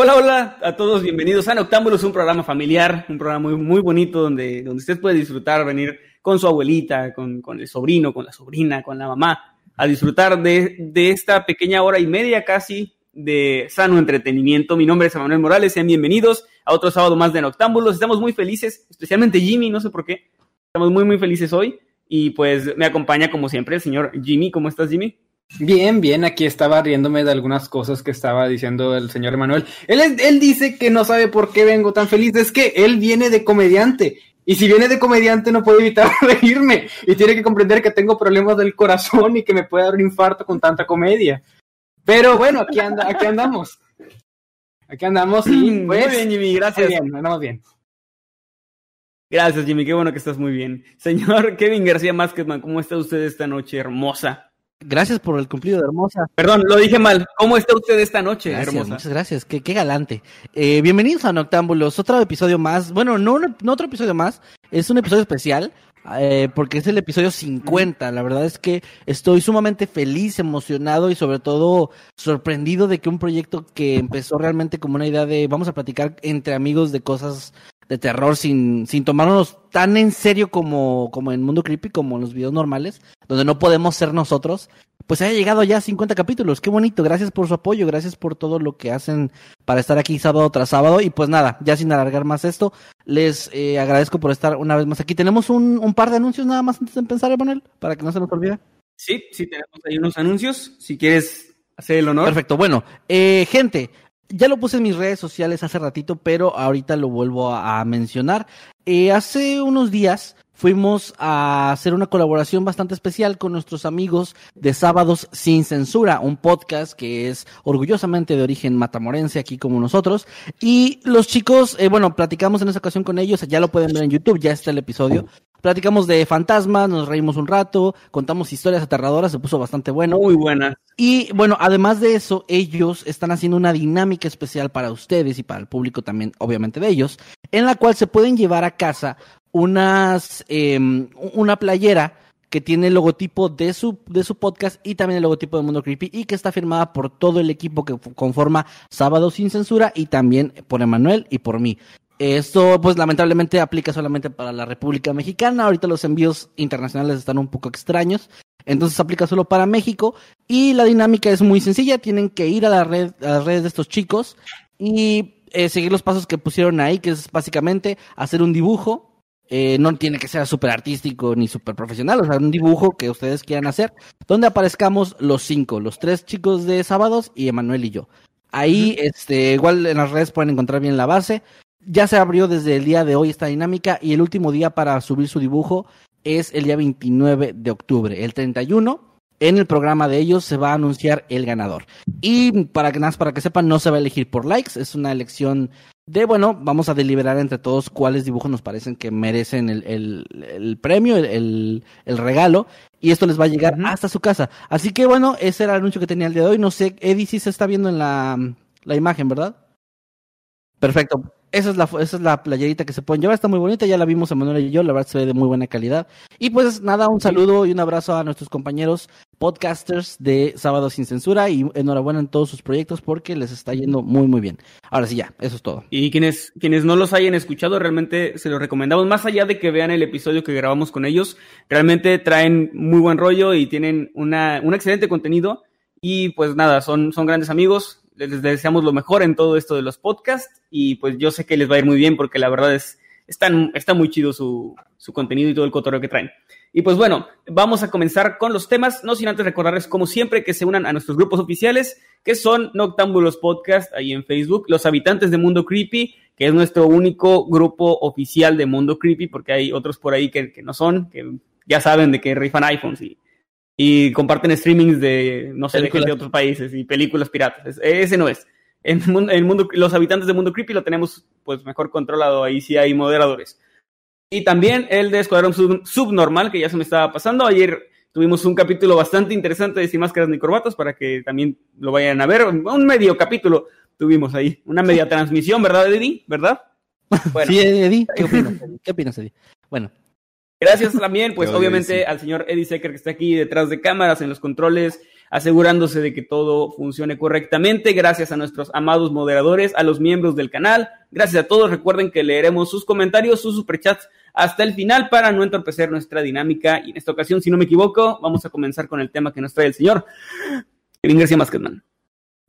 Hola, hola a todos, bienvenidos a Noctámbulos, un programa familiar, un programa muy, muy bonito donde, donde usted puede disfrutar, venir con su abuelita, con, con el sobrino, con la sobrina, con la mamá, a disfrutar de, de, esta pequeña hora y media casi de sano entretenimiento. Mi nombre es Emanuel Morales, sean bienvenidos a otro sábado más de Noctámbulos. Estamos muy felices, especialmente Jimmy, no sé por qué. Estamos muy, muy felices hoy y pues me acompaña como siempre el señor Jimmy. ¿Cómo estás, Jimmy? Bien, bien, aquí estaba riéndome de algunas cosas que estaba diciendo el señor Emanuel. Él, él dice que no sabe por qué vengo tan feliz, es que él viene de comediante. Y si viene de comediante no puede evitar reírme. Y tiene que comprender que tengo problemas del corazón y que me puede dar un infarto con tanta comedia. Pero bueno, aquí, anda, aquí andamos. Aquí andamos y pues, muy bien, Jimmy, gracias. Bien, andamos bien. Gracias, Jimmy, qué bueno que estás muy bien. Señor Kevin García Másquezman, ¿cómo está usted esta noche hermosa? Gracias por el cumplido de Hermosa. Perdón, lo dije mal. ¿Cómo está usted esta noche, gracias, Hermosa? Muchas gracias, qué, qué galante. Eh, bienvenidos a Noctámbulos, otro episodio más. Bueno, no, no otro episodio más, es un episodio especial. Eh, porque es el episodio 50. La verdad es que estoy sumamente feliz, emocionado y sobre todo sorprendido de que un proyecto que empezó realmente como una idea de vamos a platicar entre amigos de cosas de terror sin, sin tomarnos tan en serio como, como en Mundo Creepy, como en los videos normales, donde no podemos ser nosotros, pues haya llegado ya a 50 capítulos. Qué bonito, gracias por su apoyo, gracias por todo lo que hacen para estar aquí sábado tras sábado. Y pues nada, ya sin alargar más esto, les eh, agradezco por estar una vez más aquí. Tenemos un, un par de anuncios nada más antes de empezar, Emanuel, para que no se nos olvide. Sí, sí, tenemos ahí unos anuncios, si quieres hacer el honor. Perfecto, bueno, eh, gente, ya lo puse en mis redes sociales hace ratito, pero ahorita lo vuelvo a, mencionar. Eh, hace unos días fuimos a hacer una colaboración bastante especial con nuestros amigos de Sábados Sin Censura, un podcast que es orgullosamente de origen matamorense, aquí como nosotros. Y los chicos, eh, bueno, platicamos en esa ocasión con ellos, ya lo pueden ver en YouTube, ya está el episodio. Platicamos de fantasmas, nos reímos un rato, contamos historias aterradoras, se puso bastante bueno. Muy buena. Y bueno, además de eso, ellos están haciendo una dinámica especial para ustedes y para el público también, obviamente de ellos, en la cual se pueden llevar a casa unas, eh, una playera que tiene el logotipo de su, de su podcast y también el logotipo de Mundo Creepy y que está firmada por todo el equipo que conforma Sábado Sin Censura y también por Emanuel y por mí. Esto, pues lamentablemente aplica solamente para la República Mexicana. Ahorita los envíos internacionales están un poco extraños. Entonces aplica solo para México. Y la dinámica es muy sencilla. Tienen que ir a la red, a las redes de estos chicos y eh, seguir los pasos que pusieron ahí, que es básicamente hacer un dibujo. Eh, no tiene que ser súper artístico ni súper profesional, o sea, un dibujo que ustedes quieran hacer, donde aparezcamos los cinco, los tres chicos de sábados y Emanuel y yo. Ahí, este, igual en las redes pueden encontrar bien la base. Ya se abrió desde el día de hoy esta dinámica y el último día para subir su dibujo es el día 29 de octubre. El 31, en el programa de ellos se va a anunciar el ganador. Y para que, para que sepan, no se va a elegir por likes, es una elección de, bueno, vamos a deliberar entre todos cuáles dibujos nos parecen que merecen el, el, el premio, el, el, regalo, y esto les va a llegar uh -huh. hasta su casa. Así que, bueno, ese era el anuncio que tenía el día de hoy. No sé, Eddie sí se está viendo en la, la imagen, ¿verdad? Perfecto. Esa es, la, esa es la playerita que se pueden llevar, está muy bonita, ya la vimos Emanuel y yo, la verdad se ve de muy buena calidad. Y pues nada, un saludo y un abrazo a nuestros compañeros podcasters de Sábado Sin Censura y enhorabuena en todos sus proyectos porque les está yendo muy muy bien. Ahora sí, ya, eso es todo. Y quienes, quienes no los hayan escuchado, realmente se los recomendamos, más allá de que vean el episodio que grabamos con ellos, realmente traen muy buen rollo y tienen una, un excelente contenido y pues nada, son, son grandes amigos, les deseamos lo mejor en todo esto de los podcasts y pues yo sé que les va a ir muy bien porque la verdad es, están, está muy chido su, su contenido y todo el cotorreo que traen. Y pues bueno, vamos a comenzar con los temas, no sin antes recordarles como siempre que se unan a nuestros grupos oficiales, que son Noctámbulos Podcast ahí en Facebook, Los Habitantes de Mundo Creepy, que es nuestro único grupo oficial de Mundo Creepy, porque hay otros por ahí que, que no son, que ya saben de que rifan iPhones y, y comparten streamings de, no sé, de gente de otros países y películas piratas. Ese no es. En, en mundo, los habitantes de Mundo Creepy lo tenemos pues mejor controlado, ahí sí hay moderadores. Y también el de Escuadrón Sub Subnormal, que ya se me estaba pasando. Ayer tuvimos un capítulo bastante interesante de Sin Máscaras ni Corbatas para que también lo vayan a ver. Un medio capítulo tuvimos ahí, una media transmisión, ¿verdad, Eddie? ¿Verdad? Bueno. Sí, Eddie. ¿Qué opinas, Eddie? ¿Qué opinas, Eddie? Bueno. Gracias también, pues obviamente al señor Eddie Secker que está aquí detrás de cámaras en los controles, asegurándose de que todo funcione correctamente. Gracias a nuestros amados moderadores, a los miembros del canal. Gracias a todos. Recuerden que leeremos sus comentarios, sus superchats hasta el final para no entorpecer nuestra dinámica. Y en esta ocasión, si no me equivoco, vamos a comenzar con el tema que nos trae el señor Kevin García Masquetman.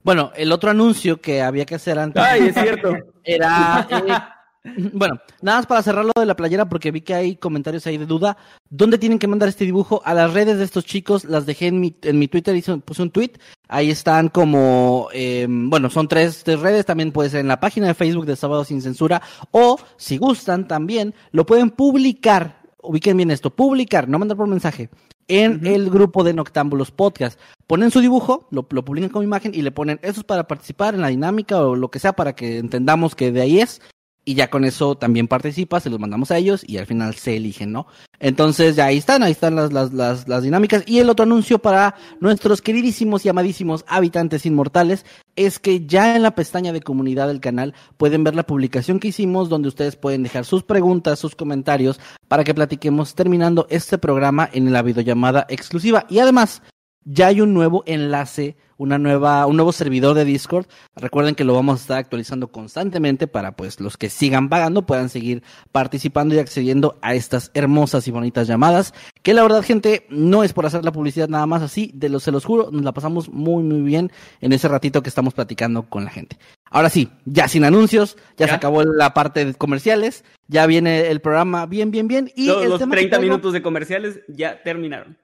Bueno, el otro anuncio que había que hacer antes. Ay, es cierto. Era. Eh, bueno, nada más para cerrarlo de la playera porque vi que hay comentarios ahí de duda. ¿Dónde tienen que mandar este dibujo? A las redes de estos chicos, las dejé en mi, en mi Twitter, hice, puse un tweet. Ahí están como, eh, bueno, son tres, tres, redes, también puede ser en la página de Facebook de Sábado Sin Censura o, si gustan también, lo pueden publicar, ubiquen bien esto, publicar, no mandar por mensaje, en uh -huh. el grupo de Noctámbulos Podcast. Ponen su dibujo, lo, lo publican con imagen y le ponen, eso es para participar en la dinámica o lo que sea para que entendamos que de ahí es y ya con eso también participa, se los mandamos a ellos y al final se eligen, ¿no? Entonces ya ahí están, ahí están las, las, las, las dinámicas. Y el otro anuncio para nuestros queridísimos y amadísimos habitantes inmortales es que ya en la pestaña de comunidad del canal pueden ver la publicación que hicimos donde ustedes pueden dejar sus preguntas, sus comentarios para que platiquemos terminando este programa en la videollamada exclusiva. Y además, ya hay un nuevo enlace, una nueva, un nuevo servidor de Discord. Recuerden que lo vamos a estar actualizando constantemente para pues los que sigan pagando puedan seguir participando y accediendo a estas hermosas y bonitas llamadas. Que la verdad, gente, no es por hacer la publicidad nada más así, de los se los juro, nos la pasamos muy muy bien en ese ratito que estamos platicando con la gente. Ahora sí, ya sin anuncios, ya, ¿Ya? se acabó la parte de comerciales, ya viene el programa bien, bien, bien. Y los, el los tema 30 traigo... minutos de comerciales ya terminaron.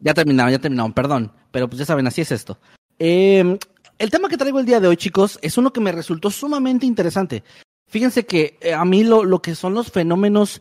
Ya terminaron, ya terminaron, perdón. Pero pues ya saben, así es esto. Eh, el tema que traigo el día de hoy, chicos, es uno que me resultó sumamente interesante. Fíjense que eh, a mí lo, lo, que son los fenómenos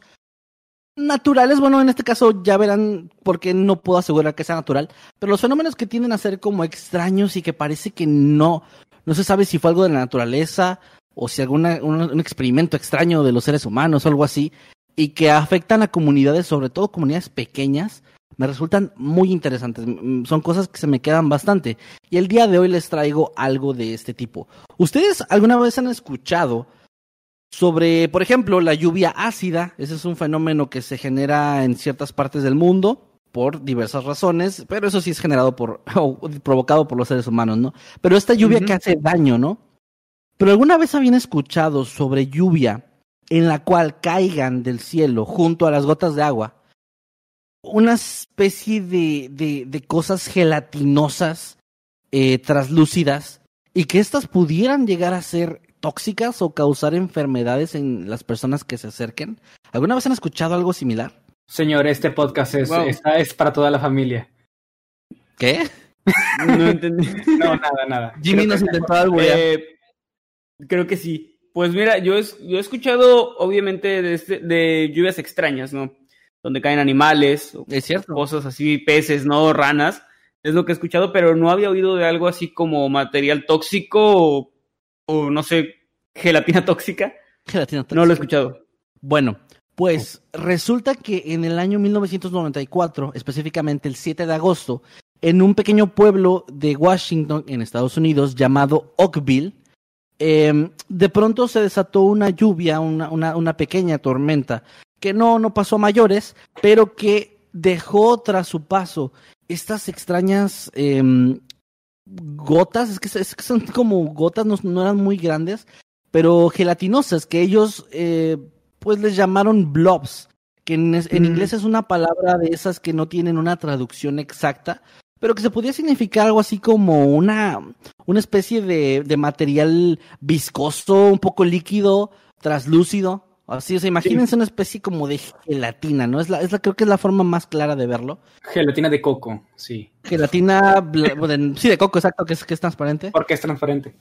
naturales, bueno, en este caso ya verán por qué no puedo asegurar que sea natural, pero los fenómenos que tienden a ser como extraños y que parece que no, no se sabe si fue algo de la naturaleza o si algún un experimento extraño de los seres humanos o algo así, y que afectan a comunidades, sobre todo comunidades pequeñas, me resultan muy interesantes. Son cosas que se me quedan bastante. Y el día de hoy les traigo algo de este tipo. ¿Ustedes alguna vez han escuchado sobre, por ejemplo, la lluvia ácida? Ese es un fenómeno que se genera en ciertas partes del mundo por diversas razones, pero eso sí es generado por, o provocado por los seres humanos, ¿no? Pero esta lluvia uh -huh. que hace daño, ¿no? Pero alguna vez habían escuchado sobre lluvia en la cual caigan del cielo junto a las gotas de agua una especie de, de, de cosas gelatinosas, eh, translúcidas, y que éstas pudieran llegar a ser tóxicas o causar enfermedades en las personas que se acerquen. ¿Alguna vez han escuchado algo similar? Señor, este podcast es, wow. esta es para toda la familia. ¿Qué? No entendí. no, nada, nada. Jimmy creo nos intentó alburear. Eh, creo que sí. Pues mira, yo he, yo he escuchado, obviamente, de, este, de lluvias extrañas, ¿no? Donde caen animales, es cierto. cosas así, peces, no ranas, es lo que he escuchado, pero no había oído de algo así como material tóxico o, o no sé, gelatina tóxica. Gelatina tóxica. No lo he escuchado. Bueno, pues resulta que en el año 1994, específicamente el 7 de agosto, en un pequeño pueblo de Washington, en Estados Unidos, llamado Oakville, eh, de pronto se desató una lluvia, una, una, una pequeña tormenta, que no, no pasó a mayores, pero que dejó tras su paso estas extrañas em, gotas, es que, es que, son como gotas, no, no, eran muy grandes, pero gelatinosas, que ellos eh, pues les llamaron blobs, que en, en mm. inglés es una palabra de esas que no tienen una traducción exacta, pero que se podía significar algo así como una, una especie de, de material viscoso, un poco líquido, traslúcido. Así, o sea, imagínense una especie como de gelatina, ¿no? Es la, es la, creo que es la forma más clara de verlo. Gelatina de coco, sí. Gelatina, sí, de coco, exacto, que es, que es transparente. Porque es transparente.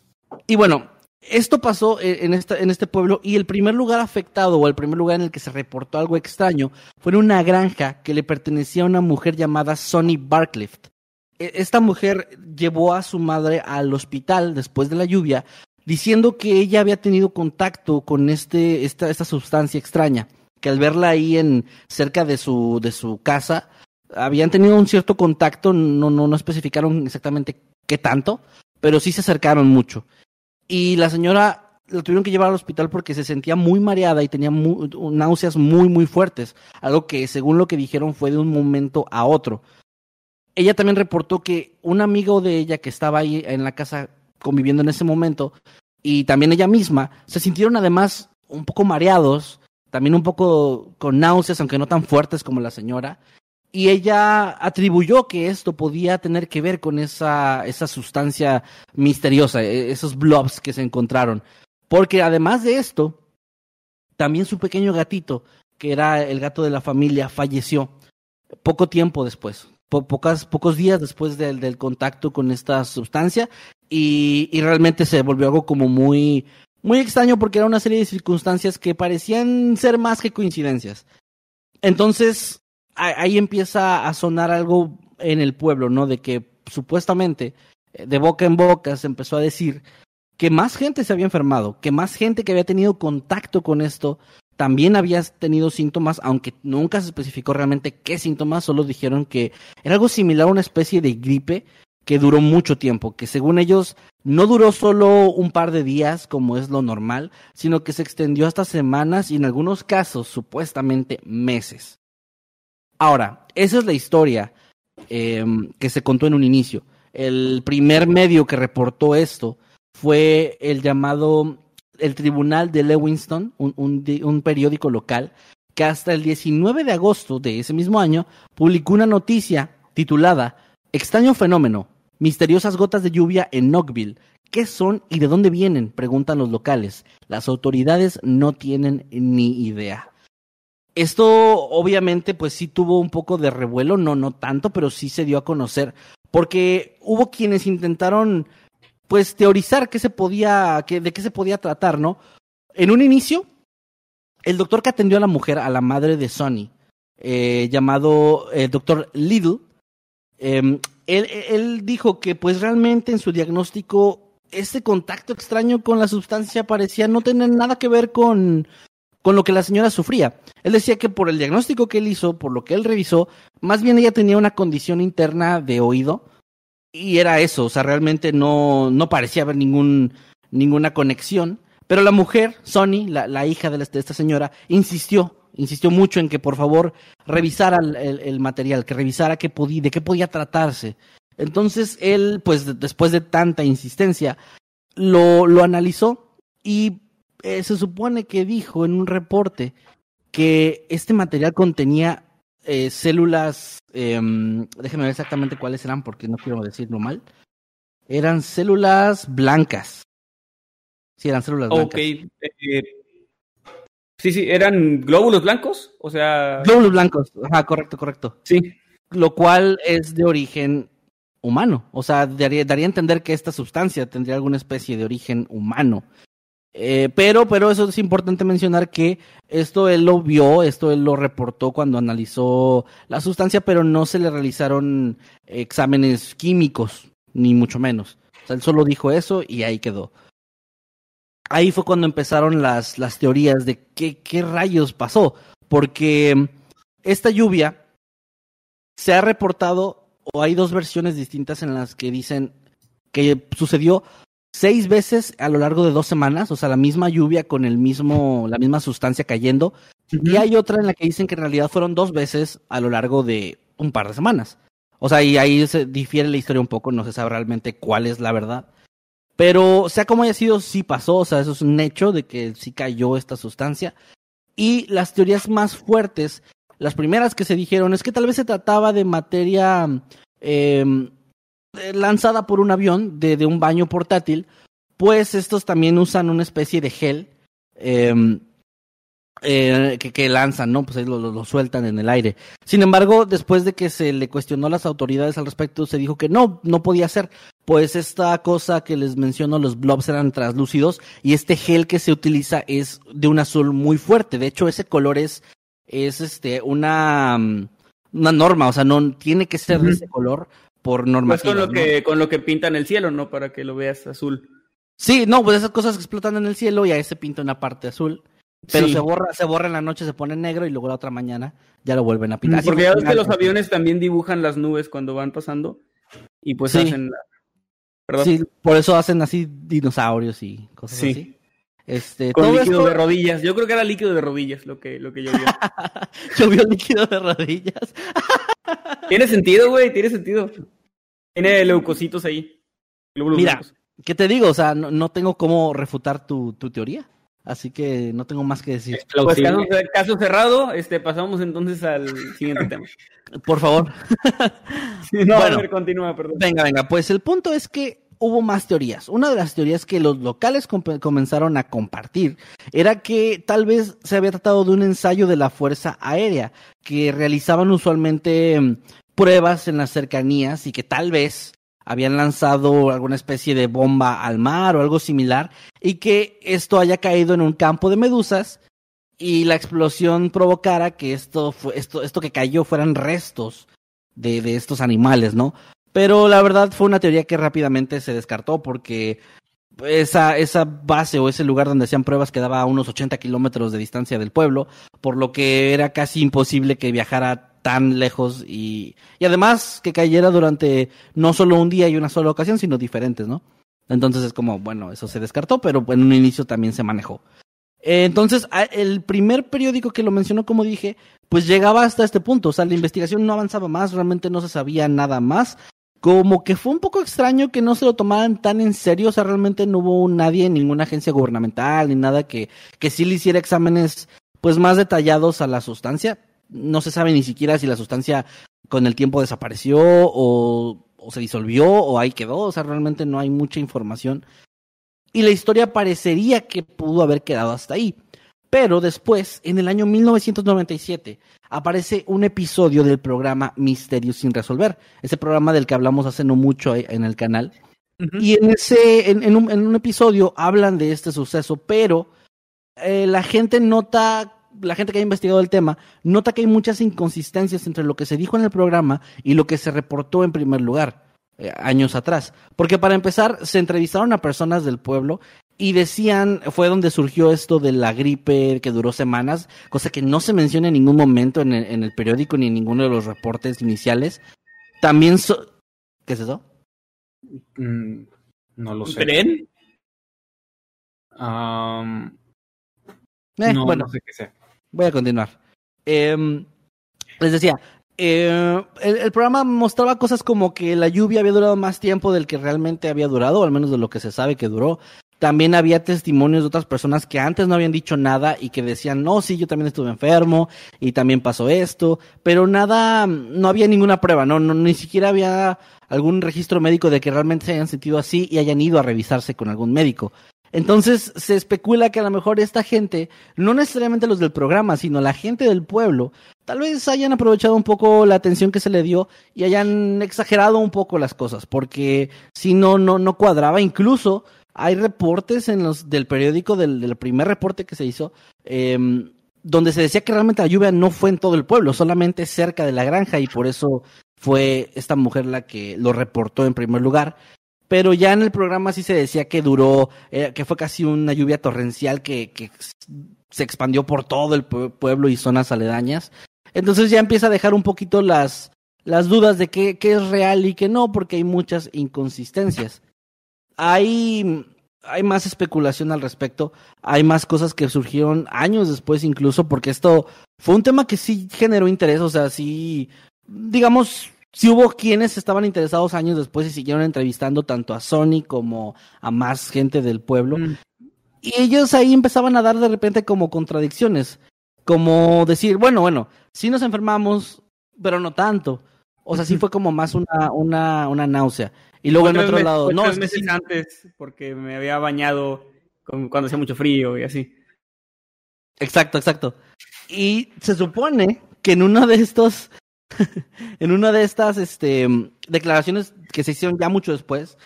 Y bueno, esto pasó en, esta, en este pueblo y el primer lugar afectado o el primer lugar en el que se reportó algo extraño fue en una granja que le pertenecía a una mujer llamada Sonny Barclift. E, esta mujer llevó a su madre al hospital después de la lluvia diciendo que ella había tenido contacto con este, esta, esta sustancia extraña, que al verla ahí en cerca de su, de su casa, habían tenido un cierto contacto, no, no, no especificaron exactamente qué tanto, pero sí se acercaron mucho. Y la señora la tuvieron que llevar al hospital porque se sentía muy mareada y tenía náuseas muy, muy fuertes, algo que según lo que dijeron fue de un momento a otro. Ella también reportó que un amigo de ella que estaba ahí en la casa conviviendo en ese momento, y también ella misma, se sintieron además un poco mareados, también un poco con náuseas, aunque no tan fuertes como la señora, y ella atribuyó que esto podía tener que ver con esa, esa sustancia misteriosa, e, esos blobs que se encontraron. Porque además de esto, también su pequeño gatito, que era el gato de la familia, falleció poco tiempo después, pocas, pocos días después del, del contacto con esta sustancia y, y, realmente se volvió algo como muy, muy extraño porque era una serie de circunstancias que parecían ser más que coincidencias. Entonces, ahí empieza a sonar algo en el pueblo, ¿no? De que supuestamente, eh, de boca en boca, se empezó a decir que más gente se había enfermado, que más gente que había tenido contacto con esto también había tenido síntomas, aunque nunca se especificó realmente qué síntomas, solo dijeron que era algo similar a una especie de gripe que duró mucho tiempo, que según ellos no duró solo un par de días como es lo normal, sino que se extendió hasta semanas y en algunos casos supuestamente meses. Ahora, esa es la historia eh, que se contó en un inicio. El primer medio que reportó esto fue el llamado el Tribunal de Lewiston, un, un, un periódico local, que hasta el 19 de agosto de ese mismo año publicó una noticia titulada Extraño fenómeno, misteriosas gotas de lluvia en Knoxville. ¿Qué son y de dónde vienen? preguntan los locales. Las autoridades no tienen ni idea. Esto obviamente pues sí tuvo un poco de revuelo, no no tanto, pero sí se dio a conocer porque hubo quienes intentaron pues teorizar qué se podía de qué se podía tratar, ¿no? En un inicio el doctor que atendió a la mujer, a la madre de Sonny, eh, llamado el eh, doctor Little, eh, él, él dijo que pues realmente en su diagnóstico ese contacto extraño con la sustancia parecía no tener nada que ver con, con lo que la señora sufría. Él decía que por el diagnóstico que él hizo, por lo que él revisó, más bien ella tenía una condición interna de oído y era eso, o sea, realmente no, no parecía haber ningún, ninguna conexión. Pero la mujer, Sonny, la, la hija de, de esta señora, insistió insistió mucho en que por favor revisara el, el, material, que revisara qué podía, de qué podía tratarse. Entonces él, pues después de tanta insistencia, lo, lo analizó y eh, se supone que dijo en un reporte que este material contenía eh, células, eh, déjeme ver exactamente cuáles eran porque no quiero decirlo mal, eran células blancas. Sí, eran células blancas. Ok, eh, Sí, sí, eran glóbulos blancos, o sea. Glóbulos blancos, ajá, correcto, correcto. Sí. Lo cual es de origen humano, o sea, daría, daría a entender que esta sustancia tendría alguna especie de origen humano. Eh, pero, pero eso es importante mencionar que esto él lo vio, esto él lo reportó cuando analizó la sustancia, pero no se le realizaron exámenes químicos, ni mucho menos. O sea, él solo dijo eso y ahí quedó ahí fue cuando empezaron las, las teorías de qué, qué rayos pasó, porque esta lluvia se ha reportado, o hay dos versiones distintas en las que dicen que sucedió seis veces a lo largo de dos semanas, o sea, la misma lluvia con el mismo, la misma sustancia cayendo, Y hay otra en la que dicen que en realidad fueron dos veces a lo largo de un par de semanas. O sea, y ahí se difiere la historia un poco, no se sabe realmente cuál es la verdad. Pero sea como haya sido, sí pasó, o sea, eso es un hecho de que sí cayó esta sustancia. Y las teorías más fuertes, las primeras que se dijeron, es que tal vez se trataba de materia em, lanzada por un avión de, de, un baño portátil, pues estos también usan una especie de gel eh, eh, que, que, lanzan, ¿no? Pues ahí lo, lo, lo, sueltan en el aire. Sin embargo, después de que se le cuestionó a las autoridades al respecto, se dijo que no, no podía ser, pues esta cosa que les menciono, los blobs eran translúcidos y este gel que se utiliza es de un azul muy fuerte. De hecho, ese color es, es este, una, una norma, o sea, no tiene que ser uh -huh. de ese color por normativa. Pues con lo que, con lo que pintan el cielo, ¿no? Para que lo veas azul. Sí, no, pues esas cosas que explotan en el cielo y ahí se pinta una parte azul. Pero sí. se borra, se borra en la noche, se pone negro y luego la otra mañana ya lo vuelven a pintar. Porque ya ves que los aviones también dibujan las nubes cuando van pasando y pues sí. hacen la... ¿Perdón? Sí, por eso hacen así dinosaurios y cosas sí. así. Este, Con líquido esto... de rodillas. Yo creo que era líquido de rodillas lo que, lo que llovió. llovió líquido de rodillas. tiene sentido, güey, tiene sentido. Tiene leucocitos ahí. Mira. ¿qué te digo? O sea, no, no tengo cómo refutar tu, tu teoría. Así que no tengo más que decir. Pues caso, caso, cerrado, este, pasamos entonces al siguiente tema. Por favor. sí, no, bueno, a ver, continúa, perdón. Venga, venga, pues el punto es que hubo más teorías. Una de las teorías que los locales com comenzaron a compartir era que tal vez se había tratado de un ensayo de la Fuerza Aérea, que realizaban usualmente mm, pruebas en las cercanías y que tal vez habían lanzado alguna especie de bomba al mar o algo similar y que esto haya caído en un campo de medusas y la explosión provocara que esto fue, esto, esto que cayó fueran restos de, de estos animales, ¿no? Pero la verdad fue una teoría que rápidamente se descartó porque esa, esa base o ese lugar donde hacían pruebas quedaba a unos 80 kilómetros de distancia del pueblo, por lo que era casi imposible que viajara tan lejos y, y además que cayera durante no solo un día y una sola ocasión, sino diferentes, ¿no? Entonces es como, bueno, eso se descartó, pero en un inicio también se manejó. Entonces, el primer periódico que lo mencionó, como dije, pues llegaba hasta este punto. O sea, la investigación no avanzaba más, realmente no se sabía nada más. Como que fue un poco extraño que no se lo tomaran tan en serio. O sea, realmente no hubo nadie en ninguna agencia gubernamental ni nada que, que sí le hiciera exámenes pues más detallados a la sustancia. No se sabe ni siquiera si la sustancia con el tiempo desapareció o, o se disolvió o ahí quedó. O sea, realmente no hay mucha información y la historia parecería que pudo haber quedado hasta ahí. Pero después, en el año 1997, aparece un episodio del programa Misterios sin resolver, ese programa del que hablamos hace no mucho en el canal. Uh -huh. Y en ese, en, en, un, en, un, episodio hablan de este suceso, pero eh, la gente nota, la gente que ha investigado el tema, nota que hay muchas inconsistencias entre lo que se dijo en el programa y lo que se reportó en primer lugar eh, años atrás. Porque para empezar, se entrevistaron a personas del pueblo y decían, fue donde surgió esto de la gripe que duró semanas, cosa que no se menciona en ningún momento en el, en el periódico ni en ninguno de los reportes iniciales. También, so ¿qué es eso? Mm, no lo sé. ¿Creen? Um, eh, no, bueno, no sé qué sea. Voy a continuar. Eh, les decía, eh, el, el, programa mostraba cosas como que la lluvia había durado más tiempo del que realmente había durado, al menos de lo que se sabe que duró. También había testimonios de otras personas que antes no habían dicho nada y que decían, no, sí, yo también estuve enfermo y también pasó esto, pero nada, no había ninguna prueba, no, no ni siquiera había algún registro médico de que realmente se hayan sentido así y hayan ido a revisarse con algún médico. Entonces se especula que a lo mejor esta gente, no necesariamente los del programa, sino la gente del pueblo, tal vez hayan aprovechado un poco la atención que se le dio y hayan exagerado un poco las cosas, porque si no, no, no cuadraba. Incluso hay reportes en los del periódico del, primer reporte que se hizo, eh, donde se decía que realmente la lluvia no fue en todo el pueblo, solamente cerca de la granja, y por eso fue esta mujer la que lo reportó en primer lugar pero ya en el programa sí se decía que duró, eh, que fue casi una lluvia torrencial que, que se expandió por todo el pueblo y zonas aledañas. Entonces ya empieza a dejar un poquito las, las dudas de qué, qué es real y qué no, porque hay muchas inconsistencias. Hay, hay más especulación al respecto, hay más cosas que surgieron años después incluso, porque esto fue un tema que sí generó interés, o sea, sí, digamos, sí hubo quienes estaban interesados años después y siguieron entrevistando tanto a Sony como a más gente del pueblo. Mm. Y ellos ahí empezaban a dar de repente como contradicciones, como decir, bueno, bueno, sí nos enfermamos, pero no tanto. O sea, sí fue como más una, una, una náusea. Y luego en otro meses- lado, no, tres meses sí- antes porque me había bañado con- cuando hacía mucho frío y así. Exacto, exacto. Y se supone que en uno de estos, en una de estas este, declaraciones que se hicieron ya mucho después,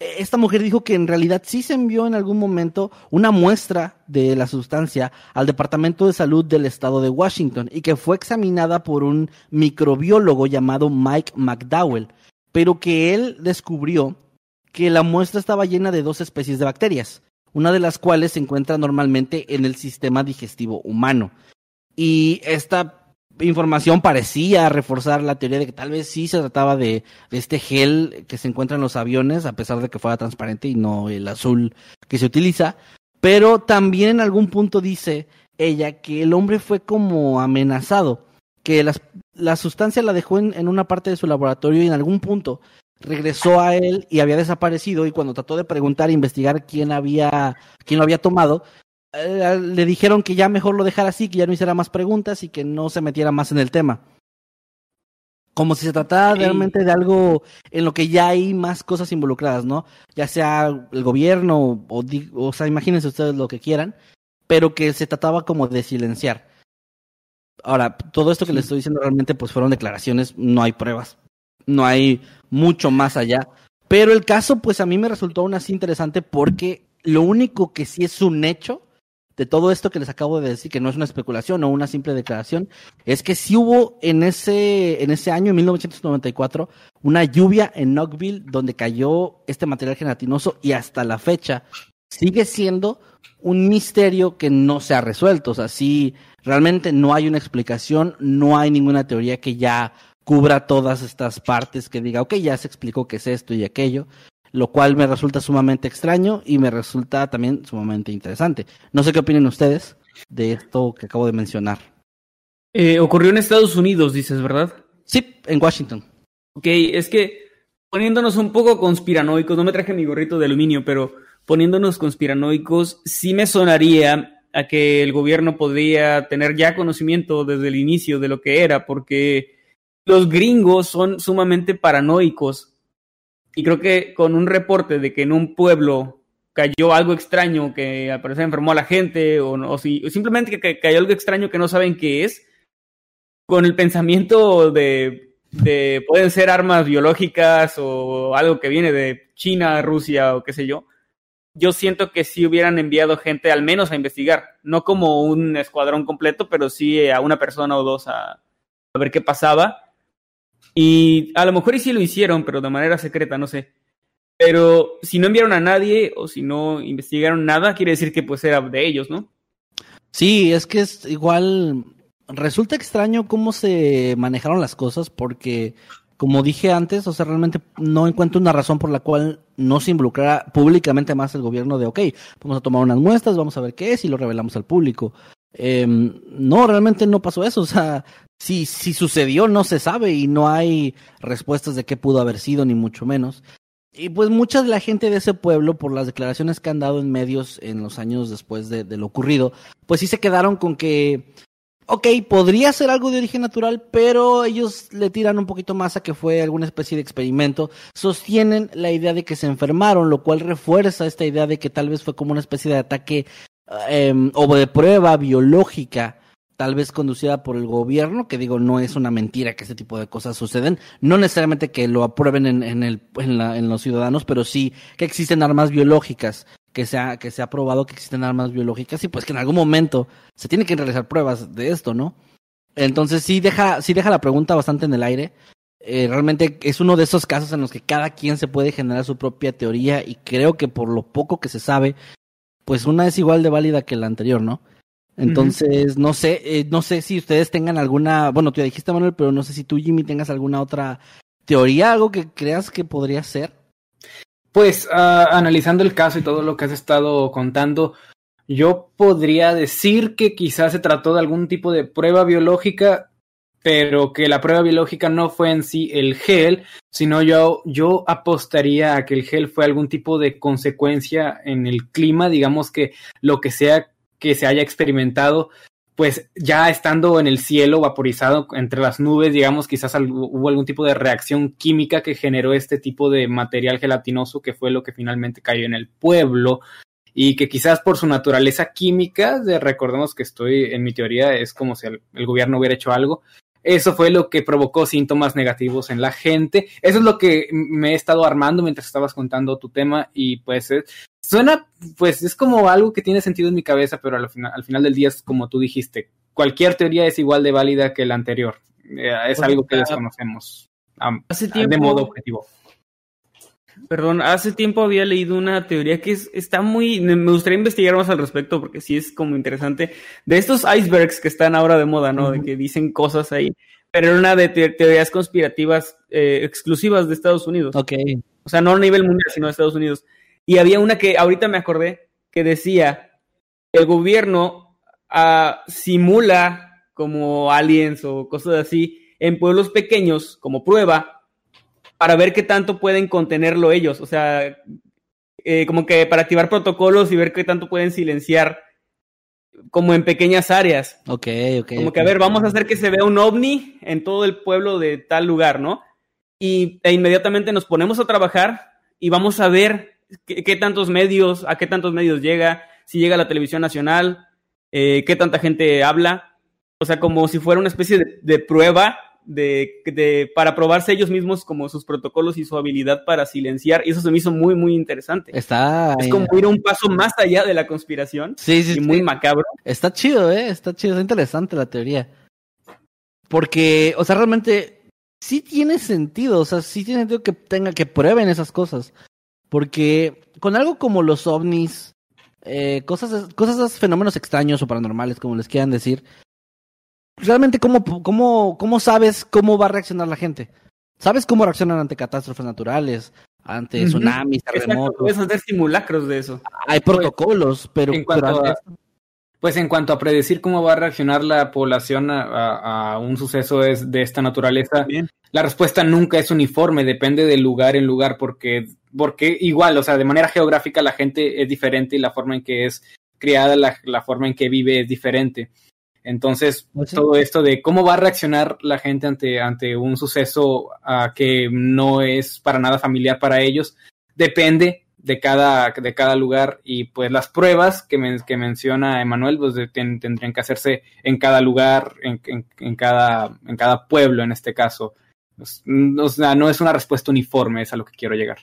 eh, esta mujer dijo que en realidad sí se envió en algún momento una muestra de la sustancia al Departamento de Salud del Estado de Washington y que fue examinada por un microbiólogo llamado Mike McDowell, pero que él descubrió que la muestra estaba llena de dos especies de bacterias, una de las cuales se encuentra normalmente en el sistema digestivo humano. Y esta información parecía reforzar la teoría de que tal vez sí se trataba de, este gel que se encuentra en los aviones, a pesar de que fuera transparente y no el azul que se utiliza. Pero también en algún punto dice ella que el hombre fue como amenazado, que las- la sustancia la dejó en, en una parte de su laboratorio y en algún punto regresó a él y había desaparecido y cuando trató de preguntar e investigar quién había quién lo había tomado eh, le dijeron que ya mejor lo dejara así que ya no hiciera más preguntas y que no se metiera más en el tema. Como si se tratara realmente de algo en lo que ya hay más cosas involucradas no ya sea el gobierno o, o sea imagínense ustedes lo que quieran pero que se trataba como de silenciar. Ahora todo esto que les estoy diciendo realmente pues fueron declaraciones no hay pruebas no hay mucho más allá. Pero el caso, pues a mí me resultó aún así interesante porque lo único que sí es un hecho de todo esto que les acabo de decir, que no es una especulación o una simple declaración, es que sí hubo en ese, en ese año, en 1994, una lluvia en Knoxville donde cayó este material gelatinoso y hasta la fecha sigue siendo un misterio que no se ha resuelto. O sea, sí, realmente no hay una explicación, no hay ninguna teoría que ya cubra todas estas partes, que diga, ok, ya se explicó qué es esto y aquello, lo cual me resulta sumamente extraño y me resulta también sumamente interesante. No sé qué opinen ustedes de esto que acabo de mencionar. Eh, ocurrió en Estados Unidos, dices, ¿verdad? Sí, en Washington. Ok, es que poniéndonos un poco conspiranoicos, no me traje mi gorrito de aluminio, pero poniéndonos conspiranoicos, sí me sonaría a que el gobierno podría tener ya conocimiento desde el inicio de lo que era, porque los gringos son sumamente paranoicos. Y creo que con un reporte de que en un pueblo cayó algo extraño que al parecer enfermó a la gente, o, o si, o simplemente que, que cayó algo extraño que no saben qué es, con el pensamiento de, de pueden ser armas biológicas o algo que viene de China, Rusia o qué sé yo, yo siento que sí hubieran enviado gente al menos a investigar, no como un escuadrón completo, pero sí a una persona o dos a, a ver qué pasaba. Y a lo mejor y sí lo hicieron, pero de manera secreta, no sé. Pero si no enviaron a nadie o si no investigaron nada, quiere decir que pues era de ellos, ¿no? Sí, es que es igual. Resulta extraño cómo se manejaron las cosas porque, como dije antes, o sea, realmente no encuentro una razón por la cual no se involucrara públicamente más el gobierno de, ok, vamos a tomar unas muestras, vamos a ver qué es y lo revelamos al público. Eh, no, realmente no pasó eso. O sea, si, si sucedió, no se sabe y no hay respuestas de qué pudo haber sido, ni mucho menos. Y pues mucha de la gente de ese pueblo, por las declaraciones que han dado en medios en los años después de, lo ocurrido, pues sí se quedaron con que, ok, podría ser algo de origen natural, pero ellos le tiran un poquito más a que fue alguna especie de experimento. Sostienen la idea de que se enfermaron, lo cual refuerza esta idea de que tal vez fue como una especie de ataque eh, o de prueba biológica tal vez conducida por el gobierno, que digo, no es una mentira que este tipo de cosas suceden, no necesariamente que lo aprueben en, en, el, en, la, en los ciudadanos, pero sí que existen armas biológicas, que se, ha, que se ha probado que existen armas biológicas y pues que en algún momento se tiene que realizar pruebas de esto, ¿no? Entonces sí deja, sí deja la pregunta bastante en el aire. Eh, realmente es uno de esos casos en los que cada quien se puede generar su propia teoría y creo que por lo poco que se sabe, pues una es igual de válida que la anterior, ¿no? Entonces, uh -huh. no sé, eh, no sé si ustedes tengan alguna, bueno, tú ya dijiste Manuel, pero no sé si tú Jimmy tengas alguna otra teoría, algo que creas que podría ser. Pues uh, analizando el caso y todo lo que has estado contando, yo podría decir que quizás se trató de algún tipo de prueba biológica, pero que la prueba biológica no fue en sí el gel, sino yo, yo apostaría a que el gel fue algún tipo de consecuencia en el clima, digamos que lo que sea que se haya experimentado pues ya estando en el cielo vaporizado entre las nubes, digamos, quizás hubo algún tipo de reacción química que generó este tipo de material gelatinoso que fue lo que finalmente cayó en el pueblo y que quizás por su naturaleza química, de, recordemos que estoy en mi teoría, es como si el, el, gobierno hubiera hecho algo. Eso fue lo que provocó síntomas negativos en la gente. Eso es lo que me he estado armando mientras estabas contando tu tema y pues suena, pues es como algo que tiene sentido en mi cabeza, pero al final, al final del día es como tú dijiste, cualquier teoría es igual de válida que la anterior. Eh, es algo que desconocemos hace tiempo, de modo objetivo. Perdón, hace tiempo había leído una teoría que es, está muy, me gustaría investigar más al respecto porque sí es como interesante, de estos icebergs que están ahora de moda, ¿no? De que dicen cosas ahí, pero era una de te teorías conspirativas eh, exclusivas de Estados Unidos. Ok. O sea, no a nivel mundial, sino de Estados Unidos. Y había una que ahorita me acordé que decía, el gobierno uh, simula como aliens o cosas así en pueblos pequeños como prueba para ver qué tanto pueden contenerlo ellos. O sea, eh, como que para activar protocolos y ver qué tanto pueden silenciar como en pequeñas áreas. Ok, ok. Como que a ver, vamos a hacer que se vea un ovni en todo el pueblo de tal lugar, ¿no? Y e inmediatamente nos ponemos a trabajar y vamos a ver qué, tantos medios, a qué tantos medios llega, si llega a la televisión nacional, eh, qué tanta gente habla. O sea, como si fuera una especie de, de prueba de, de, para probarse ellos mismos como sus protocolos y su habilidad para silenciar. Y eso se me hizo muy, muy interesante. Está. Es como ir un paso más allá de la conspiración. Sí, sí. Y muy macabro. Está chido, ¿eh? Está chido, está interesante la teoría. Porque, o sea, realmente sí tiene sentido. O sea, sí tiene sentido que tenga que prueben esas cosas. Porque con algo como los ovnis, eh, cosas, cosas, fenómenos extraños o paranormales, como les quieran decir, realmente, ¿cómo, cómo, ¿cómo sabes cómo va a reaccionar la gente? ¿Sabes cómo reaccionan ante catástrofes naturales? Ante tsunamis, terremotos. puedes hacer simulacros de eso. Hay protocolos, pero, en cuanto a, pues en cuanto a predecir cómo va a reaccionar la población a, a un suceso es de esta naturaleza, Bien. la respuesta nunca es uniforme, depende de lugar en lugar, porque, porque igual, o sea, de manera geográfica la gente es diferente y la forma en que es criada, la, la forma en que vive es diferente. Entonces, ¿Sí? todo esto de cómo va a reaccionar la gente ante, ante un suceso uh, que no es para nada familiar para ellos, depende de cada, de cada lugar y pues las pruebas que, men que menciona Emanuel pues ten tendrían que hacerse en cada lugar, en, en, en, cada, en cada pueblo en este caso. O sea, no es una respuesta uniforme, es a lo que quiero llegar.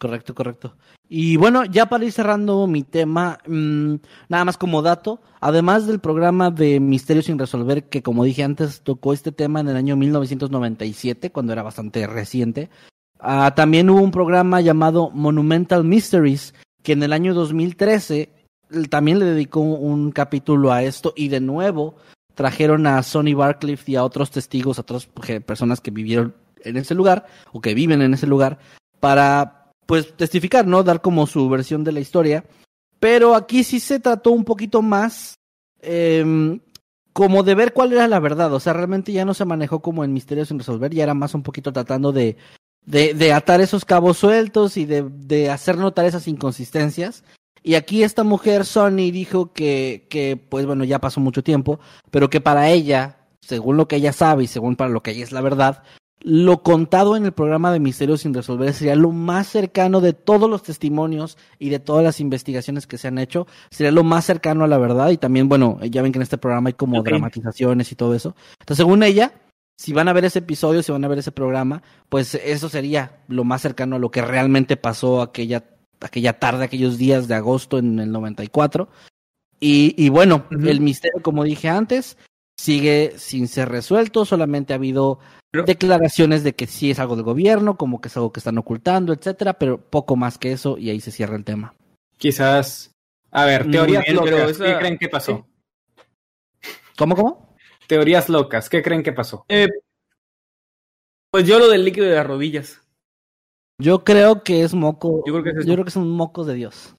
Correcto, correcto. Y bueno, ya para ir cerrando mi tema, mmm, nada más como dato, además del programa de Misterios sin Resolver, que como dije antes, tocó este tema en el año 1997, cuando era bastante reciente, uh, también hubo un programa llamado Monumental Mysteries, que en el año 2013 también le dedicó un capítulo a esto, y de nuevo trajeron a Sonny Barcliffe y a otros testigos, a otras personas que vivieron en ese lugar, o que viven en ese lugar, para pues testificar, ¿no? Dar como su versión de la historia. Pero aquí sí se trató un poquito más eh, como de ver cuál era la verdad. O sea, realmente ya no se manejó como en misterios sin resolver, ya era más un poquito tratando de, de, de atar esos cabos sueltos y de, de, hacer notar esas inconsistencias. Y aquí esta mujer, Sony, dijo que, que, pues bueno, ya pasó mucho tiempo, pero que para ella, según lo que ella sabe y según para lo que ella es la verdad, lo contado en el programa de Misterios sin Resolver sería lo más cercano de todos los testimonios y de todas las investigaciones que se han hecho, sería lo más cercano a la verdad y también, bueno, ya ven que en este programa hay como okay. dramatizaciones y todo eso. Entonces, según ella, si van a ver ese episodio, si van a ver ese programa, pues eso sería lo más cercano a lo que realmente pasó aquella, aquella tarde, aquellos días de agosto en el 94. Y, y bueno, uh -huh. el misterio, como dije antes, sigue sin ser resuelto, solamente ha habido pero, declaraciones de que sí es algo del gobierno, como que es algo que están ocultando, etcétera, pero poco más que eso y ahí se cierra el tema. Quizás, a ver, teorías bien, locas, esa... ¿qué creen que pasó? ¿Cómo, cómo? Teorías locas, ¿qué creen que pasó? Eh, pues yo lo del líquido de las rodillas. Yo creo que es moco. Yo creo que es yo creo que son mocos de Dios.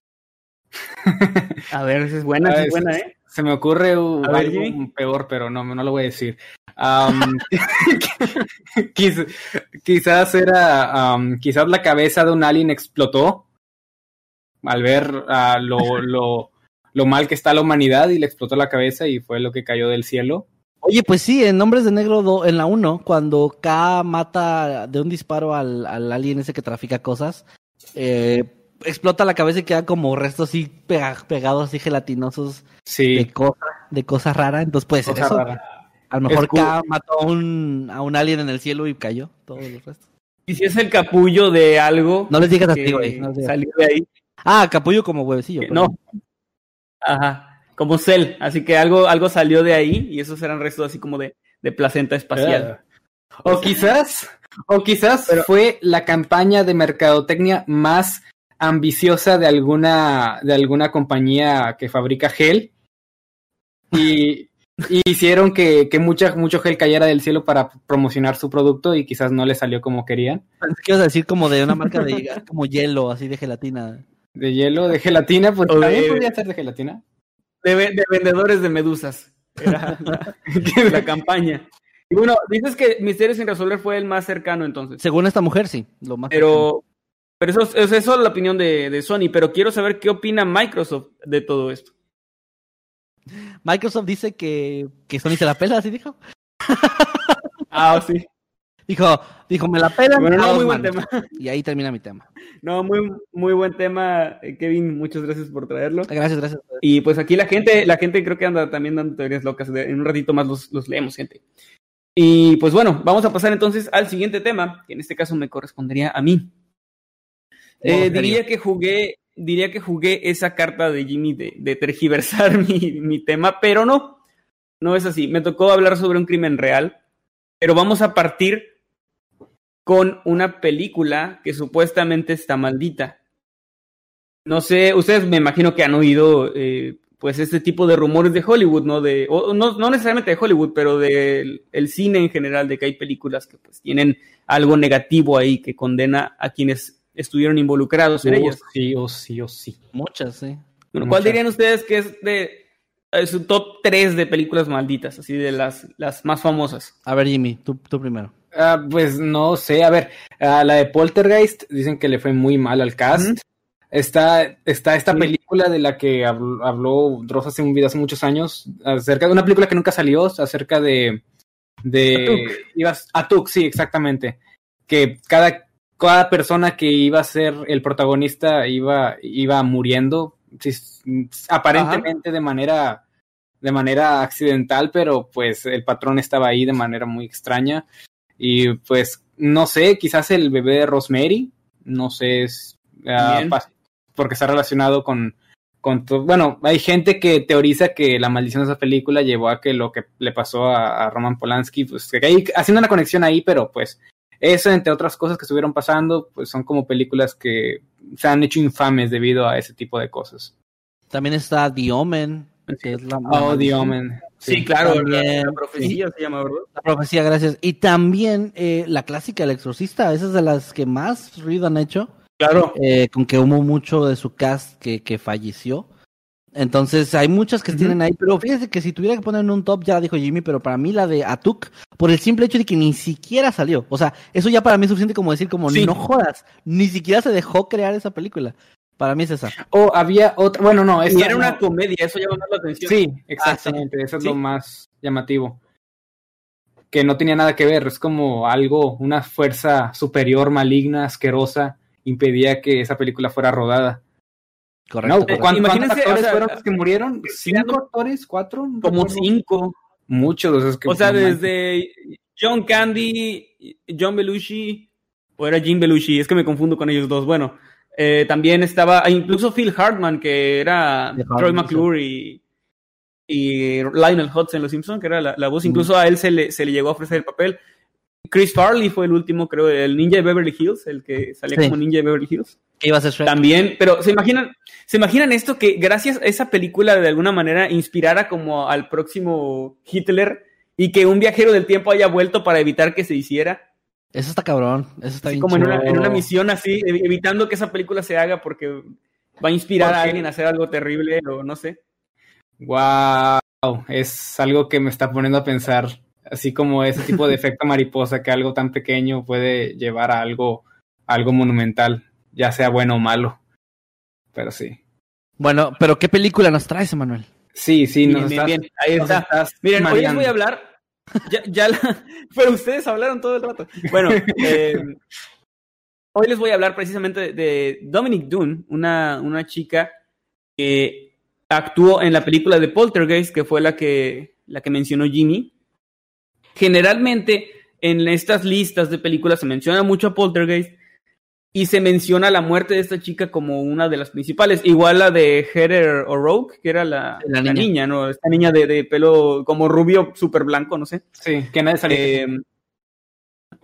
A ver, esa es buena, esa Ah, es es- buena, ¿eh? Se me ocurre uh, algo peor, pero no, no lo voy a decir. Am, quiz- quizás era, am, quizás la cabeza de un alien explotó al ver ah, lo, lo, lo mal que está la humanidad y le explotó la cabeza y fue lo que cayó del cielo. Oye, pues sí, en Nombres de Negro do- en la 1, cuando K mata de un disparo al, al alien ese que trafica cosas, eh, explota la cabeza y queda como restos así pega- pegados, así gelatinosos Sí, de cosa, de cosa rara. Entonces puede ser cosa eso. rara. A lo mejor. K mató a un, a un alien en el cielo y cayó. Todos los restos. Y si es el capullo de algo. No les digas que así, güey. no salió de ahí. Ah, capullo como huevecillo. Perdón. No. Ajá. Como Cell. Así que algo, algo salió de ahí y esos eran restos así como de, de placenta espacial. Ah. O quizás, o quizás fue la campaña de mercadotecnia más ambiciosa de alguna, de alguna compañía que fabrica gel. Y, y hicieron que, que mucha, mucho gel cayera del cielo para promocionar su producto y quizás no le salió como querían. Pensé que ibas a decir como de una marca de como hielo, así de gelatina. De hielo, de gelatina, pues de- también podría ser de gelatina. De, ve- de vendedores de medusas. Era la, la campaña. Y bueno, dices que Misterio sin resolver fue el más cercano entonces. Según esta mujer, sí. Lo más Pero, pero eso, es- eso es la opinión de, de Sony. Pero quiero saber qué opina Microsoft de todo esto. Microsoft dice que, que Sony se la pela, así dijo. Ah, sí. Dijo, dijo, me la pelan. Bueno, a no, muy buen tema. Y ahí termina mi tema. No, muy, muy buen tema, eh, Kevin. Muchas gracias por traerlo. Gracias, gracias. Y pues aquí la gente, la gente creo que anda también dando teorías locas. En un ratito más los, los leemos, gente. Y pues bueno, vamos a pasar entonces al siguiente tema, que en este caso me correspondería a mí. Eh, diría que jugué, diría que jugué esa carta de Jimmy de, de tergiversar mi, mi tema, pero no, no es así. Me tocó hablar sobre un crimen real, pero vamos a partir con una película que supuestamente está maldita. No sé, ustedes me imagino que han oído eh, pues este tipo de rumores de Hollywood, ¿no? De, o, no, no necesariamente de Hollywood, pero del el cine en general, de que hay películas que pues tienen algo negativo ahí que condena a quienes estuvieron involucrados en Oh, ellas. sí, o sí, o sí. Muchas, sí. Bueno, ¿Cuál muchas. dirían ustedes que es de es su top 3 de películas malditas, así de las, las más famosas? A ver, Jimmy, tú, tú primero. Ah, pues no sé, a ver, la de Poltergeist dicen que le fue muy mal al cast. Está, está esta Sí. película de la que habló, habló Dross hace un video hace muchos años, acerca de una película que nunca salió, acerca de... de Atuk. ibas- Atuk, sí, exactamente. Que cada, cada persona que iba a ser el protagonista iba, iba muriendo, aparentemente de manera de manera accidental, pero pues el patrón estaba ahí de manera muy extraña. Y pues no sé, quizás el bebé de Rosemary, no sé, es, ah, porque está relacionado con, con bueno, hay gente que teoriza que la maldición de esa película llevó a que lo que le pasó a, a Roman Polanski, pues que hay, haciendo una conexión ahí, pero pues eso, entre otras cosas que estuvieron pasando, pues son como películas que se han hecho infames debido a ese tipo de cosas. También está The Omen, que es la, la Oh, The. Omen. Sí, claro, También, la profecía se llama, ¿verdad? La profecía, gracias. Y también eh, la clásica El Exorcista, esa es de las que más ruido han hecho, Claro. eh, con que hubo mucho de su cast que, que falleció. Entonces hay muchas que tienen ahí, pero fíjese que si tuviera que poner en un top, ya dijo Jimmy, pero para mí la de Atuk, por el simple hecho de que ni siquiera salió. O sea, eso ya para mí es suficiente como decir, como Sí. no jodas, ni siquiera se dejó crear esa película. Para mí es esa. O había otra, bueno, no, Y esta era no- una comedia, eso llama más la atención. Sí, exactamente, eso es Sí. lo más llamativo. Que no tenía nada que ver, es como algo, una fuerza superior, maligna, asquerosa, impedía que esa película fuera rodada. Correcto. No, correcto. ¿cuán- Imagínense, ¿Cuántos actores o sea, fueron los que murieron? ¿Cinco actores? ¿Cuatro? No Como recuerdo. cinco. Muchos. es que- O sea, desde John Candy, John Belushi, o era Jim Belushi, es que me confundo con ellos dos. Bueno, eh, también estaba, ah, incluso Phil Hartman, que era Troy McClure y, y Lionel Hudson en Los Simpsons, que era la, la voz. Incluso a él se le, se le llegó a ofrecer el papel. Chris Farley fue el último, creo, el ninja de Beverly Hills, el que salía Sí. como ninja de Beverly Hills. Que iba a ser Shrek. También, pero se imaginan, se imaginan esto que gracias a esa película de alguna manera inspirara como al próximo Hitler y que un viajero del tiempo haya vuelto para evitar que se hiciera. Eso está cabrón, eso está Así bien como en una, en una misión así, ev- evitando que esa película se haga porque va a inspirar a alguien a hacer algo terrible o no sé. Wow, es algo que me está poniendo a pensar, así como ese tipo de efecto mariposa que algo tan pequeño puede llevar a algo, a algo monumental, ya sea bueno o malo. Pero sí. Bueno, pero ¿qué película nos traes, Emanuel? Sí, sí, Bien, nos bien, estás- bien, ahí nos está. estás Miren, hoy les voy a hablar. Ya, ya la- pero ustedes hablaron todo el rato. Bueno, eh, hoy les voy a hablar precisamente de, Dominic Dunn, una, una chica que actuó en la película de Poltergeist, que fue la que, la que mencionó Jimmy. Generalmente en estas listas de películas se menciona mucho a Poltergeist y se menciona la muerte de esta chica como una de las principales. Igual la de Heather O'Rourke, que era la, La la niña. ¿no? Esta niña de, de pelo como rubio, súper blanco, no sé. Sí, que nadie salió. Eh,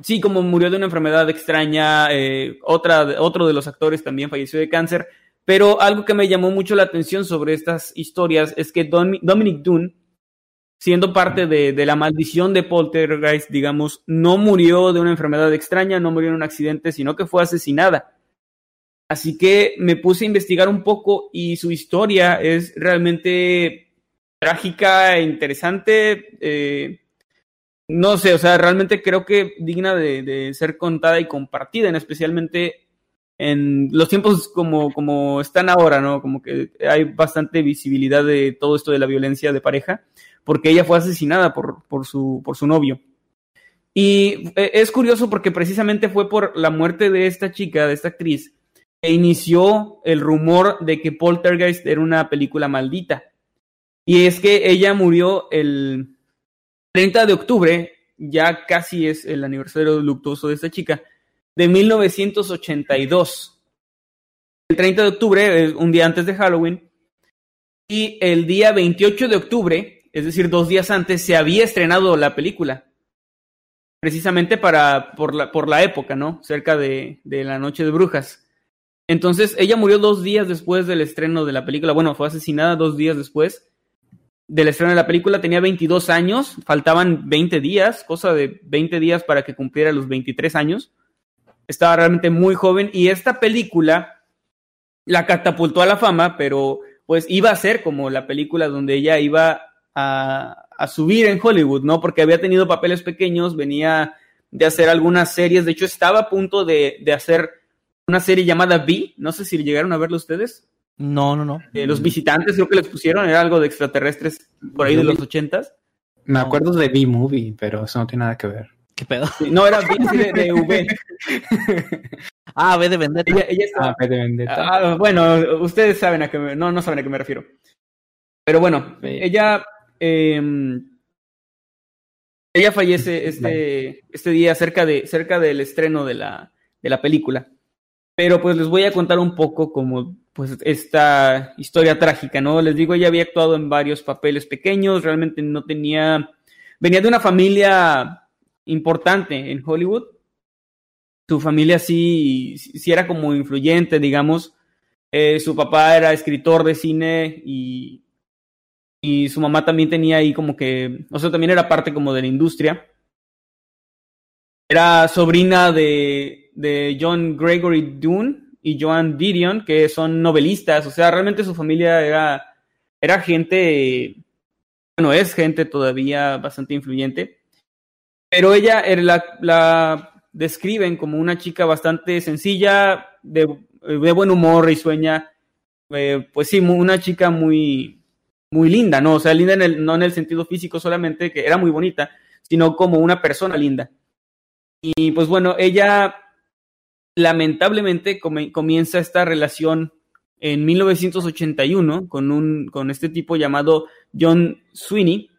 sí, como murió de una enfermedad extraña. eh, otra, otro de los actores también falleció de cáncer. Pero algo que me llamó mucho la atención sobre estas historias es que Dom- Dominic Dunn, siendo parte de, de la maldición de Poltergeist, digamos, no murió de una enfermedad extraña, no murió en un accidente, sino que fue asesinada. Así que me puse a investigar un poco y su historia es realmente trágica e interesante. eh, no sé, o sea, realmente creo que digna de, de ser contada y compartida, en especialmente en los tiempos como, como están ahora, ¿no? Como que hay bastante visibilidad de todo esto de la violencia de pareja, porque ella fue asesinada por, por, su, por su novio. Y eh, es curioso porque precisamente fue por la muerte de esta chica, de esta actriz, que inició el rumor de que Poltergeist era una película maldita. Y es que ella murió el 30 de octubre, ya casi es el aniversario luctuoso de esta chica, de 1982. El 30 de octubre es un día antes de Halloween. Y el día 28 de octubre, es decir, dos días antes, se había estrenado la película. Precisamente para, por, la, por la época, ¿no? Cerca de, de la Noche de Brujas. Entonces, ella murió dos días después del estreno de la película. Bueno, fue asesinada dos días después del estreno de la película. Tenía 22 años, faltaban 20 días, cosa de 20 días para que cumpliera los 23 años. Estaba realmente muy joven y esta película la catapultó a la fama, pero pues iba a ser como la película donde ella iba a, a subir en Hollywood, ¿no? Porque había tenido papeles pequeños, venía de hacer algunas series, de hecho estaba a punto de, de hacer una serie llamada V, no sé si llegaron a verlo ustedes. No, no, no. Eh, los visitantes creo que les pusieron, era algo de extraterrestres por ahí de los ochentas. Me acuerdo de B-Movie, pero eso no tiene nada que ver. ¿Qué pedo? Sí, No, era V así de, de V. Ah, ve de vendetta. Ella, ella estaba- Ah, P de Vendetta. Ah, bueno, ustedes saben a qué me, no, no saben a qué me refiero. Pero bueno, Sí. ella eh, ella fallece este, este día cerca de cerca del estreno de la, de la película. Pero pues les voy a contar un poco como pues esta historia trágica, ¿no? Les digo, ella había actuado en varios papeles pequeños, realmente no tenía venía de una familia importante en Hollywood. Su familia sí, sí era como influyente, digamos. Eh, su papá era escritor de cine y, y su mamá también tenía ahí como que, o sea, también era parte como de la industria. Era sobrina de, de John Gregory Dunn y Joan Didion, que son novelistas, o sea, realmente su familia era, era gente, bueno, es gente todavía bastante influyente, pero ella era la, la describen como una chica bastante sencilla, de, buen humor, risueña, eh, pues sí, una chica muy, muy linda, ¿no? O sea, linda en el, no en el sentido físico solamente, que era muy bonita, sino como una persona linda. Y pues bueno, ella lamentablemente comienza esta relación en 1981 con, un, con este tipo llamado John Sweeney.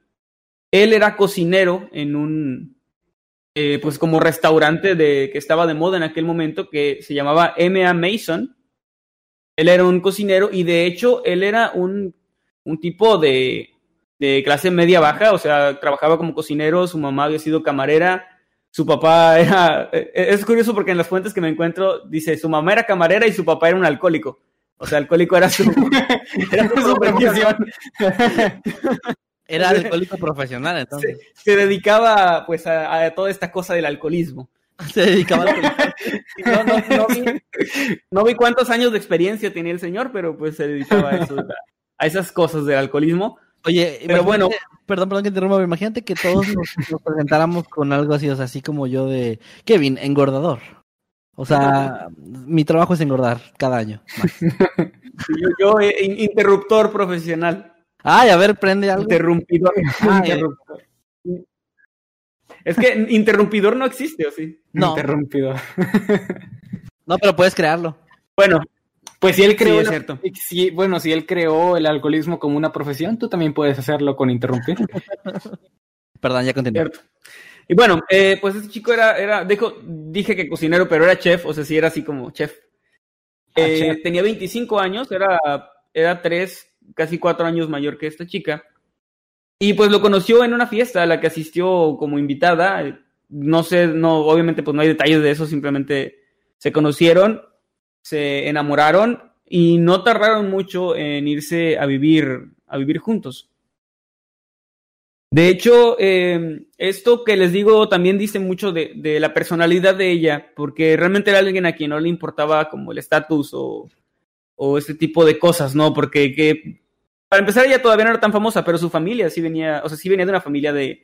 Él era cocinero en un, eh, pues como restaurante de, que estaba de moda en aquel momento que se llamaba M.A. Mason. Él era un cocinero y de hecho él era un, un tipo de, de clase media baja, o sea, trabajaba como cocinero, su mamá había sido camarera, su papá era... eh, Es curioso porque en las fuentes que me encuentro dice, su mamá era camarera y su papá era un alcohólico. O sea, alcohólico era su, era su profesión. Era alcohólico profesional, entonces. se dedicaba pues a, a toda esta cosa del alcoholismo. Se dedicaba al no, no, no, vi, no vi cuántos años de experiencia tenía el señor, pero pues se dedicaba a, eso, a esas cosas del alcoholismo. Oye, pero bueno, perdón, perdón que interrumpa, pero imagínate que todos nos, nos, presentáramos con algo así, o sea, así como yo de Kevin, engordador. O sea, mi trabajo es engordar cada año. yo, yo eh, interruptor profesional. Ay, a ver, prende algo. Interrumpidor. Ah, interruptor. Es que interrumpidor no existe, ¿o sí? No. Interrumpidor. no, pero puedes crearlo. Bueno, pues si él creó, sí. Si, bueno, si él creó el alcoholismo como una profesión, tú también puedes hacerlo con interrumpir. Perdón, ya continué. Y bueno, eh, pues este chico era, era, dejo, dije que cocinero, pero era chef, o sea, sí era así como chef. Ah, eh, chef. Tenía 25 años, era, era tres, casi cuatro años mayor que esta chica. Y pues lo conoció en una fiesta a la que asistió como invitada. No sé, no, obviamente pues no hay detalles de eso, simplemente se conocieron se enamoraron y no tardaron mucho en irse a vivir, a vivir juntos. De hecho, eh, esto que les digo también dice mucho de, de, la personalidad de ella, porque realmente era alguien a quien no le importaba como el estatus o, o este tipo de cosas, ¿no? Porque que, para empezar ella todavía no era tan famosa, pero su familia sí venía, o sea, sí venía de una familia de,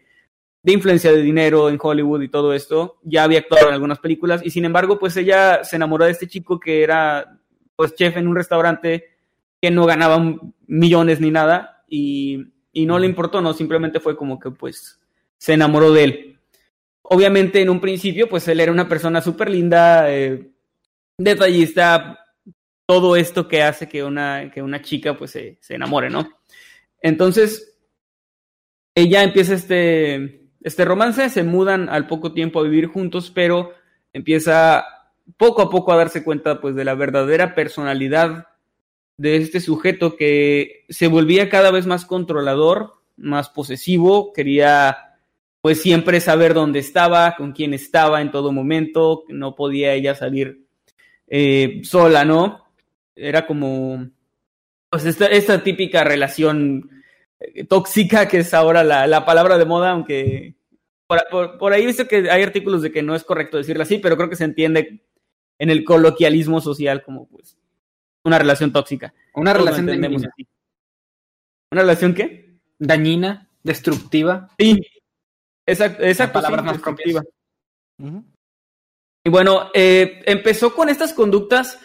de influencia de dinero en Hollywood y todo esto. Ya había actuado en algunas películas y sin embargo, pues ella se enamoró de este chico que era pues chef en un restaurante que no ganaba millones ni nada y, y no le importó, no, simplemente fue como que pues se enamoró de él. Obviamente en un principio pues él era una persona súper linda, eh, detallista, todo esto que hace que una, que una chica pues se, se enamore, ¿no? Entonces, ella empieza este, este romance, se mudan al poco tiempo a vivir juntos, pero empieza poco a poco a darse cuenta pues de la verdadera personalidad de este sujeto que se volvía cada vez más controlador, más posesivo, quería pues siempre saber dónde estaba, con quién estaba en todo momento, no podía ella salir eh, sola, ¿no? Era como pues esta, típica relación tóxica, que es ahora la, la palabra de moda, aunque por, por, por, ahí he visto que hay artículos de que no es correcto decirlo así, pero creo que se entiende en el coloquialismo social como pues una relación tóxica. Una Todos relación dañina. Así. ¿Una relación qué? Dañina, destructiva. Sí, exacto, exacto palabras sí, más propias. Uh -huh. Y bueno, eh, empezó con estas conductas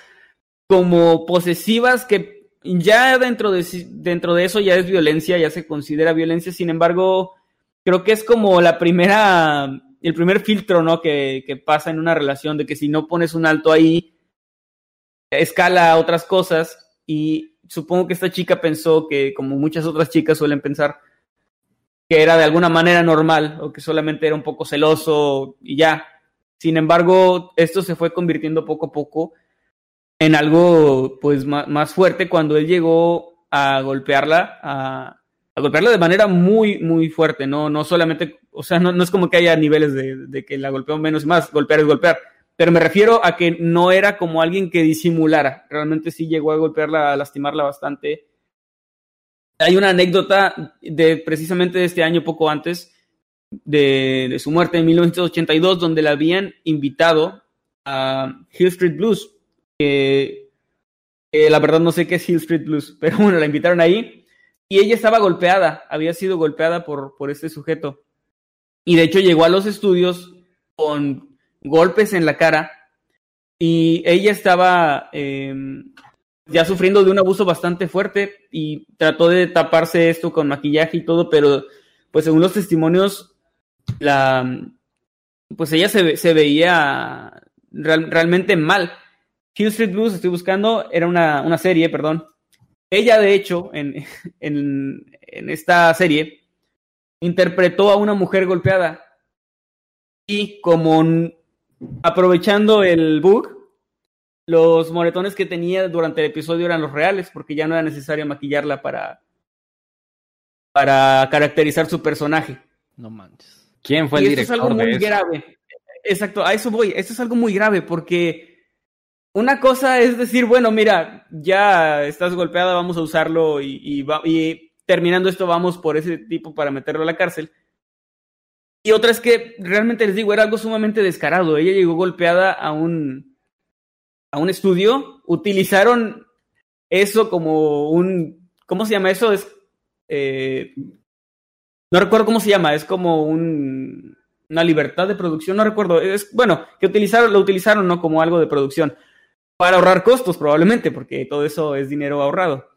como posesivas que ya dentro de, dentro de eso ya es violencia, ya se considera violencia, sin embargo, creo que es como la primera, el primer filtro, ¿no? Que, que, pasa en una relación, de que si no pones un alto ahí, escala a otras cosas y supongo que esta chica pensó que, como muchas otras chicas suelen pensar, que era de alguna manera normal o que solamente era un poco celoso y ya. Sin embargo, esto se fue convirtiendo poco a poco en algo pues más, más fuerte cuando él llegó a golpearla, a, golpearla de manera muy, muy fuerte, no, no solamente, o sea, no, no es como que haya niveles de, que la golpeó menos más, golpear es golpear, pero me refiero a que no era como alguien que disimulara, realmente sí llegó a golpearla, a lastimarla bastante. Hay una anécdota de precisamente de este año, poco antes de, de su muerte en 1982, donde la habían invitado a Hill Street Blues, que, la verdad no sé qué es Hill Street Blues, pero bueno, la invitaron ahí y ella estaba golpeada, había sido golpeada por, por este sujeto. Y de hecho llegó a los estudios con golpes en la cara y ella estaba eh, ya sufriendo de un abuso bastante fuerte y trató de taparse esto con maquillaje y todo, pero pues según los testimonios, pues ella se, veía real, realmente mal. Hill Street Blues, estoy buscando, era una, una serie, perdón. Ella, de hecho, en, en, en, esta serie, interpretó a una mujer golpeada. Y como aprovechando el bug, los moretones que tenía durante el episodio eran los reales, porque ya no era necesario maquillarla para, para caracterizar su personaje. No manches. ¿Quién fue el director esto es algo de muy eso? grave. Exacto, a eso voy. Esto es algo muy grave porque una cosa es decir, bueno, mira, ya estás golpeada, vamos a usarlo y, terminando esto vamos por ese tipo para meterlo a la cárcel. Y otra es que realmente les digo, era algo sumamente descarado. Ella llegó golpeada a un, a un estudio, utilizaron eso como un, ¿cómo se llama eso? Es, eh, no recuerdo cómo se llama, es como un, una libertad de producción, no recuerdo, es, bueno, que utilizaron, lo utilizaron, ¿no? Como algo de producción, para ahorrar costos probablemente, porque todo eso es dinero ahorrado.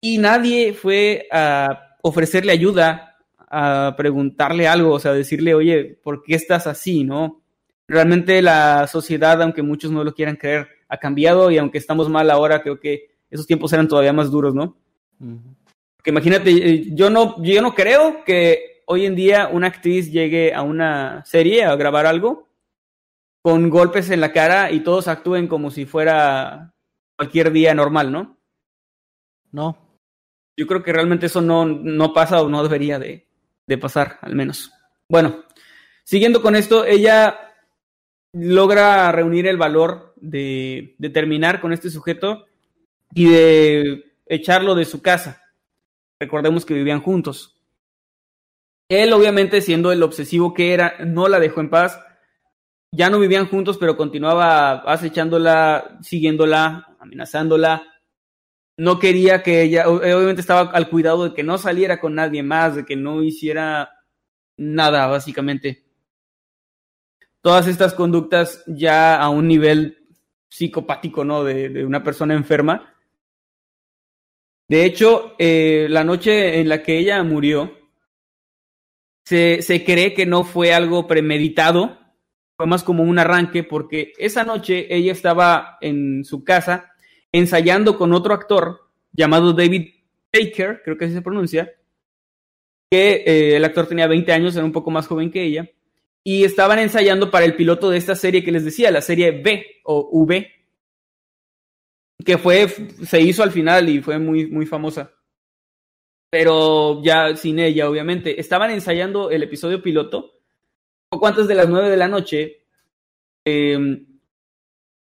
Y nadie fue a ofrecerle ayuda, a preguntarle algo, o sea, decirle, oye, ¿por qué estás así, no? Realmente la sociedad, aunque muchos no lo quieran creer, ha cambiado y aunque estamos mal ahora, creo que esos tiempos eran todavía más duros, ¿no? Porque imagínate, eh, yo no, yo no creo que hoy en día una actriz llegue a una serie a grabar algo con golpes en la cara y todos actúen como si fuera cualquier día normal, ¿no? No. Yo creo que realmente eso no, no pasa o no debería de, de pasar, al menos. Bueno, siguiendo con esto, ella logra reunir el valor de, de terminar con este sujeto y de echarlo de su casa. Recordemos que vivían juntos. Él, obviamente, siendo el obsesivo que era, no la dejó en paz. Ya no vivían juntos, pero continuaba acechándola, siguiéndola, amenazándola. No quería que ella, obviamente estaba al cuidado de que no saliera con nadie más, de que no hiciera nada, básicamente. Todas estas conductas ya a un nivel psicopático, ¿no? De, una persona enferma. De hecho, eh, la noche en la que ella murió, se cree que no fue algo premeditado, fue más como un arranque, porque esa noche ella estaba en su casa ensayando con otro actor llamado David Baker, creo que así se pronuncia, que eh, el actor tenía 20 años, era un poco más joven que ella, y estaban ensayando para el piloto de esta serie que les decía, la serie B o V, que fue, se hizo al final y fue muy, muy famosa. Pero ya sin ella, obviamente. Estaban ensayando el episodio piloto. Poco antes de las nueve de la noche, eh,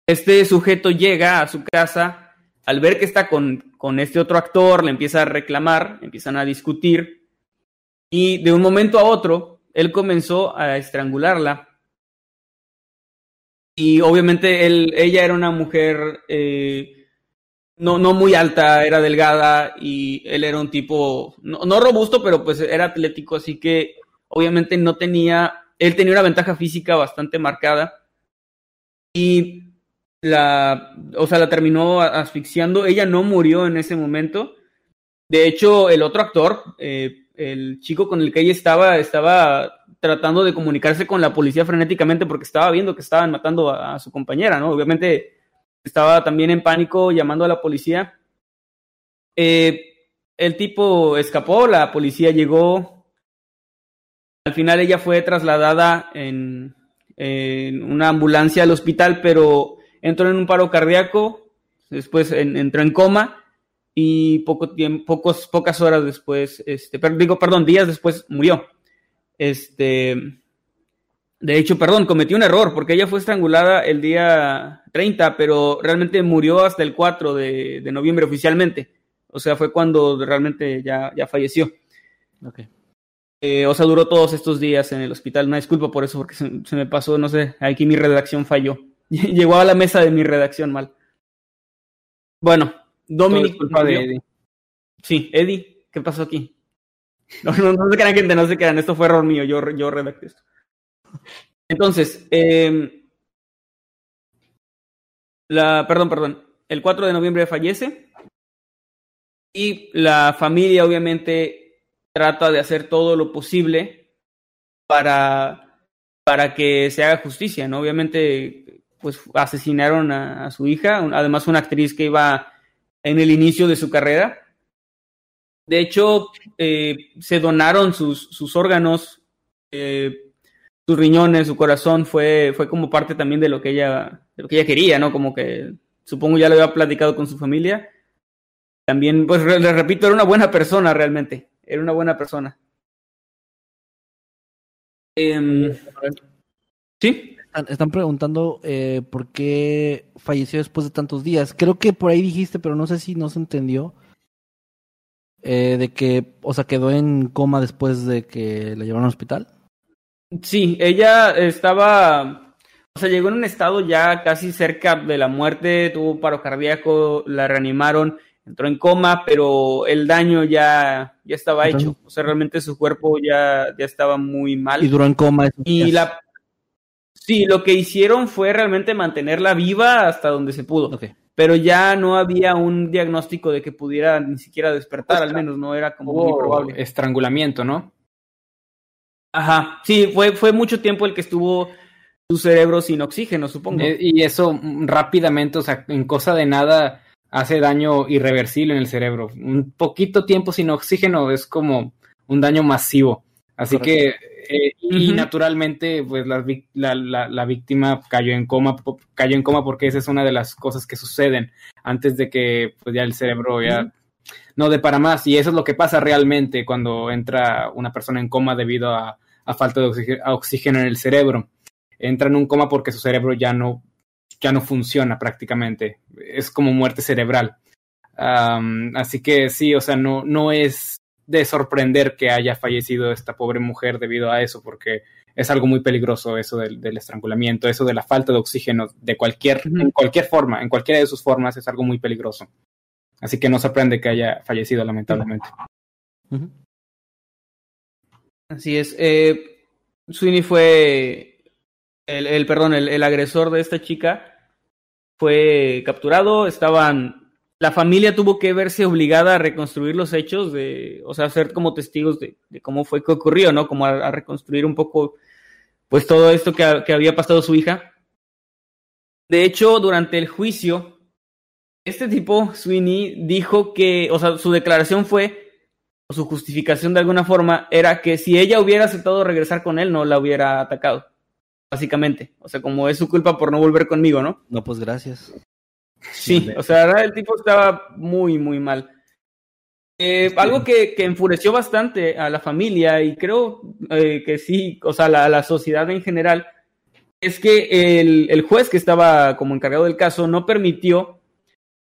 este sujeto llega a su casa. Al ver que está con, con este otro actor, le empieza a reclamar, empiezan a discutir. Y de un momento a otro, él comenzó a estrangularla. Y obviamente él, ella era una mujer eh, no, no muy alta, era delgada y él era un tipo, no, no, robusto, pero pues era atlético, así que obviamente no tenía, él tenía una ventaja física bastante marcada y la, o sea, la terminó asfixiando. Ella no murió en ese momento. De hecho, el otro actor, eh, el chico con el que ella estaba, estaba tratando de comunicarse con la policía frenéticamente porque estaba viendo que estaban matando a, su compañera, ¿no? Obviamente estaba también en pánico llamando a la policía. Eh, el tipo escapó, la policía llegó. Al final ella fue trasladada en, una ambulancia al hospital, pero entró en un paro cardíaco, después en, entró en coma y poco tiempo, pocos, pocas horas después, este, digo, perdón, días después murió. Este, de hecho, perdón, cometió un error porque ella fue estrangulada el día 30, pero realmente murió hasta el 4 de, de noviembre oficialmente. O sea, fue cuando realmente ya, ya falleció. Okay. Eh, o sea, duró todos estos días en el hospital. Una disculpa por eso, porque se, se me pasó, no sé, aquí mi redacción falló. Llegó a la mesa de mi redacción mal. Bueno, Dominic. de Eddie. Sí, Eddie, ¿qué pasó aquí? No, no, no se crean, gente, no se crean. Esto fue error mío. Yo, yo redacté esto. Entonces, eh, la, perdón, perdón, el 4 de noviembre fallece y la familia obviamente trata de hacer todo lo posible para, para que se haga justicia, ¿no? Obviamente, pues asesinaron a, su hija, además una actriz que iba en el inicio de su carrera. De hecho, eh, se donaron sus, sus órganos eh, sus riñones, su corazón fue, fue como parte también de lo que ella, de lo que ella quería, ¿no? Como que supongo ya lo había platicado con su familia. También, pues les repito, era una buena persona realmente. Era una buena persona. Eh, ¿Sí? Están preguntando eh, por qué falleció después de tantos días. Creo que por ahí dijiste, pero no sé si no se entendió. Eh, de que, o sea, quedó en coma después de que la llevaron al hospital. Sí, ella estaba, o sea, llegó en un estado ya casi cerca de la muerte, tuvo paro cardíaco, la reanimaron, entró en coma, pero el daño ya, ya estaba hecho. O sea, realmente su cuerpo ya, ya estaba muy mal. Y duró en coma. Y la, sí, lo que hicieron fue realmente mantenerla viva hasta donde se pudo. Ok. Pero ya no había un diagnóstico de que pudiera ni siquiera despertar, al menos no era como muy probable. estrangulamiento, ¿no? Ajá, sí, fue, fue mucho tiempo el que estuvo su cerebro sin oxígeno, supongo. Eh, y eso rápidamente, o sea, en cosa de nada, hace daño irreversible en el cerebro. Un poquito tiempo sin oxígeno es como un daño masivo. Así Correcto. que, eh, y naturalmente, pues la, la, la- la víctima cayó en coma, cayó en coma porque esa es una de las cosas que suceden antes de que pues ya el cerebro ya no dé para más. Y eso es lo que pasa realmente cuando entra una persona en coma debido a, a falta de oxígeno, a oxígeno en el cerebro. Entra en un coma porque su cerebro ya no, ya no funciona prácticamente. Es como muerte cerebral. Así que sí, o sea, no, no es de sorprender que haya fallecido esta pobre mujer debido a eso, porque es algo muy peligroso eso del, del estrangulamiento, eso de la falta de oxígeno de cualquier, en cualquier forma, en cualquiera de sus formas, es algo muy peligroso. Así que no sorprende que haya fallecido lamentablemente. Así es. Eh, Sweeney fue el, perdón, el, agresor de esta chica fue capturado. Estaban, la familia tuvo que verse obligada a reconstruir los hechos de, o sea, ser como testigos de, cómo fue que ocurrió, ¿no? Como a, reconstruir un poco, pues todo esto que, que había pasado su hija. De hecho, durante el juicio, este tipo, Sweeney, dijo que, o sea, su declaración fue o su justificación de alguna forma era que si ella hubiera aceptado regresar con él, no la hubiera atacado. Básicamente. O sea, como es su culpa por no volver conmigo, ¿no? No, pues gracias. Sí, o sea, la verdad, el tipo estaba muy, muy mal. Eh, algo que, que enfureció bastante a la familia y creo eh, que sí, o sea, la, la sociedad en general, es que el, el juez que estaba como encargado del caso no permitió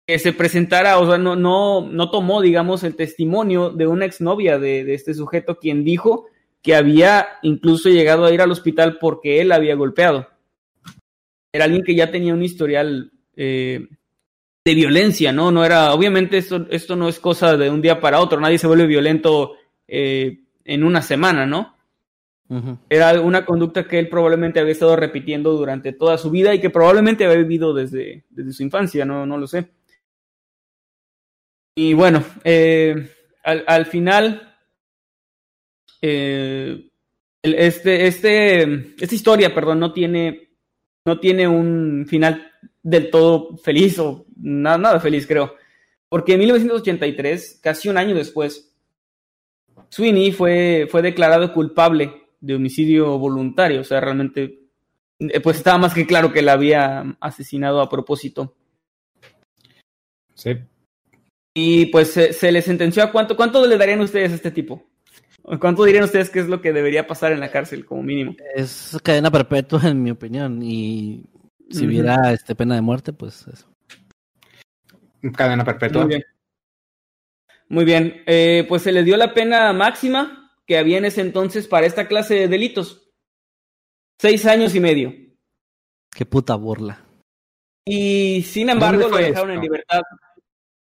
que se presentara, o sea, no, no, no tomó, digamos, el testimonio de una exnovia de, de este sujeto, quien dijo que había incluso llegado a ir al hospital porque él había golpeado. Era alguien que ya tenía un historial eh, de violencia, ¿no? No era, obviamente esto, esto no es cosa de un día para otro, nadie se vuelve violento eh, en una semana, ¿no? Era una conducta que él probablemente había estado repitiendo durante toda su vida y que probablemente había vivido desde, desde su infancia, no, no lo sé. Y bueno, eh, al, al final, eh, este, este, esta historia, perdón, no tiene, no tiene un final del todo feliz o nada, nada feliz, creo. Porque en 1983, casi un año después, Sweeney fue, fue declarado culpable de homicidio voluntario. O sea, realmente, eh, pues estaba más que claro que la había asesinado a propósito. Sí. Y pues se, se le sentenció a cuánto, cuánto le darían ustedes a este tipo? ¿O ¿Cuánto dirían ustedes que es lo que debería pasar en la cárcel como mínimo? Es cadena perpetua, en mi opinión. Y si hubiera este, pena de muerte, pues eso. Cadena perpetua. Muy bien. Muy bien. Eh, pues se le dio la pena máxima que había en ese entonces para esta clase de delitos. Seis años y medio. Qué puta burla. Y sin embargo lo dejaron esto? en libertad.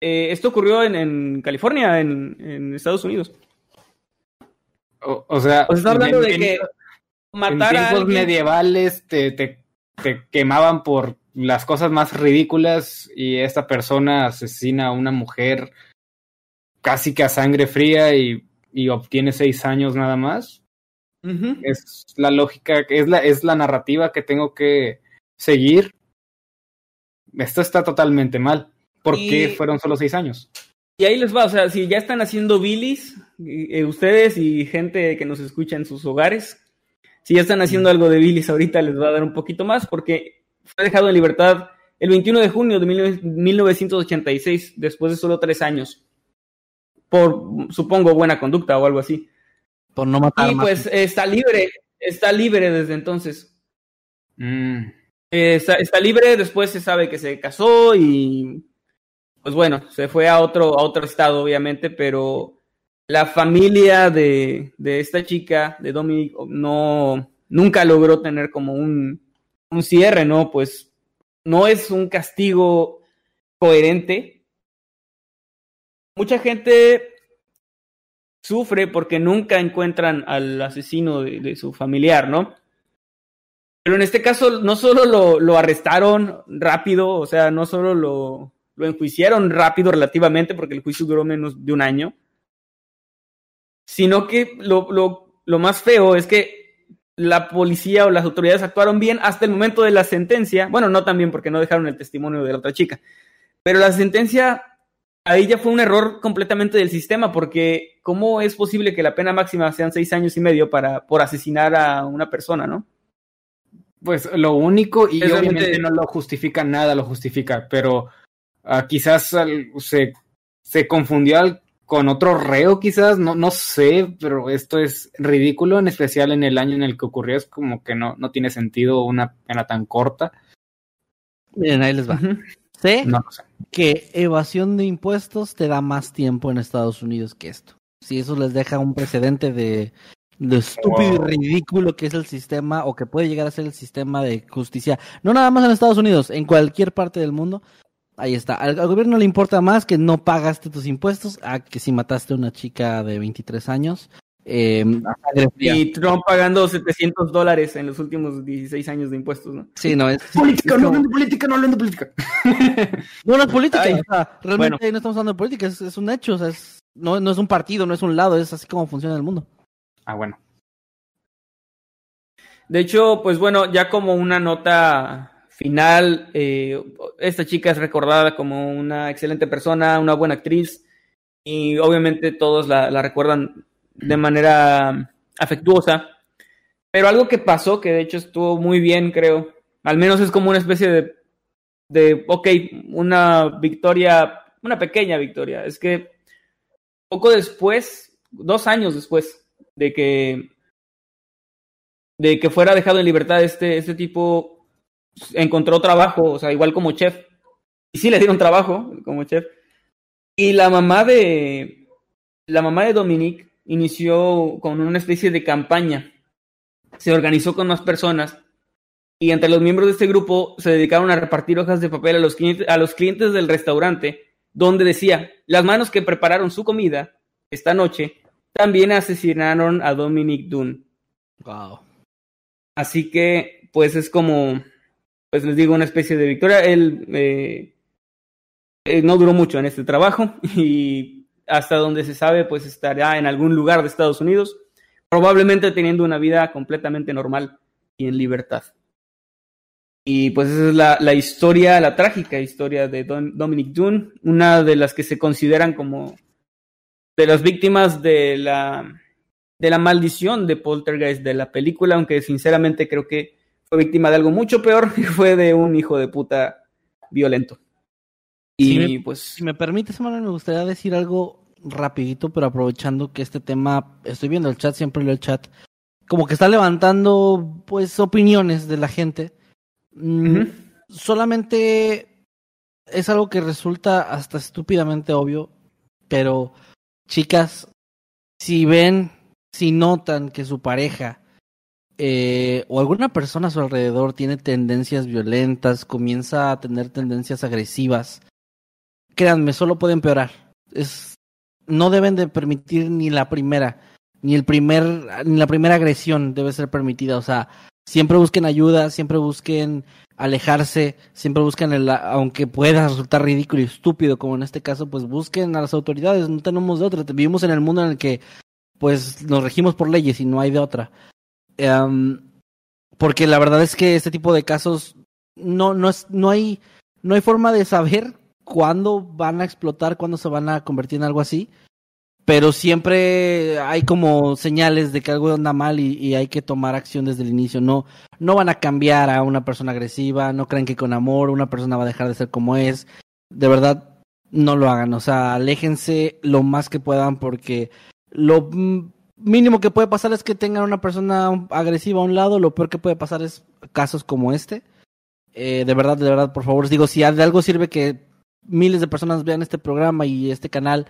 Eh, esto ocurrió en, en California, en, en Estados Unidos. O, o sea, Pues está hablando en- de que en matar a tiempos alguien... medievales te, te, te quemaban por las cosas más ridículas y esta persona asesina a una mujer casi que a sangre fría y, y obtiene seis años nada más. Es la lógica, es la, es la narrativa que tengo que seguir. Esto está totalmente mal. ¿Por Y- qué fueron solo seis años? Y ahí les va, o sea, si ya están haciendo bilis, eh, ustedes y gente que nos escucha en sus hogares, si ya están haciendo algo de bilis ahorita les va a dar un poquito más porque fue dejado en libertad el 21 de junio de 19- 1986, después de solo tres años, por, supongo, buena conducta o algo así. Por no matar Y más. pues está libre, está libre desde entonces. Mm, Eh, está, está libre, después se sabe que se casó y pues bueno, se fue a otro, a otro estado, obviamente, pero la familia de, de esta chica, de Dominic, no, nunca logró tener como un, un cierre, ¿no? Pues no es un castigo coherente. Mucha gente sufre porque nunca encuentran al asesino de, su familiar, ¿no? Pero en este caso no solo lo, lo, arrestaron rápido, o sea, no solo lo, lo enjuiciaron rápido relativamente, porque el juicio duró menos de un año, sino que lo, lo, lo más feo es que la policía o las autoridades actuaron bien hasta el momento de la sentencia. Bueno, no tan bien porque no dejaron el testimonio de la otra chica. Pero la sentencia ahí ya fue un error completamente del sistema, porque ¿cómo es posible que la pena máxima sean seis años y medio para, por asesinar a una persona, no? Pues lo único, y obviamente no lo justifica nada, lo justifica, pero uh, quizás al, se, se confundió al con otro reo quizás, no, no sé, pero esto es ridículo, en especial en el año en el que ocurrió, es como que no, no tiene sentido una pena tan corta. Miren, ahí les va. Sé No sé. que evasión de impuestos te da más tiempo en Estados Unidos que esto. Si eso les deja un precedente de lo estúpido Wow. y ridículo que es el sistema o que puede llegar a ser el sistema de justicia, no nada más en Estados Unidos, en cualquier parte del mundo. Ahí está. Al, al gobierno le importa más que no pagaste tus impuestos a que si mataste a una chica de 23 años. Eh. Y Trump pagando 700 dólares en los últimos 16 años de impuestos, ¿no? Sí, no es. Política, es no como- hablen de política, no hablen de política. No, no es política. Ay, o sea, realmente no estamos hablando de política, es, es un hecho. O sea, es- no, no es un partido, no es un lado, es así como funciona el mundo. Ah, bueno. De hecho, pues bueno, ya como una nota final, eh, esta chica es recordada como una excelente persona, una buena actriz, y obviamente todos la, la recuerdan de manera afectuosa. Pero algo que pasó, que de hecho estuvo muy bien, creo, al menos es como una especie de, de ok, una victoria, una pequeña victoria, es que poco después, dos años después de que de que fuera dejado en libertad este, este tipo encontró trabajo, o sea, igual como chef. Y sí le dieron trabajo como chef. Y la mamá de la mamá de Dominique inició con una especie de campaña. Se organizó con más personas y entre los miembros de este grupo se dedicaron a repartir hojas de papel a los clientes, a los clientes del restaurante donde decía, las manos que prepararon su comida esta noche también asesinaron a Dominic Dunn. Wow. Así que, pues es como, pues les digo, una especie de victoria. Él eh, eh, no duró mucho en este trabajo y hasta donde se sabe, pues estará en algún lugar de Estados Unidos, probablemente teniendo una vida completamente normal y en libertad. Y pues esa es la, la historia, la trágica historia de Dominic Dunn, una de las que se consideran como de las víctimas de la de la maldición de Poltergeist de la película, aunque sinceramente creo que fue víctima de algo mucho peor, que fue de un hijo de puta violento. Y pues Si me permites, Manuel, me gustaría decir algo rapidito, pero aprovechando que este tema, estoy viendo el chat, siempre leo el chat, como que está levantando, pues, opiniones de la gente. Mm. Solamente es algo que resulta hasta estúpidamente obvio, pero chicas, si ven, si notan que su pareja eh, o alguna persona a su alrededor tiene tendencias violentas, comienza a tener tendencias agresivas, créanme, solo puede empeorar. Es, no deben de permitir ni la primera, ni el primer, ni la primera agresión debe ser permitida. O sea, siempre busquen ayuda, siempre busquen alejarse, siempre busquen el, aunque pueda resultar ridículo y estúpido, como en este caso, pues busquen a las autoridades, no tenemos de otra. Vivimos en el mundo en el que pues nos regimos por leyes y no hay de otra. Em, porque la verdad es que este tipo de casos no, no es, no hay, no hay forma de saber cuándo van a explotar, cuándo se van a convertir en algo así. Pero siempre hay como señales de que algo anda mal y, hay que tomar acción desde el inicio. No, no van a cambiar a una persona agresiva, no creen que con amor una persona va a dejar de ser como es. De verdad, no lo hagan. O sea, aléjense lo más que puedan porque lo mínimo que puede pasar es que tengan una persona agresiva a un lado. Lo peor que puede pasar es casos como este. Eh, de verdad, de verdad, por favor, digo, si de algo sirve que miles de personas vean este programa y este canal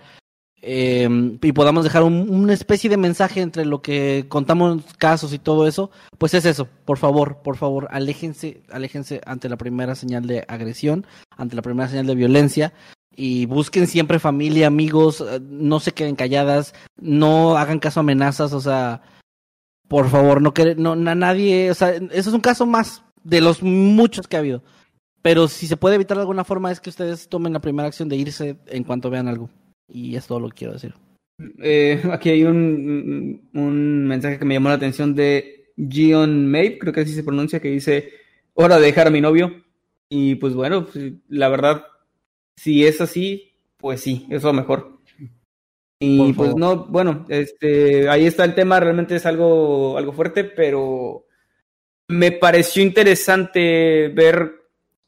eh, y podamos dejar un- una especie de mensaje entre lo que contamos casos y todo eso, pues es eso. Por favor, por favor, aléjense, aléjense ante la primera señal de agresión, ante la primera señal de violencia y busquen siempre familia, amigos, eh, no se queden calladas, no hagan caso a amenazas, o sea, por favor, no que no na- nadie, o sea, eso es un caso más de los muchos que ha habido. Pero si se puede evitar de alguna forma es que ustedes tomen la primera acción de irse en cuanto vean algo. Y es todo lo que quiero decir. Eh, aquí hay un, un mensaje que me llamó la atención de Gion Mape, creo que así se pronuncia, que dice, hora de dejar a mi novio. Y pues bueno, pues, la verdad, si es así, pues sí, es lo mejor. Y pues no, bueno, este, ahí está el tema, realmente es algo, algo fuerte, pero me pareció interesante ver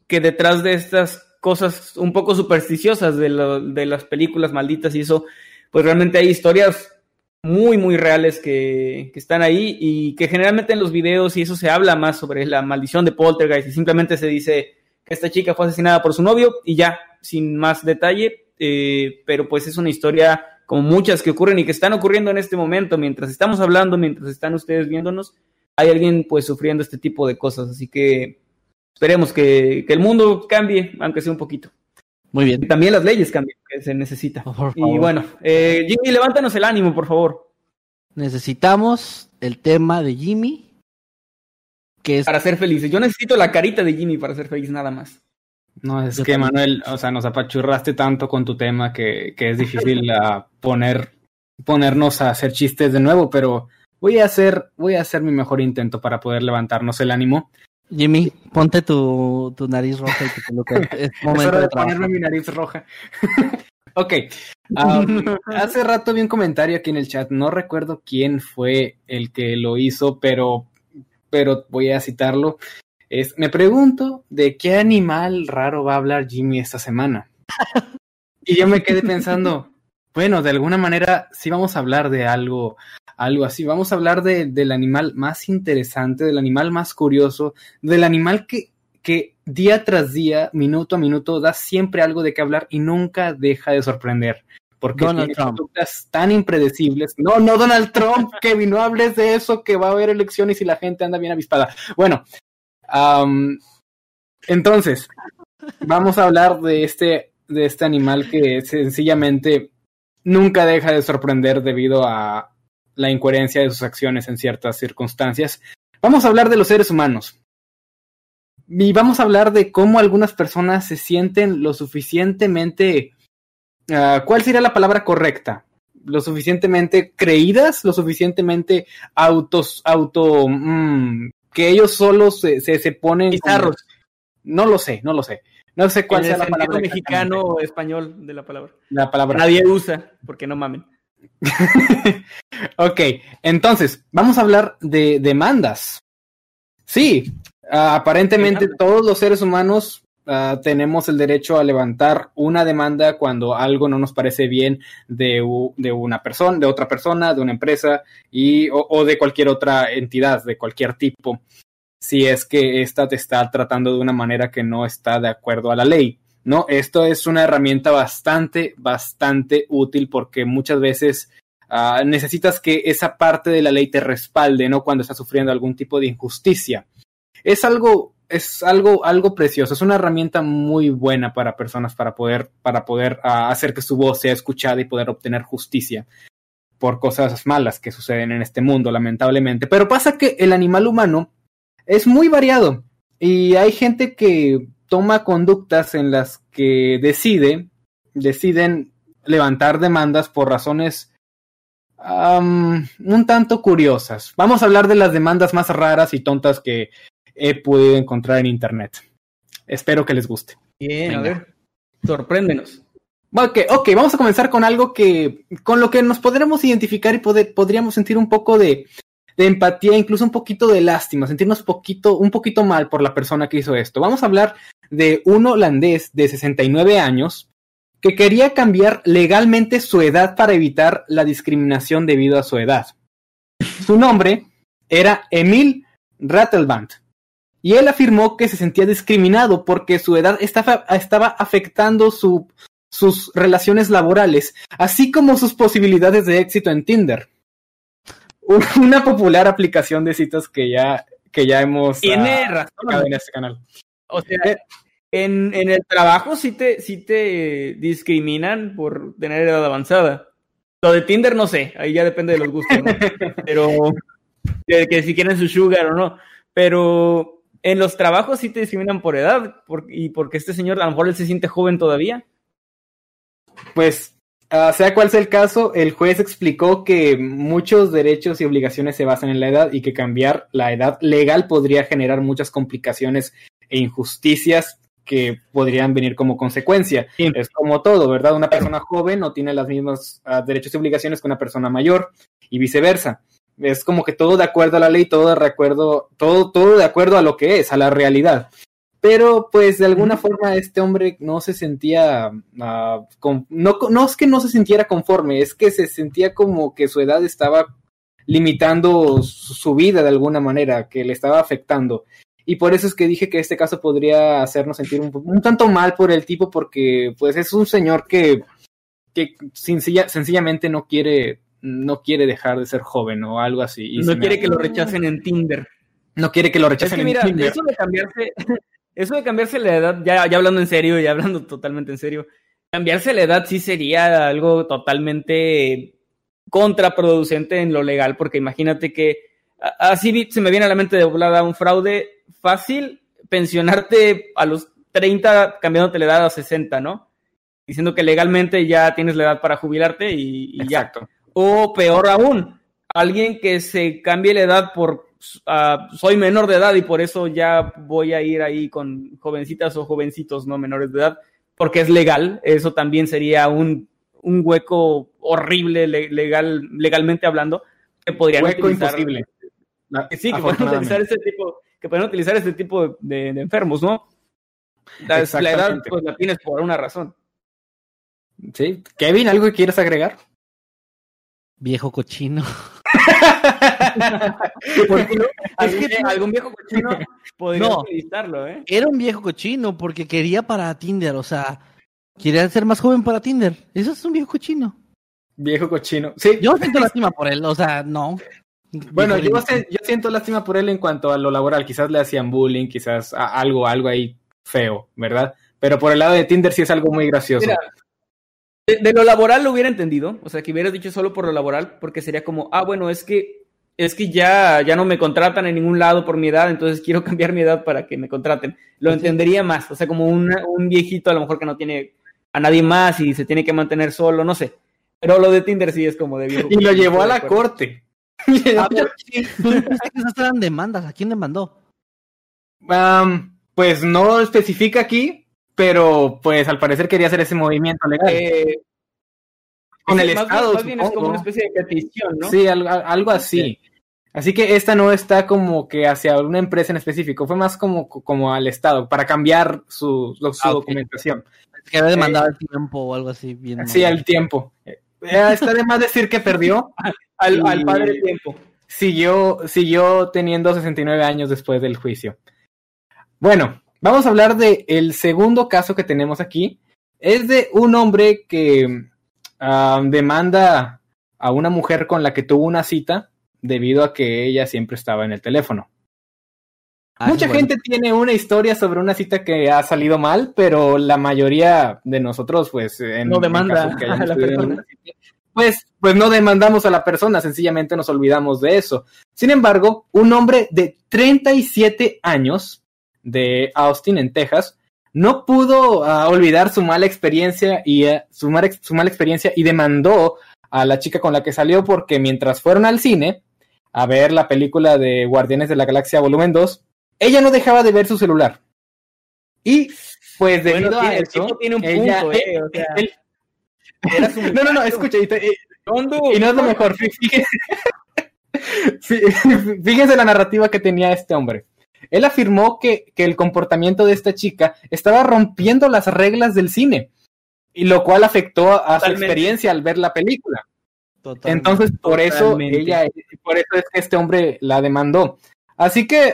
que detrás de estas cosas un poco supersticiosas de, lo- de las películas malditas y eso, pues realmente hay historias muy, muy reales que, que están ahí y que generalmente en los videos y eso se habla más sobre la maldición de Poltergeist y simplemente se dice esta chica fue asesinada por su novio y ya, sin más detalle, eh, pero pues es una historia como muchas que ocurren y que están ocurriendo en este momento, mientras estamos hablando, mientras están ustedes viéndonos, hay alguien pues sufriendo este tipo de cosas, así que esperemos que, que el mundo cambie, aunque sea un poquito. Muy bien. Y también las leyes cambian, que se necesita. Por Y favor. bueno, eh, Jimmy, levántanos el ánimo, por favor, Necesitamos el tema de Jimmy, que es para ser felices. Yo necesito la carita de Jimmy para ser feliz, nada más. No, es Yo que también. Manuel, o sea, nos apachurraste tanto con tu tema que, que es difícil poner, ponernos a hacer chistes de nuevo, pero voy a hacer, voy a hacer mi mejor intento para poder levantarnos el ánimo. Jimmy, ponte tu, tu nariz roja y tu peluca. Es Es momento hora de de ponerme mi nariz roja. ok. um, hace rato vi un comentario aquí en el chat. No recuerdo quién fue el que lo hizo, pero, pero voy a citarlo. Es, me pregunto de qué animal raro va a hablar Jimmy esta semana. Y yo me quedé pensando, bueno, de alguna manera sí vamos a hablar de algo, algo así. Vamos a hablar de, del animal más interesante, del animal más curioso, del animal que, que día tras día, minuto a minuto, da siempre algo de qué hablar y nunca deja de sorprender. Porque Donald tiene Trump. conductas tan impredecibles. No, no Donald Trump, Kevin, no hables de eso, que va a haber elecciones y la gente anda bien avispada. Bueno, entonces, vamos a hablar de este, de este animal que sencillamente nunca deja de sorprender debido a la incoherencia de sus acciones en ciertas circunstancias. Vamos a hablar de los seres humanos. Y vamos a hablar de cómo algunas personas se sienten lo suficientemente... ah, ¿Cuál sería la palabra correcta? Lo suficientemente creídas, lo suficientemente autos, auto... mm, que ellos solos se, se, se ponen... como- Bizarros. No lo sé, no lo sé. No sé cuál en sea la palabra mexicano o español de la palabra. La palabra. Nadie usa, porque no mamen. ok, entonces, vamos a hablar de demandas. Sí, ah, aparentemente todos los seres humanos ah, tenemos el derecho a levantar una demanda cuando algo no nos parece bien de, de una persona, de otra persona, de una empresa y, o, o de cualquier otra entidad, de cualquier tipo, si es que ésta te está tratando de una manera que no está de acuerdo a la ley. ¿no? Esto es una herramienta bastante, bastante útil porque muchas veces ah, necesitas que esa parte de la ley te respalde, ¿no? Cuando estás sufriendo algún tipo de injusticia. Es algo, es algo, algo precioso, es una herramienta muy buena para personas para poder, para poder ah, hacer que su voz sea escuchada y poder obtener justicia por cosas malas que suceden en este mundo, lamentablemente. Pero pasa que el animal humano es muy variado y hay gente que toma conductas en las que decide, deciden levantar demandas por razones un tanto curiosas. Vamos a hablar de las demandas más raras y tontas que he podido encontrar en internet. Espero que les guste. Bien, a ver. Sorpréndenos. Ok, ok, vamos a comenzar con algo que con lo que nos podremos identificar y poder- podríamos sentir un poco de, de empatía, incluso un poquito de lástima, sentirnos poquito, un poquito mal por la persona que hizo esto. Vamos a hablar de un holandés de 69 años que quería cambiar legalmente su edad para evitar la discriminación debido a su edad. Su nombre era Emil Rattelband y él afirmó que se sentía discriminado porque su edad estaba, estaba afectando su, sus relaciones laborales, así como sus posibilidades de éxito en Tinder. Una popular aplicación de citas que ya, que ya hemos Tiene ah, razón. en este canal. O sea, en, en el trabajo sí te, sí te discriminan por tener edad avanzada. Lo de Tinder no sé, ahí ya depende de los gustos, ¿no? Pero de que si quieren su sugar o no. Pero en los trabajos sí te discriminan por edad por- y porque este señor a lo mejor él se siente joven todavía. Pues, ah, sea cual sea el caso, el juez explicó que muchos derechos y obligaciones se basan en la edad y que cambiar la edad legal podría generar muchas complicaciones e injusticias que podrían venir como consecuencia. Sí. Es como todo, ¿verdad? Una persona joven no tiene los mismos ah, derechos y obligaciones que una persona mayor y viceversa. Es como que todo de acuerdo a la ley, todo de acuerdo, todo, todo de acuerdo a lo que es, a la realidad. Pero, pues, de alguna forma, este hombre no se sentía. ah, con- no, no es que no se sintiera conforme, es que se sentía como que su edad estaba limitando su, su vida de alguna manera, que le estaba afectando. Y por eso es que dije que este caso podría hacernos sentir un, un tanto mal por el tipo, porque, pues, es un señor que, que sencilla- sencillamente no quiere. No quiere dejar de ser joven o algo así. y no quiere que lo rechacen en Tinder. no quiere que lo Es rechacen que en mira, Tinder. eso de cambiarse, eso de cambiarse la edad, ya, ya hablando en serio, ya hablando totalmente en serio, cambiarse la edad sí sería algo totalmente contraproducente en lo legal, porque imagínate que así se me viene a la mente de volada un fraude fácil, pensionarte a los 30 cambiándote la edad a 60, ¿no? Diciendo que legalmente ya tienes la edad para jubilarte y, y ya. O peor aún, alguien que se cambie la edad por ah, soy menor de edad y por eso ya voy a ir ahí con jovencitas o jovencitos no menores de edad, porque es legal. Eso también sería un, un hueco horrible le- legal, legalmente hablando que podrían Hueco utilizar. imposible. Que sí, que pueden utilizar este tipo, que pueden utilizar este tipo de, de enfermos, ¿no? La, la edad, pues la tienes por una razón. Sí. Kevin, ¿algo que quieras agregar? Viejo cochino. ¿Algún, que- algún viejo cochino podría No. utilizarlo, ¿eh? Era un viejo cochino porque quería para Tinder, o sea, quería ser más joven para Tinder. Eso es un viejo cochino. Viejo cochino. Sí. Yo siento lástima por él, o sea, no. bueno, yo, ridículo. sé- yo siento lástima por él en cuanto a lo laboral. Quizás le hacían bullying, quizás algo, algo ahí feo, ¿verdad? Pero por el lado de Tinder sí es algo muy gracioso. Mira, de, de lo laboral lo hubiera entendido, o sea, que hubieras dicho solo por lo laboral, porque sería como, ah, bueno, es que es que ya, ya no me contratan en ningún lado por mi edad, entonces quiero cambiar mi edad para que me contraten. Lo entendería más, o sea, como una- un viejito a lo mejor que no tiene a nadie más y se tiene que mantener solo, no sé. Pero lo de Tinder sí es como de viejo. y lo llevó a la acuerdo. corte. A ver, tú dijiste que esas eran demandas. ¿A quién demandó? Pues no especifica aquí, pero pues al parecer quería hacer ese movimiento legal. Eh, Con sí, el más Estado, bien- más bien es como supongo. una especie de petición, ¿no? Sí, algo, algo así. Así que esta no está como que hacia una empresa en específico, fue más como, como al Estado, para cambiar su, lo- su Ah, documentación. Que había demandado el tiempo o algo así. Bien Sí, al tiempo. Eh, está de más decir que perdió. Al, Y- al padre tiempo. Siguió, siguió teniendo 69 años después del juicio. Bueno, vamos a hablar de el segundo caso que tenemos aquí. Es de un hombre que ah, demanda a una mujer con la que tuvo una cita debido a que ella siempre estaba en el teléfono. Ah, Mucha bueno. gente tiene una historia sobre una cita que ha salido mal, pero la mayoría de nosotros, pues, en No demanda en que a la persona. cita, pues, pues no demandamos a la persona, sencillamente nos olvidamos de eso. Sin embargo, un hombre de 37 años de Austin, en Texas, no pudo ah, olvidar su mala experiencia y eh, su, mala, ex- su mala experiencia y demandó a la chica con la que salió porque mientras fueron al cine a ver la película de Guardianes de la Galaxia Volumen 2, ella no dejaba de ver su celular. Y pues debido Bueno, a tiene- el eso, tipo tiene un ella- punto, eh, o sea, él- era su no, no, no, escucha, y, te- y- no es lo mejor, fí- fíjense, fí- fíjense la narrativa que tenía este hombre. Él afirmó que, que el comportamiento de esta chica estaba rompiendo las reglas del cine, y lo cual afectó a su experiencia al ver la película. Totalmente. Entonces, por eso ella, por eso es que este hombre la demandó. Así que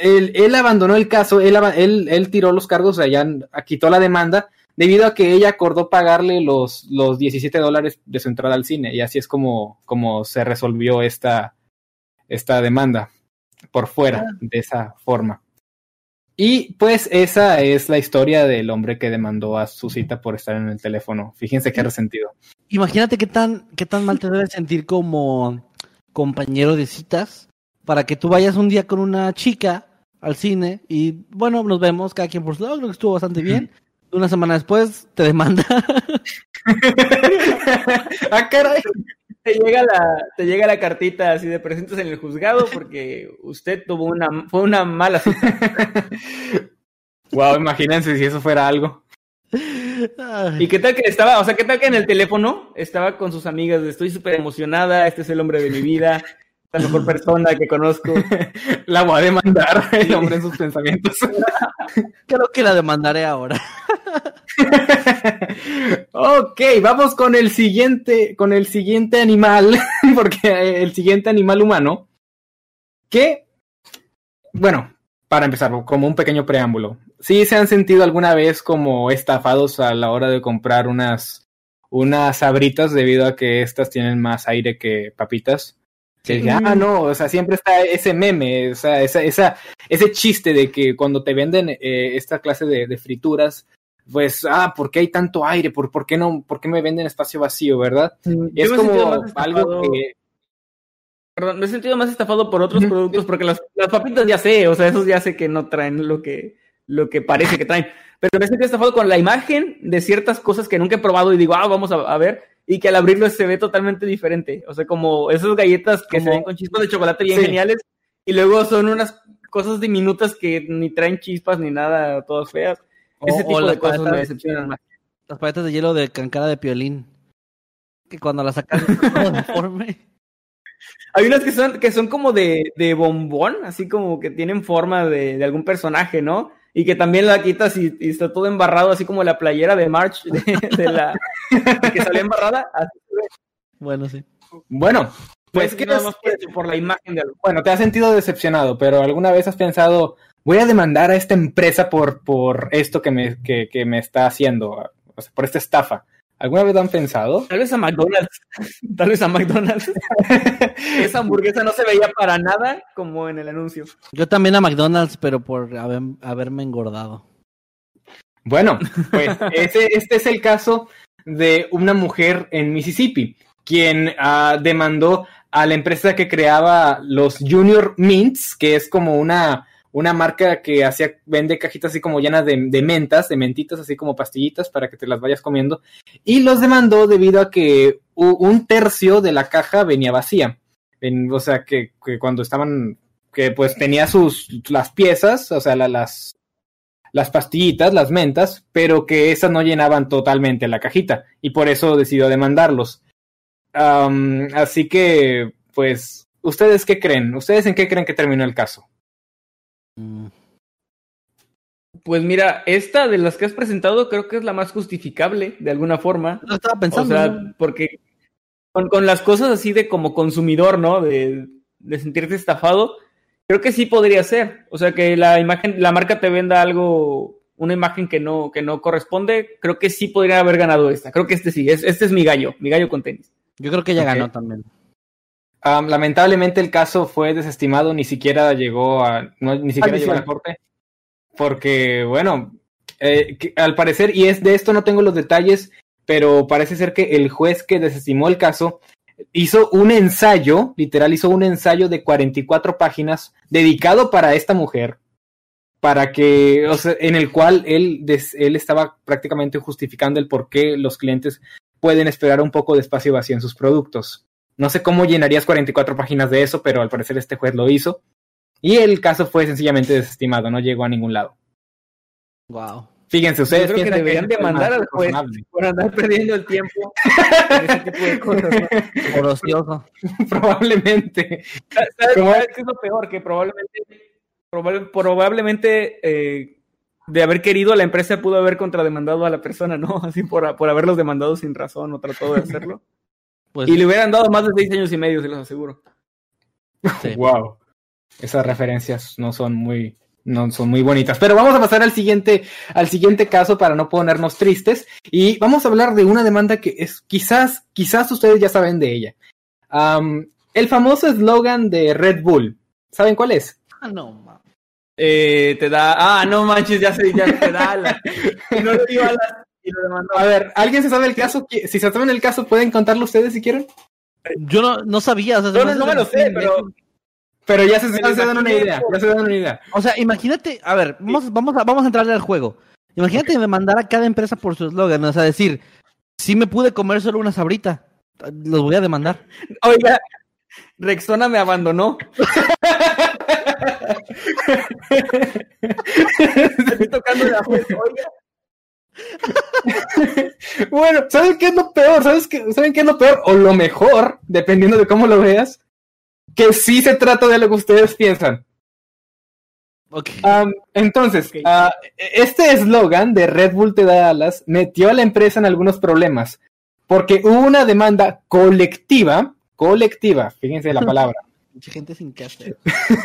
él, él abandonó el caso, él, él, él tiró los cargos, o sea, ya quitó la demanda, debido a que ella acordó pagarle los, los 17 dólares de su entrada al cine. Y así es como, como se resolvió esta, esta demanda por fuera de esa forma. Y pues esa es la historia del hombre que demandó a su cita por estar en el teléfono. Fíjense qué resentido. Imagínate qué tan, qué tan mal te debes sentir como compañero de citas para que tú vayas un día con una chica al cine y bueno, nos vemos cada quien por su lado, creo que estuvo bastante bien. Una semana después te demanda. ah, caray. Te llega, la, te llega la cartita así de presentes en el juzgado porque usted tuvo una, fue una mala cita. wow, imagínense si eso fuera algo. ¿Y qué tal que estaba, o sea, qué tal que en el teléfono estaba con sus amigas, estoy súper emocionada, este es el hombre de mi vida, la mejor persona que conozco. La voy a demandar, el hombre en sus pensamientos. Creo que la demandaré ahora. ok, vamos con el siguiente, con el siguiente animal, porque el siguiente animal humano, que, bueno, para empezar, como un pequeño preámbulo, ¿sí se han sentido alguna vez como estafados a la hora de comprar unas, unas sabritas debido a que estas tienen más aire que papitas? Sí. ah, no, o sea, siempre está ese meme, o sea, esa, esa, ese chiste de que cuando te venden eh, esta clase de, de, frituras, pues, ah, ¿por qué hay tanto aire? ¿Por, por qué no, por qué me venden espacio vacío, verdad? es como algo que... Perdón, me he sentido más estafado por otros productos porque las, las, papitas ya sé, o sea, esos ya sé que no traen lo que, lo que parece que traen. Pero me he sentido estafado con la imagen de ciertas cosas que nunca he probado y digo, ah, vamos a, a ver y que al abrirlo se ve totalmente diferente. O sea, como esas galletas que como, se ven con chispas de chocolate bien sí. geniales y luego son unas cosas diminutas que ni traen chispas ni nada, todas feas. O, Ese tipo de cosas me decepcionan más. Las paletas de hielo de cancada de piolín. Que cuando las todo deforme. Hay unas que son, que son como de, de bombón, así como que tienen forma de, de algún personaje, ¿no? Y que también la quitas y, y, está todo embarrado, así como la playera de March de, de la que salió embarrada. Así. Bueno, sí. Bueno, pues que nada más por, por, la imagen de algo. Bueno, te has sentido decepcionado, pero alguna vez has pensado, voy a demandar a esta empresa por, por esto que me, que, que me está haciendo, o sea, por esta estafa. ¿Alguna vez han pensado? Tal vez a McDonald's. Tal vez a McDonald's. Esa hamburguesa no se veía para nada como en el anuncio. Yo también a McDonald's, pero por haber, haberme engordado. Bueno, pues ese, este es el caso de una mujer en Mississippi, quien uh, demandó a la empresa que creaba los Junior Mints, que es como una una marca que hacía, vende cajitas así como llenas de, mentas, de mentitas, así como pastillitas para que te las vayas comiendo. Y los demandó debido a que un tercio de la caja venía vacía. O sea, que, cuando estaban, que pues tenía sus, las piezas, o sea, la, las, las pastillitas, las mentas, pero que esas no llenaban totalmente la cajita. Y por eso decidió demandarlos. Así que, pues, ¿ustedes qué creen? ¿Ustedes en qué creen que terminó el caso? Mm. Pues mira, esta de las que has presentado creo que es la más justificable de alguna forma. No estaba pensando. O sea, ¿no? porque con, con, las cosas así de como consumidor, ¿no? De, de, sentirte estafado, creo que sí podría ser. O sea, que la imagen, la marca te venda algo, una imagen que no, que no corresponde, creo que sí podría haber ganado esta. Creo que este sí, es, este es mi gallo, mi gallo con tenis. Yo creo que ella okay. ganó también. Um, lamentablemente el caso fue desestimado, ni siquiera llegó a, no, ni siquiera llegó a la corte, porque bueno, eh, que, al parecer, y es de esto no tengo los detalles, pero parece ser que el juez que desestimó el caso hizo un ensayo, literal hizo un ensayo de 44 páginas dedicado para esta mujer, para que, o sea, en el cual él, des, él estaba prácticamente justificando el por qué los clientes pueden esperar un poco de espacio vacío en sus productos. No sé cómo llenarías 44 páginas de eso, pero al parecer este juez lo hizo. Y el caso fue sencillamente desestimado, no llegó a ningún lado. Wow. Fíjense, ustedes Yo creo que deberían que demandar al juez por andar perdiendo el tiempo en ese tipo de cosas. ¿no? Por ocioso. probablemente. ¿Sabes, ¿Sabes qué es lo peor? Que probablemente, probable, probablemente eh, de haber querido, la empresa pudo haber contrademandado a la persona, ¿no? Así por, por haberlos demandado sin razón o tratado de hacerlo. Pues, y le hubieran dado más de seis años y medio, se los aseguro. Sí. wow. Esas referencias no son muy no son muy bonitas. Pero vamos a pasar al siguiente, al siguiente caso para no ponernos tristes. Y vamos a hablar de una demanda que es quizás, quizás ustedes ya saben de ella. El famoso eslogan de Red Bull. ¿Saben cuál es? Ah, no, ma. Eh, te da. Ah, no manches, ya sé, ya te da. Y no le dio alas y lo demandó. A ver, ¿alguien se sabe el caso? Si se saben el caso, pueden contarlo ustedes si quieren. Yo no, no sabía. O sea, No, me no, no hace me lo sé, pero. Pero ya se, Me ya lo se dan una idea. Ya se dan una idea. O sea, imagínate, a ver, vamos, vamos, a, vamos a entrarle al juego. Imagínate demandar a cada empresa por su eslogan, o sea, decir, si me pude comer solo una sabrita, los voy a demandar. Oiga, Rexona me abandonó. Estoy tocando la oiga. Bueno, ¿saben qué es lo peor? ¿Sabes qué? ¿Saben qué es lo peor? O lo mejor, dependiendo de cómo lo veas, que sí se trata de lo que ustedes piensan. Ok. Am, entonces, ah, este eslogan de Red Bull te da alas metió a la empresa en algunos problemas, porque hubo una demanda colectiva, colectiva, fíjense la palabra, Mucha gente sin casa.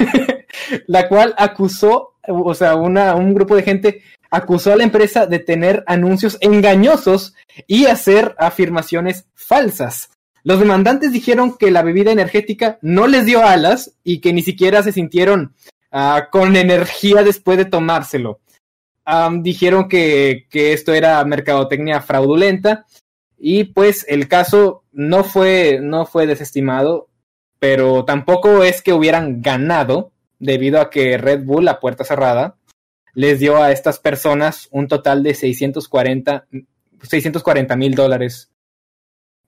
la cual acusó, o sea, una, un grupo de gente acusó a la empresa de tener anuncios engañosos y hacer afirmaciones falsas. Los demandantes dijeron que la bebida energética no les dio alas y que ni siquiera se sintieron ah, con energía después de tomárselo. Dijeron que, que esto era mercadotecnia fraudulenta y pues el caso no fue, no fue desestimado, pero tampoco es que hubieran ganado debido a que Red Bull, a puerta cerrada, les dio a estas personas un total de 640 mil dólares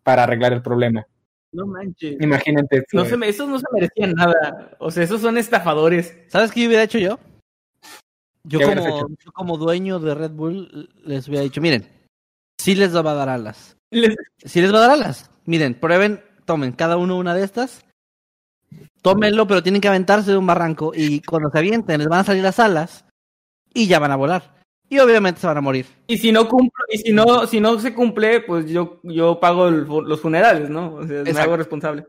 para arreglar el problema. No manches. Imagínate. No se me, esos no se merecían nada. O sea, esos son estafadores. ¿Sabes qué hubiera hecho yo? Yo ¿Qué hubieras como, hecho? yo como dueño de Red Bull les hubiera dicho, miren, sí les va a dar alas. Les- Sí les va a dar alas. Miren, prueben, tomen cada uno una de estas. Tómenlo, pero tienen que aventarse de un barranco y cuando se avienten les van a salir las alas y ya van a volar. Y obviamente se van a morir. Y si no cumplo, y si no, si no se cumple, pues yo, yo pago el los funerales, ¿no? O sea, me hago responsable.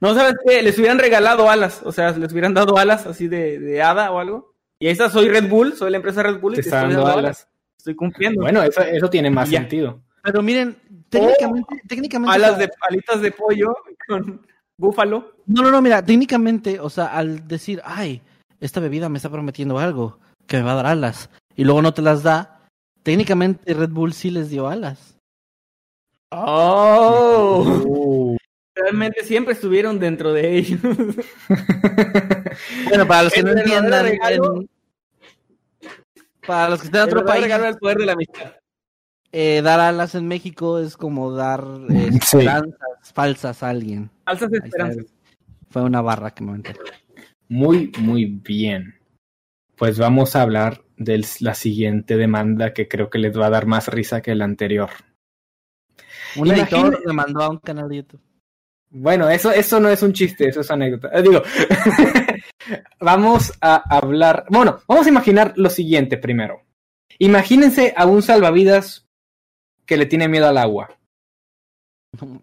No, ¿sabes qué? Les hubieran regalado alas, o sea, les hubieran dado alas así de, de hada o algo. Y esta soy Red Bull, soy la empresa Red Bull y Te estoy dando dando alas. alas. Estoy cumpliendo. Bueno, eso, eso tiene más Ya. sentido. Pero miren, técnicamente, técnicamente. alas o sea, de alitas de pollo con búfalo. No, no, no, mira, técnicamente, o sea, al decir, ay, esta bebida me está prometiendo algo, que me va a dar alas, y luego no te las da, técnicamente Red Bull sí les dio alas. Oh, realmente siempre estuvieron dentro de ellos. Bueno, para los que El no entiendan, regalo- en- para los que estén en El otro país, regalo del poder de la amistad. eh, dar alas en México es como dar eh, Sí. esperanzas falsas a alguien. Falsas esperanzas. Fue una barra que me aventé. Muy, muy bien. Pues vamos a hablar de la siguiente demanda que creo que les va a dar más risa que la anterior. Un editor me mandó a un canal de YouTube. Bueno, eso, eso no es un chiste, eso es anécdota. Eh, digo, vamos a hablar. Bueno, vamos a imaginar lo siguiente primero. Imagínense a un salvavidas que le tiene miedo al agua. No.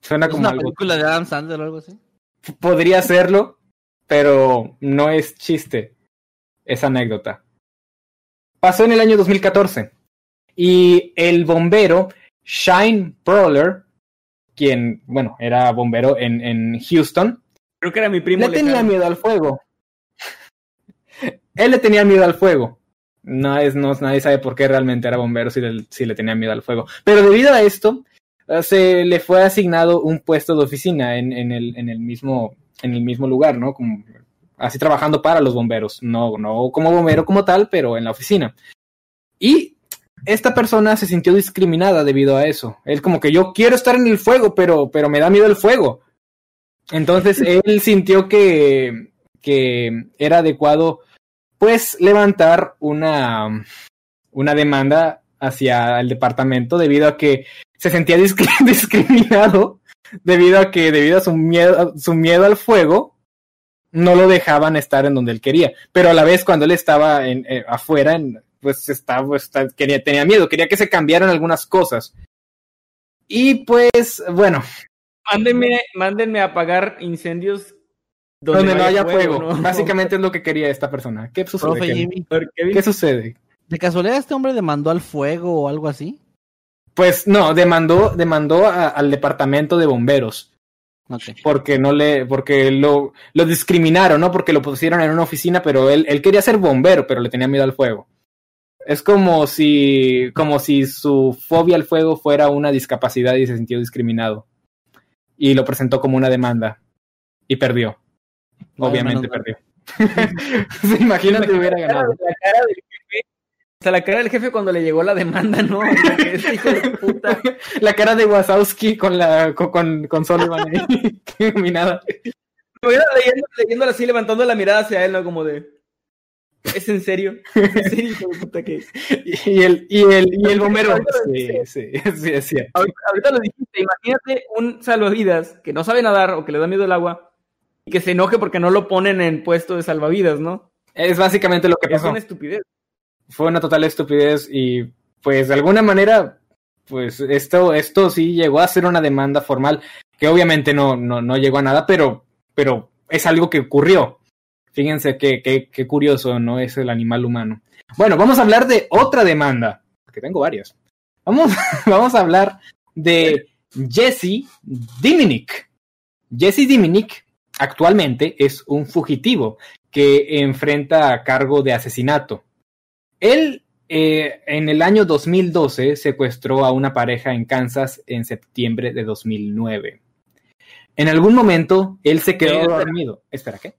Suena ¿Es como una algo. película de Adam Sandler o algo así? Podría serlo, pero no es chiste. Es anécdota. Pasó en el año 2014 y el bombero Shine Brawler, quien, bueno, era bombero en, en Houston, Creo que era mi primo. le tenía miedo al fuego. Él le tenía miedo al fuego. No es, no, nadie sabe por qué realmente era bombero si le, si le tenía miedo al fuego. Pero debido a esto, eh, se le fue asignado un puesto de oficina en, en el, en, el mismo, en el mismo lugar, ¿no? Como, así trabajando para los bomberos. No, no como bombero como tal, pero en la oficina. Y esta persona se sintió discriminada debido a eso. Él como que yo quiero estar en el fuego, pero, pero me da miedo el fuego. Entonces él sintió que, que era adecuado pues levantar una, una demanda hacia el departamento debido a que se sentía discri- discriminado debido a que debido a su miedo, su miedo al fuego no lo dejaban estar en donde él quería. Pero a la vez cuando él estaba en, eh, afuera, en- pues estaba, está- quería, tenía miedo, quería que se cambiaran algunas cosas. Y pues, bueno, Mándenme, mándenme a apagar incendios Donde, no haya fuego. Básicamente es lo que quería esta persona. ¿Qué sucede? Profe? Jimmy, ¿Qué sucede? ¿de casualidad este hombre demandó al fuego o algo así? Pues no, demandó, demandó a- al departamento de bomberos. Porque no le, porque lo, lo discriminaron, ¿no? Porque lo pusieron en una oficina, pero él, él quería ser bombero, pero le tenía miedo al fuego. Es como si, como si su fobia al fuego fuera una discapacidad y se sintió discriminado. Y lo presentó como una demanda. Y perdió. Obviamente menos mal. perdió. ¿Se imaginan que hubiera ganado? la cara del jefe. O sea, la cara del jefe cuando le llegó la demanda, ¿no? Que Este hijo de puta. La cara de Wazowski con la, con, con, Sullivan ahí, iluminada. Me hubiera leyendo, leyéndola así, levantando la mirada hacia él, ¿no? Como de. ¿Es en serio? ¿Es en serio, hijo de puta que.? Y el, y el, y el bombero. Sí, sí, sí, es cierto. Ahorita, ahorita lo dijiste, imagínate un salvavidas que no sabe nadar o que le da miedo el agua y que se enoje porque no lo ponen en puesto de salvavidas, ¿no? Es básicamente lo que Es pasó. una estupidez. Fue una total estupidez y pues de alguna manera, pues esto, esto sí llegó a ser una demanda formal que obviamente no, no, no llegó a nada, pero, pero es algo que ocurrió. Fíjense qué, qué, qué curioso, ¿no? Es el animal humano. Bueno, vamos a hablar de otra demanda, que tengo varias. Vamos, vamos a hablar de Jesse Diminick. Jesse Diminick actualmente es un fugitivo que enfrenta a cargo de asesinato. Él eh, en el año 2012 secuestró a una pareja en Kansas en septiembre de 2009. En algún momento él se quedó espera. dormido. Espera, ¿qué?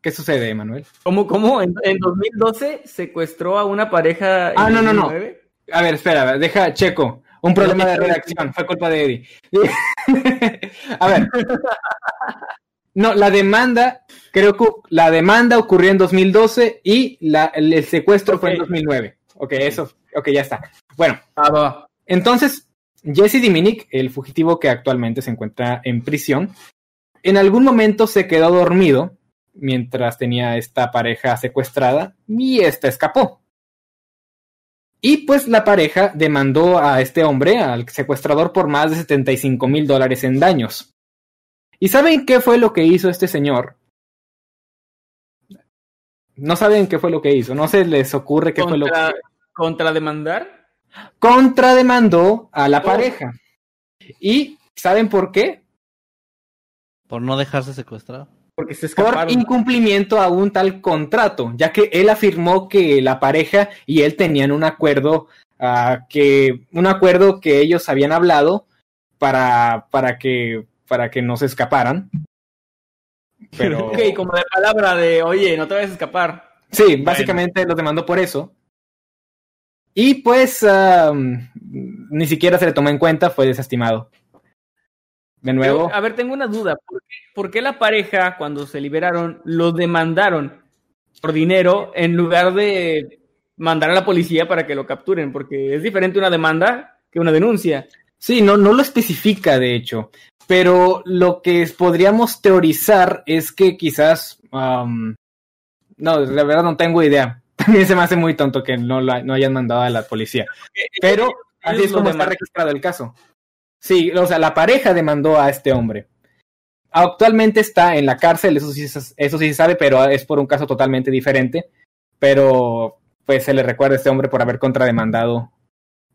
¿Qué sucede, Emanuel? ¿Cómo, cómo? En, en 2012 secuestró a una pareja. en Ah, no, no, no. 2009? A ver, espera, deja, checo. Un problema de redacción, fue culpa de Eddie. a ver. No, la demanda, creo que la demanda ocurrió en 2012 y la, el, el secuestro fue en Ok. 2009. Ok, eso, ok, ya está. Bueno, Ah, entonces, Jesse Diminick, el fugitivo que actualmente se encuentra en prisión, en algún momento se quedó dormido mientras tenía esta pareja secuestrada y esta escapó. Y pues la pareja demandó a este hombre, al secuestrador, por más de 75 mil dólares en daños. ¿Y saben qué fue lo que hizo este señor? No saben qué fue lo que hizo, no se les ocurre qué fue lo Contra, que ¿Contrademandar? contrademandó a la Oh. pareja. ¿Y saben por qué? Por no dejarse secuestrar. Porque se Por escaparon. incumplimiento a un tal contrato, ya que él afirmó que la pareja y él tenían un acuerdo ah, que un acuerdo que ellos habían hablado para para que para que no se escaparan. Pero Ok, como de palabra de, oye, no te vayas a escapar. Sí, básicamente los demandó por eso. Y pues ni siquiera se le tomó en cuenta, fue desestimado. De nuevo, a ver, tengo una duda. ¿Por qué, por qué la pareja, cuando se liberaron, lo demandaron por dinero en lugar de mandar a la policía para que lo capturen? Porque es diferente una demanda que una denuncia. sí, no, no lo especifica de hecho, pero lo que podríamos teorizar es que quizás, no, la verdad no tengo idea. También se me hace muy tonto que no, la- no hayan mandado a la policía. Pero así ellos es como está registrado el caso. Sí, o sea, la pareja demandó a este hombre. Actualmente está en la cárcel, eso sí, eso sí se sabe, pero es por un caso totalmente diferente. Pero pues se le recuerda a este hombre por haber contrademandado,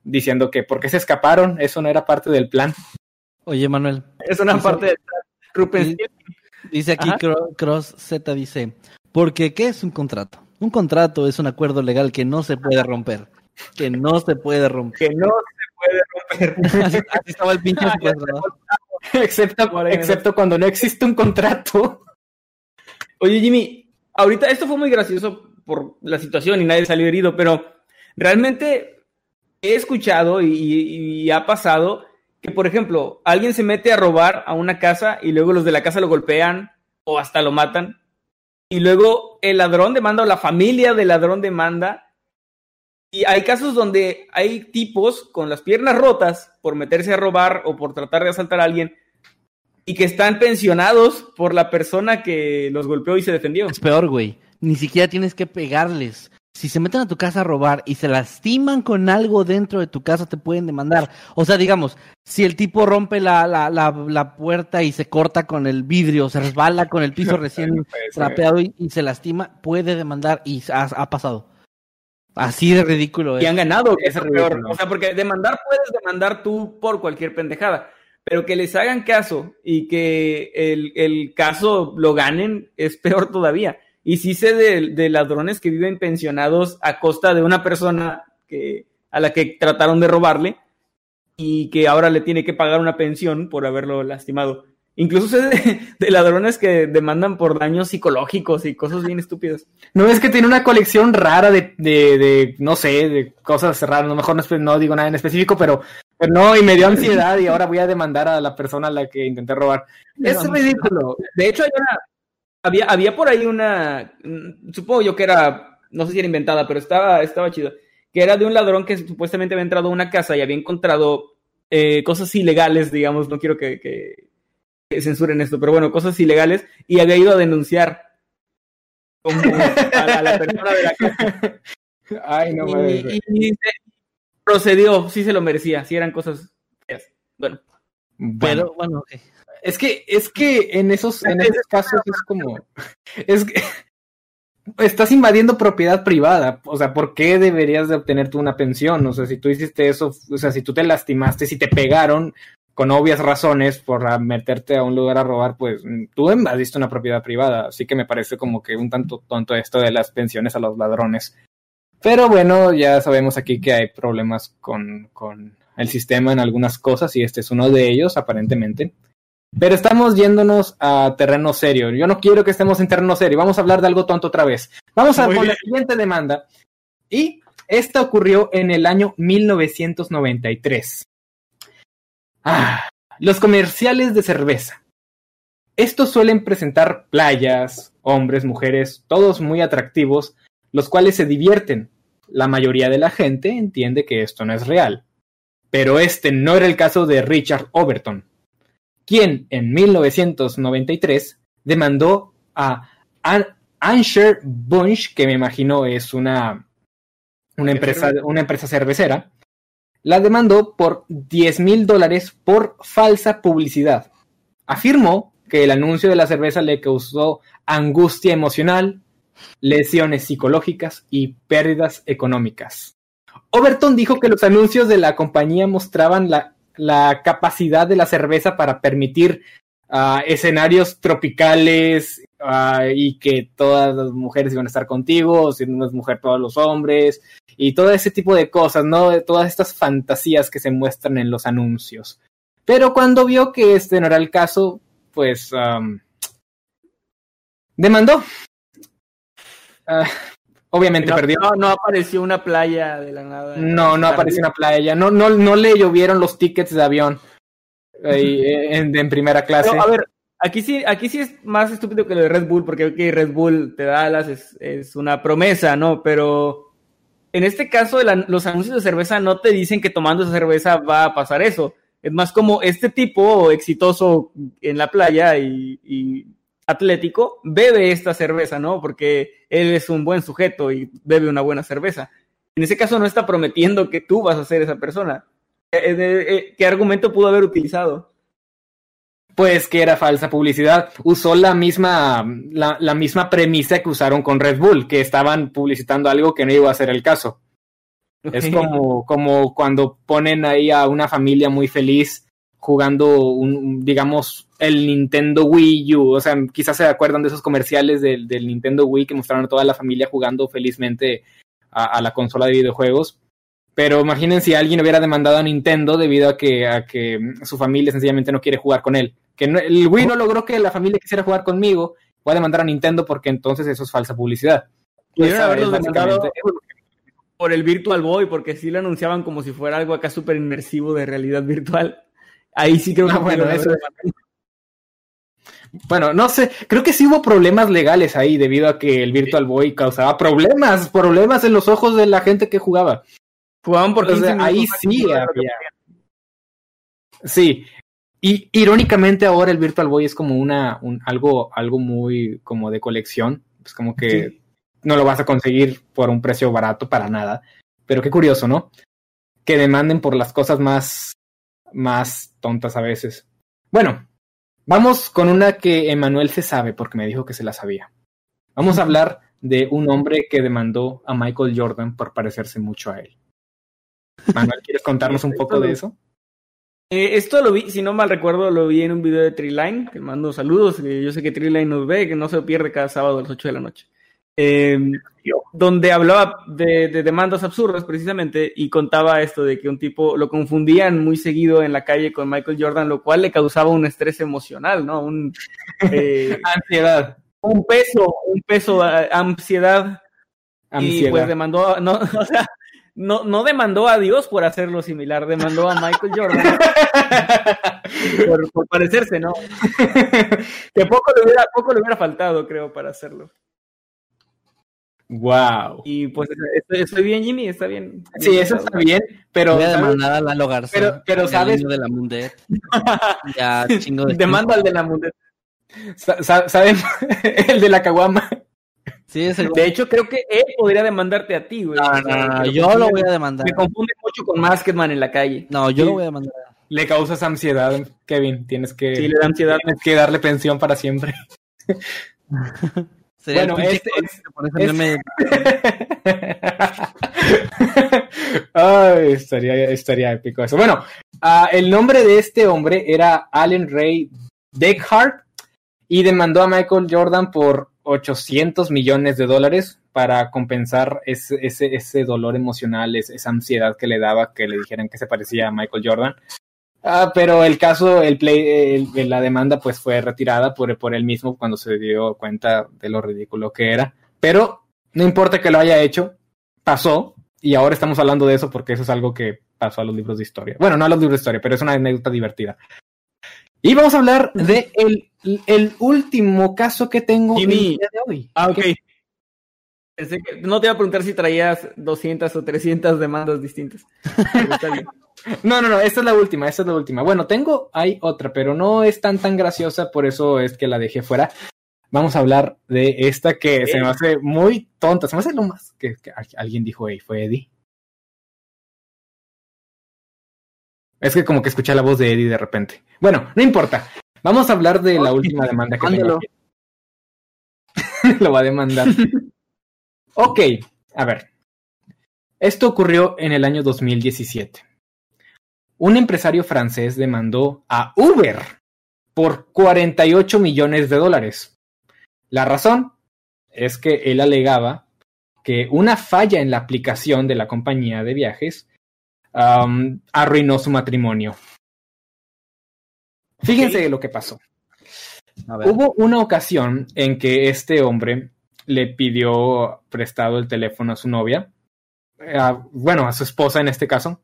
diciendo que porque se escaparon, eso no era parte del plan. Oye, Manuel, Es una parte de dice aquí Cross Z dice, porque ¿qué es un contrato? Un contrato es un acuerdo legal que no se puede romper. Que no se puede romper. que no se puede romper. así, así estaba el pinche secuestrador. excepto, cuando no existe un contrato. Oye, Jimmy, ahorita esto fue muy gracioso por la situación y nadie salió herido, pero realmente he escuchado y, y- y ha pasado que, por ejemplo, alguien se mete a robar a una casa y luego los de la casa lo golpean o hasta lo matan. Y luego el ladrón demanda o la familia del ladrón demanda. Y hay casos donde hay tipos con las piernas rotas por meterse a robar o por tratar de asaltar a alguien y que están pensionados por la persona que los golpeó y se defendió. Es peor, güey. Ni siquiera tienes que pegarles. Si se meten a tu casa a robar y se lastiman con algo dentro de tu casa, te pueden demandar. O sea, digamos, si el tipo rompe la, la, la, la puerta y se corta con el vidrio, se resbala con el piso recién trapeado y, y se lastima, puede demandar y ha, ha pasado. Así de ridículo es. Y han ganado, es peor. O sea, porque demandar puedes demandar tú por cualquier pendejada, pero que les hagan caso y que el, el caso lo ganen es peor todavía. Y sí sé de, de ladrones que viven pensionados a costa de una persona que, a la que trataron de robarle y que ahora le tiene que pagar una pensión por haberlo lastimado. Incluso sé de, de ladrones que demandan por daños psicológicos y cosas bien estúpidas. No es que tiene una colección rara de, de, no sé, de cosas raras. A lo mejor no, digo nada en específico, pero, pero no, y me dio ansiedad y ahora voy a demandar a la persona a la que intenté robar. Es ridículo. De hecho, hay una, había, había por ahí una, mm, supongo yo que era, no sé si era inventada, pero estaba, estaba chido, que era de un ladrón que supuestamente había entrado a una casa y había encontrado eh, cosas ilegales, digamos, no quiero que, que- que censuren esto, pero bueno, cosas ilegales, y había ido a denunciar como a, la, a la persona de la casa. Ay, no y, mames. y- y se- procedió, sí se lo merecía, sí eran cosas feas. Bueno, Bueno, Pero bueno, ok. Es que, es que en esos, en esos casos es como, es que estás invadiendo propiedad privada. O sea, ¿por qué deberías de obtener tú una pensión? O sea, si tú hiciste eso, o sea, si tú te lastimaste, si te pegaron con obvias razones por meterte a un lugar a robar, pues mm, tú invadiste una propiedad privada. Así que me parece como que un tanto tonto esto de las pensiones a los ladrones. Pero bueno, ya sabemos aquí que hay problemas con, con el sistema en algunas cosas y este es uno de ellos, aparentemente. Pero estamos yéndonos a terreno serio. Yo no quiero que estemos en terreno serio. Vamos a hablar de algo tonto otra vez. Vamos a Muy por la bien. siguiente demanda. Y esta ocurrió en el año 1993. Ah, los comerciales de cerveza. Estos suelen presentar playas, hombres, mujeres, todos muy atractivos, los cuales se divierten. La mayoría de la gente entiende que esto no es real. Pero este no era el caso de Richard Overton, quien en 1993 demandó a An Ancher Bunch, que me imagino es una, una, empresa, una empresa cervecera, la demandó por 10 mil dólares por falsa publicidad. Afirmó que el anuncio de la cerveza le causó angustia emocional, lesiones psicológicas y pérdidas económicas. Overton dijo que los anuncios de la compañía mostraban la, la capacidad de la cerveza para permitir uh, escenarios tropicales uh, y que todas las mujeres iban a estar contigo, si no es mujer todos los hombres y todo ese tipo de cosas, ¿no? Todas estas fantasías que se muestran en los anuncios. Pero cuando vio que este no era el caso, pues demandó. Uh, obviamente no, perdió. No, no apareció una playa de la nada. No, no apareció una playa. No, no, no le llovieron los tickets de avión ahí, en, en, primera clase. Pero, a ver, aquí sí, aquí sí es más estúpido que lo de Red Bull, porque okay, Red Bull te da alas, es, es una promesa, ¿no? Pero en este caso, la, los anuncios de cerveza no te dicen que tomando esa cerveza va a pasar eso. Es más como este tipo exitoso en la playa y, y atlético bebe esta cerveza, ¿no? Porque él es un buen sujeto y bebe una buena cerveza. En ese caso no está prometiendo que tú vas a ser esa persona. ¿Qué argumento pudo haber utilizado? Pues que era falsa publicidad. Usó la misma, la, la, misma premisa que usaron con Red Bull, que estaban publicitando algo que no iba a ser el caso. Okay. Es como, como cuando ponen ahí a una familia muy feliz jugando, un, digamos, el Nintendo Wii U. O sea, quizás se acuerdan de esos comerciales del, del Nintendo Wii que mostraron a toda la familia jugando felizmente a, a, la consola de videojuegos. Pero imaginen si alguien hubiera demandado a Nintendo debido a que, a que su familia sencillamente no quiere jugar con él. Que no, el Wii no logró que la familia quisiera jugar conmigo. Voy a demandar a Nintendo porque entonces eso es falsa publicidad. Pudieron haberlo demandado por el Virtual Boy, porque sí lo anunciaban como si fuera algo acá súper inmersivo de realidad virtual. Ahí sí creo que no, bueno, eso bueno, no sé, creo que sí hubo problemas legales ahí debido a que el Virtual Boy causaba problemas, problemas en los ojos de la gente que jugaba. Jugaban por Entonces, ahí sí había. Sí. Y irónicamente ahora el Virtual Boy es como una un, algo algo muy como de colección, es como que sí. no lo vas a conseguir por un precio barato para nada. Pero qué curioso, ¿no? Que demanden por las cosas más, más tontas a veces. Bueno, vamos con una que Emanuel se sabe porque me dijo que se la sabía. Vamos a hablar de un hombre que demandó a Michael Jordan por parecerse mucho a él. Manuel, ¿quieres contarnos un poco de eso? Eh, esto lo vi, si no mal recuerdo, lo vi en un video de Treeline, que mando saludos, yo sé que Treeline nos ve, que no se pierde cada sábado a las 8 de la noche. Eh, donde hablaba de, de, demandas absurdas precisamente y contaba esto de que un tipo lo confundían muy seguido en la calle con Michael Jordan, lo cual le causaba un estrés emocional, ¿no? Un, eh, ansiedad. Un peso, un peso, ansiedad. ansiedad. Y pues demandó, no, o sea, no, no demandó a Dios por hacerlo similar, demandó a Michael Jordan por, parecerse, ¿no? que poco le, hubiera, poco le hubiera faltado, creo, para hacerlo. Wow. Y pues estoy bien, Jimmy, está bien. Sí, eso está bien, pero. Voy a demandar a Lalo Garza. Pero, pero sabes. de la Mundet. ya, chingo de. Demanda al de la Mundet. ¿Saben? el de la Caguama. Sí, es el... De hecho, creo que él podría demandarte a ti, güey. No, no, no, yo lo voy a demandar. Me confunde mucho con Masketman en la calle. No, yo lo voy a demandar. Le causas ansiedad, Kevin. Tienes que. Sí, le da ansiedad. Tienes que darle pensión para siempre. bueno, este es. Por eso me... Ay, estaría, estaría épico eso. Bueno, uh, el nombre de este hombre era Allen Ray Deckhart y demandó a Michael Jordan por 800 millones de dólares para compensar ese, ese, ese dolor emocional, esa ansiedad que le daba que le dijeran que se parecía a Michael Jordan. Ah, pero el caso, el play, el, la demanda pues fue retirada por, por él mismo cuando se dio cuenta de lo ridículo que era. Pero no importa que lo haya hecho, pasó y ahora estamos hablando de eso porque eso es algo que pasó a los libros de historia. Bueno, no a los libros de historia, pero es una anécdota divertida. Y vamos a hablar de el, el último caso que tengo el día de hoy. Ah, ok. No te iba a preguntar si traías 200 o 300 demandas distintas. no, no, no, esta es la última, esta es la última. Bueno, tengo, hay otra, pero no es tan tan graciosa, por eso es que la dejé fuera. Vamos a hablar de esta que se me hace muy tonta, se me hace lo más que, que alguien dijo, ahí fue Eddie. Es que como que escuché la voz de Eddie de repente. Bueno, no importa. Vamos a hablar de la última demanda que tengo. Lo va a demandar. ok, a ver. Esto ocurrió en el año 2017. Un empresario francés demandó a Uber por 48 millones de dólares. La razón es que él alegaba que una falla en la aplicación de la compañía de viajes um, arruinó su matrimonio. Fíjense okay. lo que pasó. Hubo una ocasión en que este hombre le pidió prestado el teléfono a su novia, uh, bueno, a su esposa en este caso,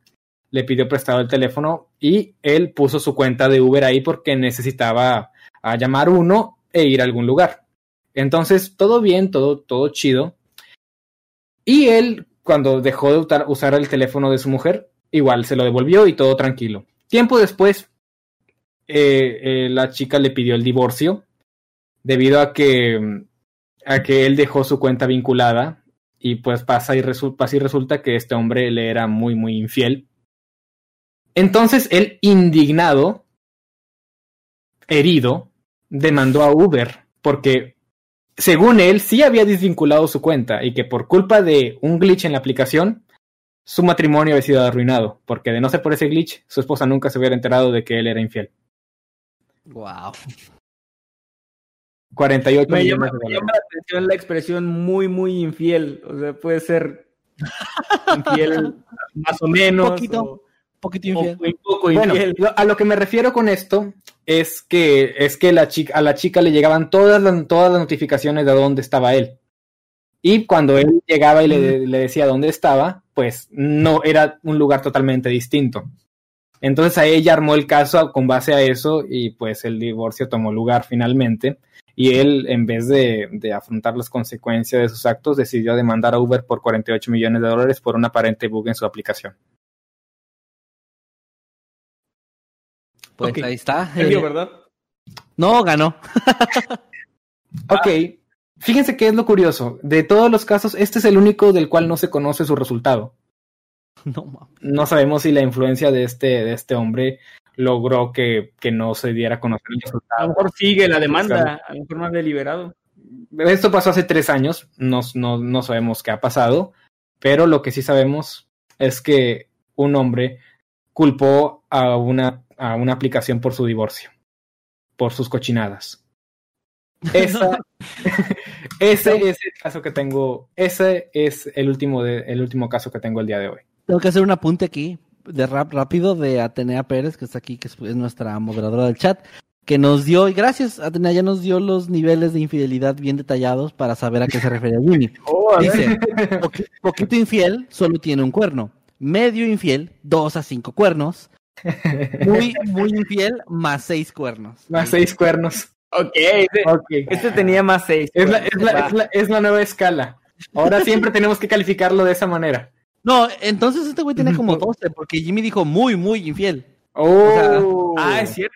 le pidió prestado el teléfono y él puso su cuenta de Uber ahí porque necesitaba a llamar uno e ir a algún lugar. Entonces, todo bien, todo, todo chido. Y él, cuando dejó de usar el teléfono de su mujer, igual se lo devolvió y todo tranquilo. Tiempo después, eh, eh, la chica le pidió el divorcio debido a que, a que él dejó su cuenta vinculada y pues pasa y, resu pasa y resulta que este hombre le era muy, muy infiel. Entonces él, indignado, herido, demandó a Uber porque según él sí había desvinculado su cuenta y que por culpa de un glitch en la aplicación su matrimonio había sido arruinado, porque de no ser por ese glitch, su esposa nunca se hubiera enterado de que él era infiel. Wow. 48 me millones llama, de dólares. Me llama la atención la expresión muy, muy infiel. O sea, puede ser infiel más o menos. Un poquito, o, poquito infiel. O un poco bueno, a lo que me refiero con esto es que, es que la chica, a la chica le llegaban todas las, todas las notificaciones de dónde estaba él. Y cuando él llegaba y le, le decía dónde estaba, pues no era un lugar totalmente distinto. Entonces a ella armó el caso con base a eso y pues el divorcio tomó lugar finalmente. Y él, en vez de, de, afrontar las consecuencias de sus actos, decidió demandar a Uber por 48 millones de dólares por un aparente bug en su aplicación. Pues okay. ahí está. Perdió, ¿verdad? No, ganó. ok. fíjense qué es lo curioso. De todos los casos, este es el único del cual no se conoce su resultado. No mames. No sabemos si la influencia de este, de este hombre logró que, que no se diera a conocer el A lo resultado. mejor sigue la demanda, a lo mejor no ha deliberado. Esto pasó hace tres años, no, no, no sabemos qué ha pasado, pero lo que sí sabemos es que un hombre culpó a una, a una aplicación por su divorcio, por sus cochinadas. Esa, ese es el caso que tengo, ese es el último, de, el último caso que tengo el día de hoy. Tengo que hacer un apunte aquí, de rap rápido, de Atenea Pérez, que está aquí, que es es nuestra moderadora del chat, que nos dio, y gracias, Atenea ya nos dio los niveles de infidelidad bien detallados para saber a qué se refiere Jimmy. Oh, Dice, "Poqui- poquito infiel, solo tiene un cuerno. Medio infiel, dos a cinco cuernos. Muy, muy infiel, más seis cuernos. Más seis cuernos. Ok, este, Ok. este tenía más seis. Es la, es, la, es, la, es la nueva escala. Ahora siempre tenemos que calificarlo de esa manera. No, entonces este güey tiene como 12, porque Jimmy dijo muy, muy infiel. Oh, Ah, es cierto.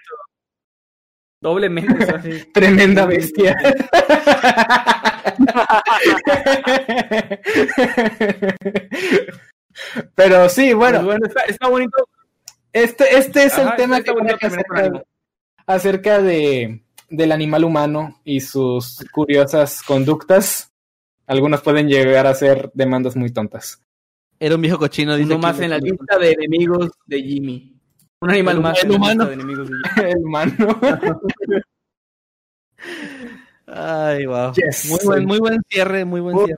Doblemente. o sea, sí. tremenda bestia. Pero sí, Bueno, bueno, bueno está, está bonito. Este, este es Ajá, el tema está que terminar con acerca, acerca de, del animal humano y sus curiosas conductas. Algunas pueden llegar a ser demandas muy tontas. Era un viejo cochino, dice. Uno más en la lista de enemigos de Jimmy. Un animal El más en humano. la lista de enemigos de Jimmy. El humano. Ay, wow. Yes. Muy buen, muy buen cierre, muy buen cierre.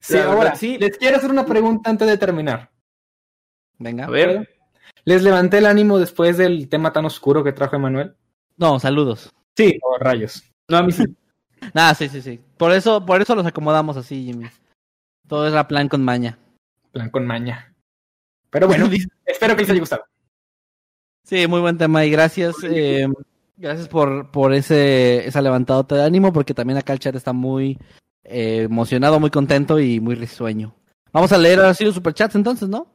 Sí, ahora, sí. les quiero hacer una pregunta antes de terminar. Venga. A ver. ¿Les levanté el ánimo después del tema tan oscuro que trajo Emanuel? No, saludos. Sí. Oh, rayos. No, a mí sí. Nada, sí, sí, sí. Por eso, por eso los acomodamos así, Jimmy. Todo era plan con maña. Plan con maña. Pero bueno, espero que les haya gustado. Sí, muy buen tema y gracias. eh, gracias por, por ese, esa levantadota de ánimo, porque también acá el chat está muy eh, emocionado, muy contento y muy risueño. Vamos a leer ahora sí los superchats entonces, ¿no?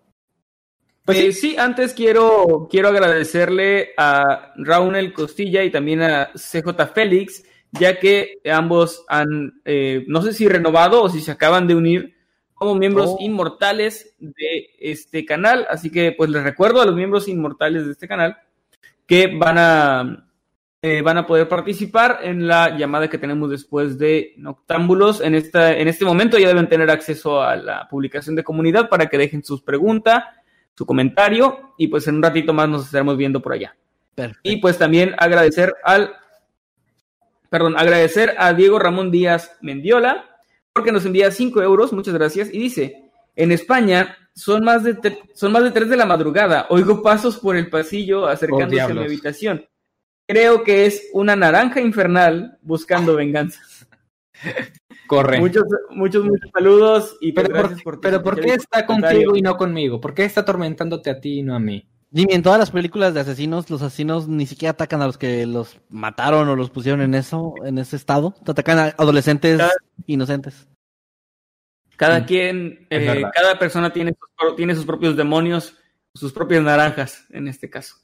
Pues Eh, sí, antes quiero, quiero agradecerle a Raúl Costilla y también a CJ Félix, ya que ambos han, eh, no sé si renovado o si se acaban de unir como miembros Oh. inmortales de este canal. Así que pues les recuerdo a los miembros inmortales de este canal que van a, eh, van a poder participar en la llamada que tenemos después de Noctámbulos. En, esta, en este momento ya deben tener acceso a la publicación de comunidad para que dejen sus preguntas, su comentario y pues en un ratito más nos estaremos viendo por allá. Perfecto. Y pues también agradecer al, perdón, agradecer a Diego Ramón Díaz Mendiola porque nos envía 5 euros, muchas gracias, y dice, en España son más de, son más de 3 de la madrugada, oigo pasos por el pasillo acercándose a mi habitación. Creo que es una naranja infernal buscando venganza. Corre. Muchos, muchos, muchos saludos y pues, pero, por, gracias por tu pero ¿por qué está contigo y no conmigo? ¿Por qué está atormentándote a ti y no a mí? Jimmy, en todas las películas de asesinos, los asesinos ni siquiera atacan a los que los mataron o los pusieron en eso, en ese estado. Atacan a adolescentes Cada- inocentes. Cada Mm, quien, eh, cada persona tiene sus, pro- tiene sus propios demonios, sus propias naranjas en este caso.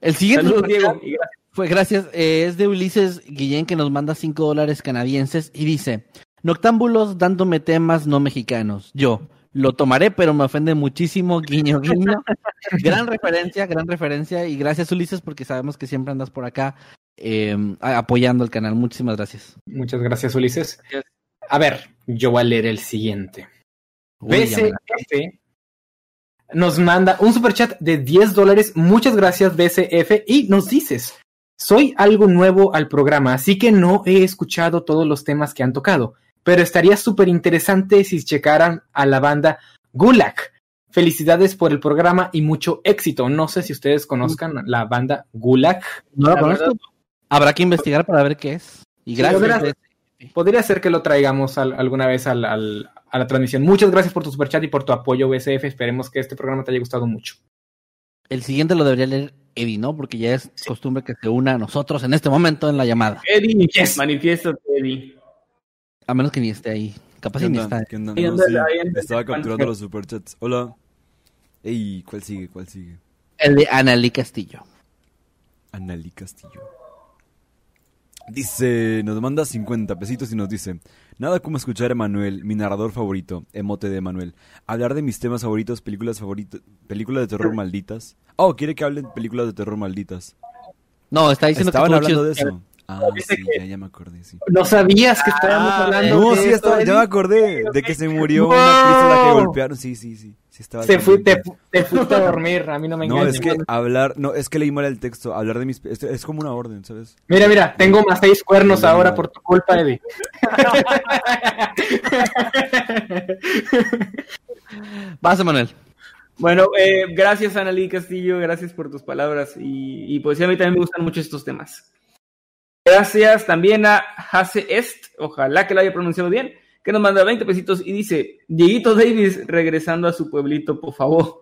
El siguiente Saludos, Diego. y gracias. fue gracias, eh, es de Ulises Guillén que nos manda 5 dólares canadienses y dice, Noctámbulos dándome temas no mexicanos. Yo, lo tomaré, pero me ofende muchísimo, guiño, guiño. gran referencia, gran referencia y gracias Ulises porque sabemos que siempre andas por acá eh, a- apoyando el canal. Muchísimas gracias. Muchas gracias, Ulises. Gracias. A ver, yo voy a leer el siguiente. BCF nos manda un superchat de 10 dólares. Muchas gracias, BCF. Y nos dices, soy algo nuevo al programa, así que no he escuchado todos los temas que han tocado, pero estaría súper interesante si checaran a la banda Gulag. Felicidades por el programa y mucho éxito. No sé si ustedes conozcan la banda Gulag. No la La conozco. verdad- Habrá que investigar para ver qué es. Y Sí, gracias. verás-. Podría ser que lo traigamos al- alguna vez al- al- a la transmisión. Muchas gracias por tu superchat y por tu apoyo, BCF. Esperemos que este programa te haya gustado mucho. El siguiente lo debería leer Eddie, ¿no? Porque ya es costumbre que se una a nosotros en este momento en la llamada. Eddie, Yes. manifiéstate, Eddie. A menos que ni esté ahí. Capaz ¿Qué y ni está. ¿Qué onda? Ahí No, sí, estaba capturando los superchats. Hola. Ey, ¿cuál sigue? ¿Cuál sigue? El de Analí Castillo. Analí Castillo. Dice, nos manda 50 pesitos y nos dice, nada como escuchar a Emanuel, mi narrador favorito, emote de Emanuel, hablar de mis temas favoritos, películas favoritas, películas de terror malditas. Oh, quiere que hablen de películas de terror malditas. No, está diciendo Estaban que hablando de eso. Ah, sí, ya, ya me acordé, sí. No sabías que estábamos Ah, hablando No, de sí, eso, ya me acordé de que se murió No. una actriz a la que golpearon. Sí, sí, sí. Sí estaba Se fue, te, te fuiste a dormir, a mí no me No, engañes. es que hablar, no, es que leí mal el texto. Hablar de mis, es, es como una orden, ¿sabes? Mira, mira, tengo más seis cuernos ahora por tu culpa, Eddie. Vas, Manuel. Bueno, eh, gracias Analí Castillo, gracias por tus palabras y, y pues sí, a mí también me gustan mucho estos temas. Gracias también a Hase Est, ojalá que lo haya pronunciado bien, que nos manda 20 pesitos y dice, Dieguito Davis regresando a su pueblito, por favor.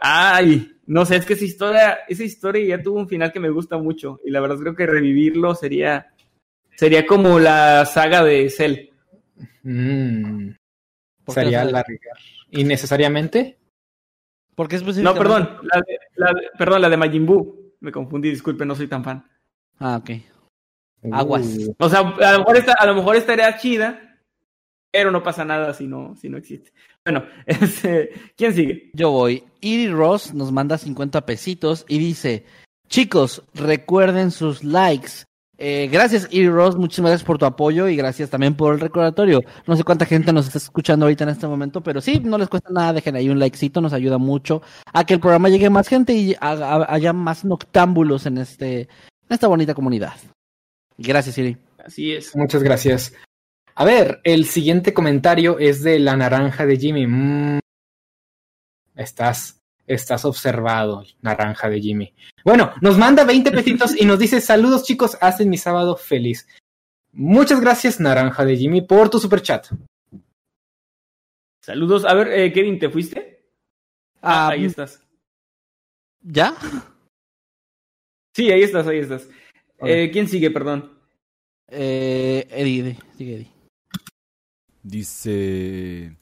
Ay, no sé, es que esa historia, esa historia ya tuvo un final que me gusta mucho y la verdad creo que revivirlo sería, sería como la saga de Cell. Mm, ¿Por qué sería no largar. ¿Innecesariamente? ¿Por qué No, perdón, la de, la de- perdón, la de Majin Buu. Me confundí, disculpe, no soy tan fan. Ah, ok. Aguas. Uh, O sea, a lo mejor, esta, a lo mejor estaría chida, pero no pasa nada si no, si no existe. Bueno, este, ¿quién sigue? Yo voy. Iri Ross nos manda 50 pesitos y dice, chicos, recuerden sus likes. Eh, gracias, Iri Ross, muchísimas gracias por tu apoyo y gracias también por el recordatorio. No sé cuánta gente nos está escuchando ahorita en este momento, pero sí, no les cuesta nada, dejen ahí un likecito, nos ayuda mucho a que el programa llegue a más gente y haya más noctámbulos en, este, en esta bonita comunidad. Gracias, Iri. Así es. Muchas gracias. A ver, el siguiente comentario es de la naranja de Jimmy. Mm, estás, estás observado, naranja de Jimmy. Bueno, nos manda 20 pesitos y nos dice, saludos chicos, hacen mi sábado feliz. Muchas gracias, naranja de Jimmy, por tu super chat. Saludos. A ver, eh, Kevin, ¿te fuiste? Ah, Ah, ahí estás. ¿Ya? Sí, ahí estás, ahí estás. Eh, ¿Quién sigue, perdón? Eh, Eddie, Eddie, sigue Eddie. Dice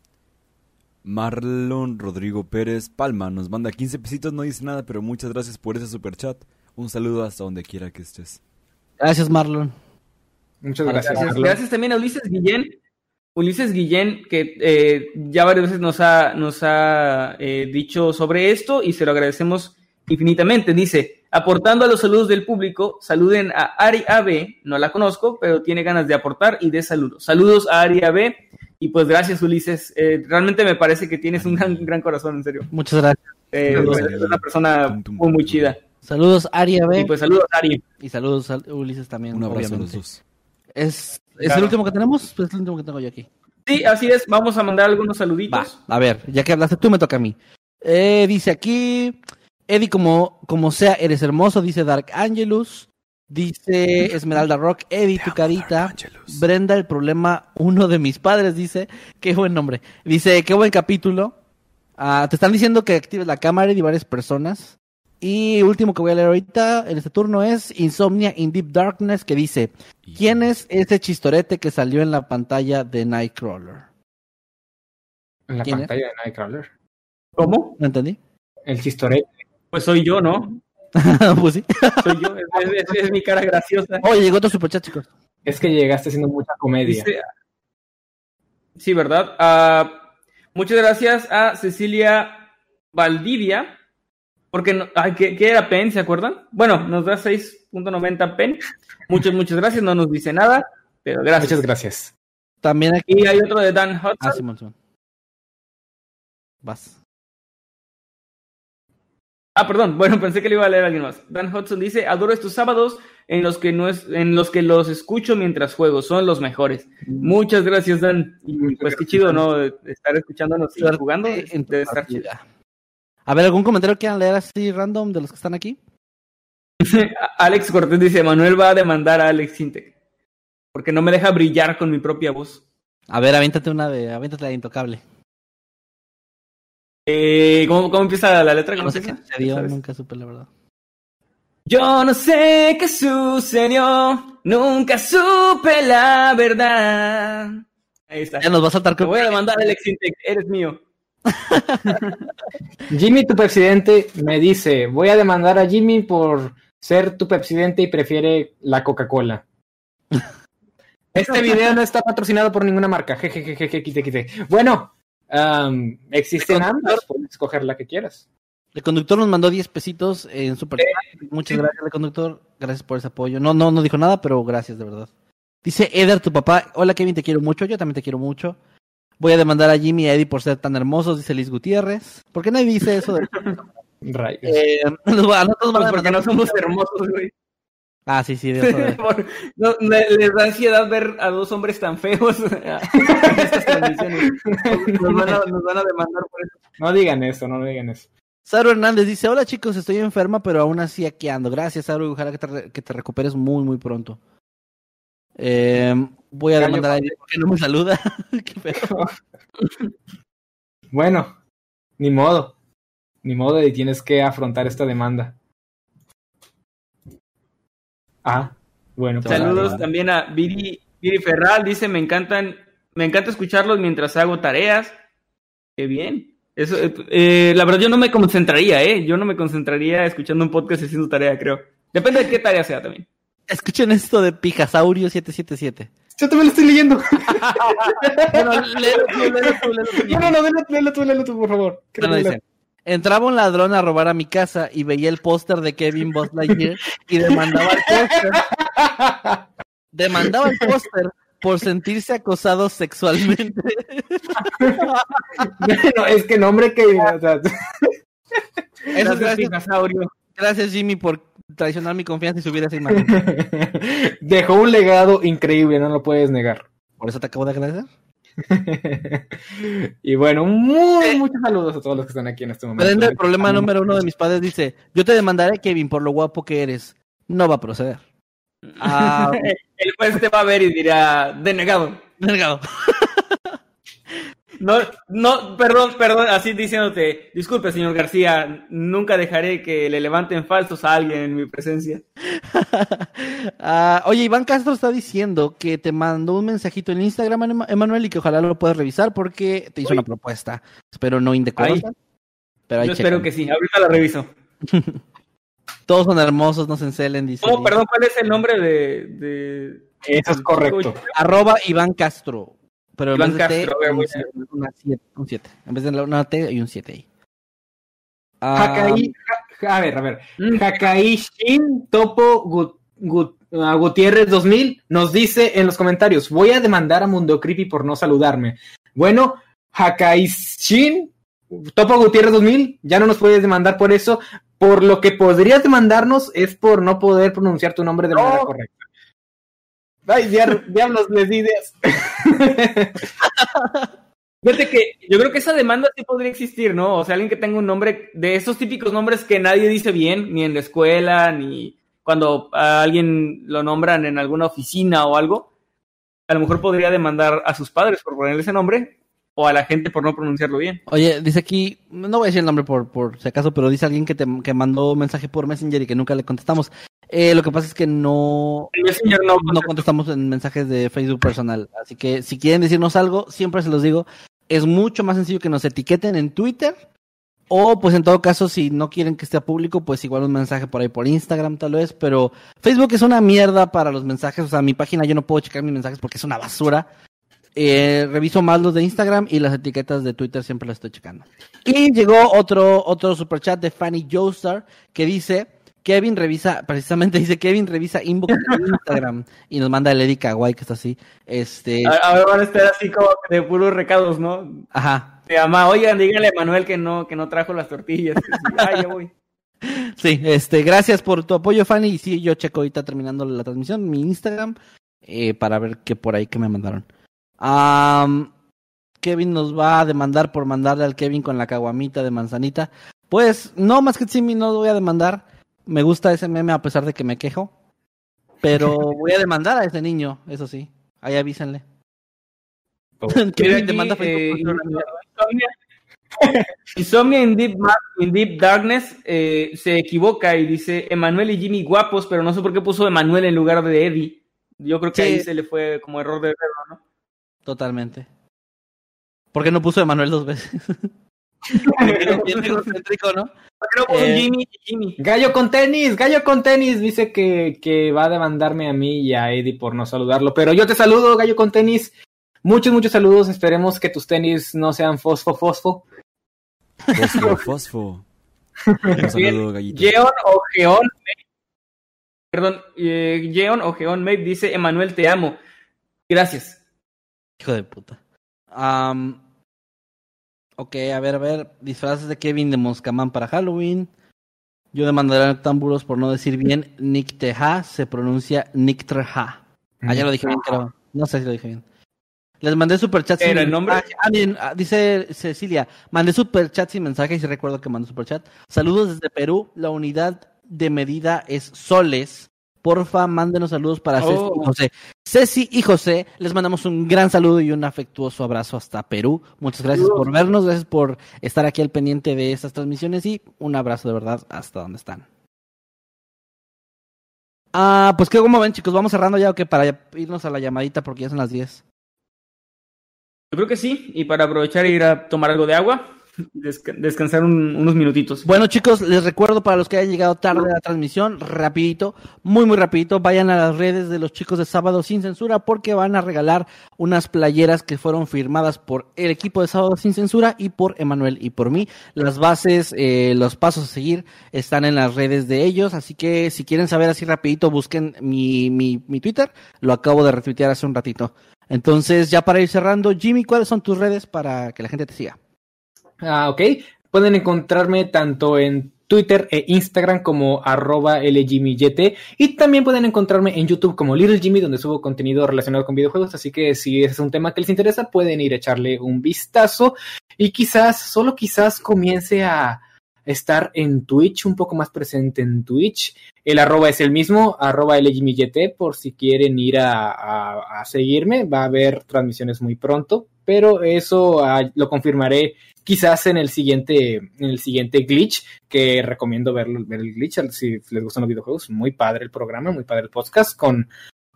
Marlon Rodrigo Pérez Palma. Nos manda 15 pesitos, no dice nada, pero muchas gracias por ese super chat. Un saludo hasta donde quiera que estés. Gracias, Marlon. Muchas Gracias. gracias. Gracias, Marlon. gracias también a Ulises Guillén. Ulises Guillén, que eh, ya varias veces nos ha, nos ha eh, dicho sobre esto y se lo agradecemos infinitamente. Dice, aportando a los saludos del público, saluden a Ari AB, no la conozco, pero tiene ganas de aportar y de saludos. Saludos a Ari AB y pues gracias Ulises. Eh, realmente me parece que tienes un gran, gran corazón, en serio. Muchas gracias. Eh, Saludos. eres una persona muy, muy chida. Saludos, Aria B. Y pues saludos Ari. Y saludos a Ulises también, Un abrazo a los obviamente. dos. ¿Es, ¿Es Claro. el último que tenemos? Pues es el último que tengo yo aquí. Sí, así es. Vamos a mandar algunos saluditos. Va, a ver, ya que hablaste tú, me toca a mí. Eh, dice aquí, Eddie, como, como sea, eres hermoso, dice Dark Angelus. Dice Esmeralda Rock, Eddie, tu carita. Brenda, el problema, uno de mis padres, dice. Qué buen nombre. Dice, qué buen capítulo. Ah, te están diciendo que actives la cámara y varias personas. Y último que voy a leer ahorita en este turno es Insomnia in Deep Darkness, que dice, ¿quién es ese chistorete que salió en la pantalla de Nightcrawler? En la pantalla de Nightcrawler. ¿Cómo? ¿No entendí? El chistorete. Pues soy yo, ¿no? pues sí. Soy yo. Es, es- es- es mi cara graciosa. Oye, llegó otro superchat, chicos. Es que llegaste haciendo mucha comedia. Dice- sí, ¿verdad? Ah, muchas gracias a Cecilia Valdivia. Porque, no, ay, ¿qué, qué era PEN? ¿Se acuerdan? Bueno, nos da 6.90 PEN. Muchas, muchas gracias. No nos dice nada, pero gracias. Muchas gracias. También aquí. Y hay otro de Dan Hudson. Ah, Simón. Vas. Ah, perdón. Bueno, pensé que le iba a leer a alguien más. Dan Hudson dice, adoro estos sábados en los que no es, en los que los escucho mientras juego. Son los mejores. Muchas gracias, Dan. Y Muchas pues qué chido. ¿no? Estar escuchándonos y jugando. en tu Debe estar chido. A ver, ¿algún comentario que quieran leer así random de los que están aquí? Alex Cortés dice, Manuel va a demandar a Alex Sintec. Porque no me deja brillar con mi propia voz. A ver, aviéntate una de, aviéntate la de intocable. Eh, ¿cómo, cómo empieza la letra? ¿Cómo No sé qué sucedió, nunca supe la verdad. Yo no sé qué sucedió, nunca supe la verdad. Ahí está. Ya nos va a saltar Te con... voy a demandar a Alex Sintec, eres mío. Jimmy, tu presidente, me dice, voy a demandar a Jimmy por ser tu presidente y prefiere la Coca-Cola. Este video no está patrocinado por ninguna marca. Jejejeje, quite, quite. Bueno, existen ambas, puedes escoger la que quieras. El conductor nos mandó 10 pesitos en Super Chat. Muchas gracias, el conductor. Gracias por ese apoyo. No, no, no dijo nada, pero gracias, de verdad. Dice Eder, tu papá. Hola, Kevin, te quiero mucho. Yo también te quiero mucho. Voy a demandar a Jimmy y a Eddie por ser tan hermosos, dice Liz Gutiérrez. ¿Por qué nadie dice eso? De... Rayos. Eh, nos va- a porque no somos hermosos, güey. Ah, sí, sí, de eso de- Por- no, les da ansiedad ver a dos hombres tan feos en estas transmisiones. Nos van, a, nos van a demandar por eso. No digan eso, no digan eso. Saru Hernández dice, hola chicos, estoy enferma, pero aún así aquí ando. Gracias, Saru, ojalá que te, re- que te recuperes muy, muy pronto. Eh, voy a demandar a Eddie porque no me saluda. Qué feo. Bueno, ni modo. Ni modo y tienes que afrontar esta demanda. Ah, bueno. pues, Saludos también a Viri, Viri Ferral, dice, me encantan, me encanta escucharlos mientras hago tareas. Qué bien. Eso, eh, eh, la verdad yo no me concentraría, ¿eh? Yo no me concentraría escuchando un podcast y haciendo tarea, creo. Depende de qué tarea sea también. Escuchen esto de Pijasaurio 777. vale. Yo también lo estoy leyendo. Bueno, léelo tú, léelo tú, léelo tú. No, no, no, léelo, léelo tú, léelo tú, por favor. Entraba un ladrón a robar a mi casa y veía el póster de Kevin Buzz Lightyear y demandaba el póster. Demandaba el póster por sentirse acosado sexualmente. Bueno, es que nombre que... o sea, Eso es Gracias, gracias, Jimmy, por traicionar mi confianza y subir esa imagen. Dejó un legado increíble, no lo puedes negar. Por eso te acabo de agradecer. y bueno, muy, muchos saludos a todos los que están aquí en este momento. Prende el problema número uno de mis padres dice, yo te demandaré, Kevin, por lo guapo que eres. No va a proceder. Ah, El juez te va a ver y dirá, denegado. delgado. No, no, perdón, perdón, así diciéndote, disculpe, señor García, nunca dejaré que le levanten falsos a alguien en mi presencia. Ah, oye, Iván Castro está diciendo que te mandó un mensajito en Instagram, Ema- Emanuel, y que ojalá lo puedas revisar porque te hizo una propuesta. Espero no indecorosa. Pero ahí Yo espero que sí, ahorita la reviso. Todos son hermosos, no se encelen, dice. ¿Cómo, perdón, cuál es el nombre de...? de... Eso es correcto. Arroba Iván Castro. Pero en Iván vez de T, un, una siete, un 7. En vez de una T, hay un 7 ahí. Ah, Hakai, ja- a ver, a ver. Mm. Hakai Shin Topo Gut- Gut- ah, Gutiérrez 2000 nos dice en los comentarios, voy a demandar a Mundo Creepy por no saludarme. Bueno, Hakai Shin Topo Gutiérrez 2000, ya no nos puedes demandar por eso. Por lo que podrías demandarnos es por no poder pronunciar tu nombre de No. manera correcta. Ay, diablos, les di ideas. Fíjate que yo creo que esa demanda sí podría existir, ¿no? O sea, alguien que tenga un nombre de esos típicos nombres que nadie dice bien, ni en la escuela, ni cuando a alguien lo nombran en alguna oficina o algo. A lo mejor podría demandar a sus padres por ponerle ese nombre o a la gente por no pronunciarlo bien. Oye, dice aquí, no voy a decir el nombre por, por si acaso, pero dice alguien que, te, que mandó un mensaje por Messenger y que nunca le contestamos. Eh, lo que pasa es que no, no, no contestamos en mensajes de Facebook personal. Así que si quieren decirnos algo, siempre se los digo, es mucho más sencillo que nos etiqueten en Twitter. O pues en todo caso, si no quieren que esté público, pues igual un mensaje por ahí por Instagram tal vez. Pero Facebook es una mierda para los mensajes. O sea, mi página yo no puedo checar mis mensajes porque es una basura. Eh, reviso más los de Instagram y las etiquetas de Twitter siempre las estoy checando. Y llegó otro, otro superchat de Fanny Joestar que dice, Kevin revisa, precisamente dice Kevin revisa inbox de Instagram y nos manda el Eddie Kawaii que está así. Este, Ahora van a estar así como de puros recados, ¿no? ajá. De mamá, oigan, díganle a Manuel que no, que no trajo las tortillas. Ah, ya voy. Sí, este, gracias por tu apoyo, Fanny. Y sí, yo checo ahorita terminando la transmisión, mi Instagram, eh, para ver qué por ahí que me mandaron. Am, Kevin nos va a demandar por mandarle al Kevin con la caguamita de manzanita. Pues, no, más que sí, no lo voy a demandar. Me gusta ese meme a pesar de que me quejo. Pero voy a demandar a ese niño, eso sí. Ahí avísenle. Demanda a eh, Facebook. Insomnia, Insomnia in Deep, in Deep Darkness eh, se equivoca y dice Emanuel y Jimmy guapos, pero no sé por qué puso Emanuel en lugar de Eddie. Yo creo que Sí. ahí se le fue como error de verlo, ¿no? Totalmente. ¿Por qué no puso Emanuel dos veces? Eh, Jimmy y Jimmy. Gallo con tenis, gallo con tenis, dice que, que va a demandarme a mí y a Eddie por no saludarlo. Pero yo te saludo, gallo con tenis. Muchos, muchos saludos. Esperemos que tus tenis no sean fosfo, fosfo. Fosfo, fosfo. Un saludo, gallito. Jeon o Geon. Perdón, eh, Jeon o Geon Mape dice: Emanuel, te amo. Gracias. Hijo de puta. Am, ok, a ver, a ver. Disfraces de Kevin de Moscamán para Halloween. Yo demandaré a Noctámbulos por no decir bien. Nick Teja se pronuncia Nick Treja. Ah, ya lo dije bien, creo. No sé si lo dije bien. Les mandé superchat ¿Era el nombre? Ah, bien, ah, dice Cecilia, mandé superchat sin mensaje y recuerdo que mandé superchat. Saludos desde Perú. La unidad de medida es soles. Porfa, mándenos saludos para Ceci Oh. y José. Ceci y José, les mandamos un gran saludo y un afectuoso abrazo hasta Perú. Muchas gracias por vernos, gracias por estar aquí al pendiente de estas transmisiones y un abrazo de verdad hasta donde están. Ah, pues que como ven chicos, vamos cerrando ya o que para irnos a la llamadita porque ya son las 10. Yo creo que sí. Y para aprovechar e ir a tomar algo de agua, desca- descansar un- unos minutitos. Bueno chicos, les recuerdo para los que hayan llegado tarde a la transmisión, rapidito, muy muy rapidito, vayan a las redes de los chicos de Sábado Sin Censura porque van a regalar unas playeras que fueron firmadas por el equipo de Sábado Sin Censura y por Emanuel y por mí. Las bases, eh, los pasos a seguir están en las redes de ellos, así que si quieren saber así rapidito, busquen mi, mi, mi Twitter, lo acabo de retuitear hace un ratito. Entonces, ya para ir cerrando, Jimmy, ¿cuáles son tus redes para que la gente te siga? Ah, ok. Pueden encontrarme tanto en Twitter e Instagram como arroba LJimmyYT y también pueden encontrarme en YouTube como Little Jimmy donde subo contenido relacionado con videojuegos, así que si ese es un tema que les interesa pueden ir a echarle un vistazo y quizás, solo quizás comience a estar en Twitch, un poco más presente en Twitch. El arroba es el mismo, arroba por si quieren ir a, a- a seguirme, va a haber transmisiones muy pronto, pero eso ah, lo confirmaré quizás en el siguiente, en el siguiente glitch, que recomiendo verlo, ver el glitch, si les gustan los videojuegos, muy padre el programa, muy padre el podcast, con,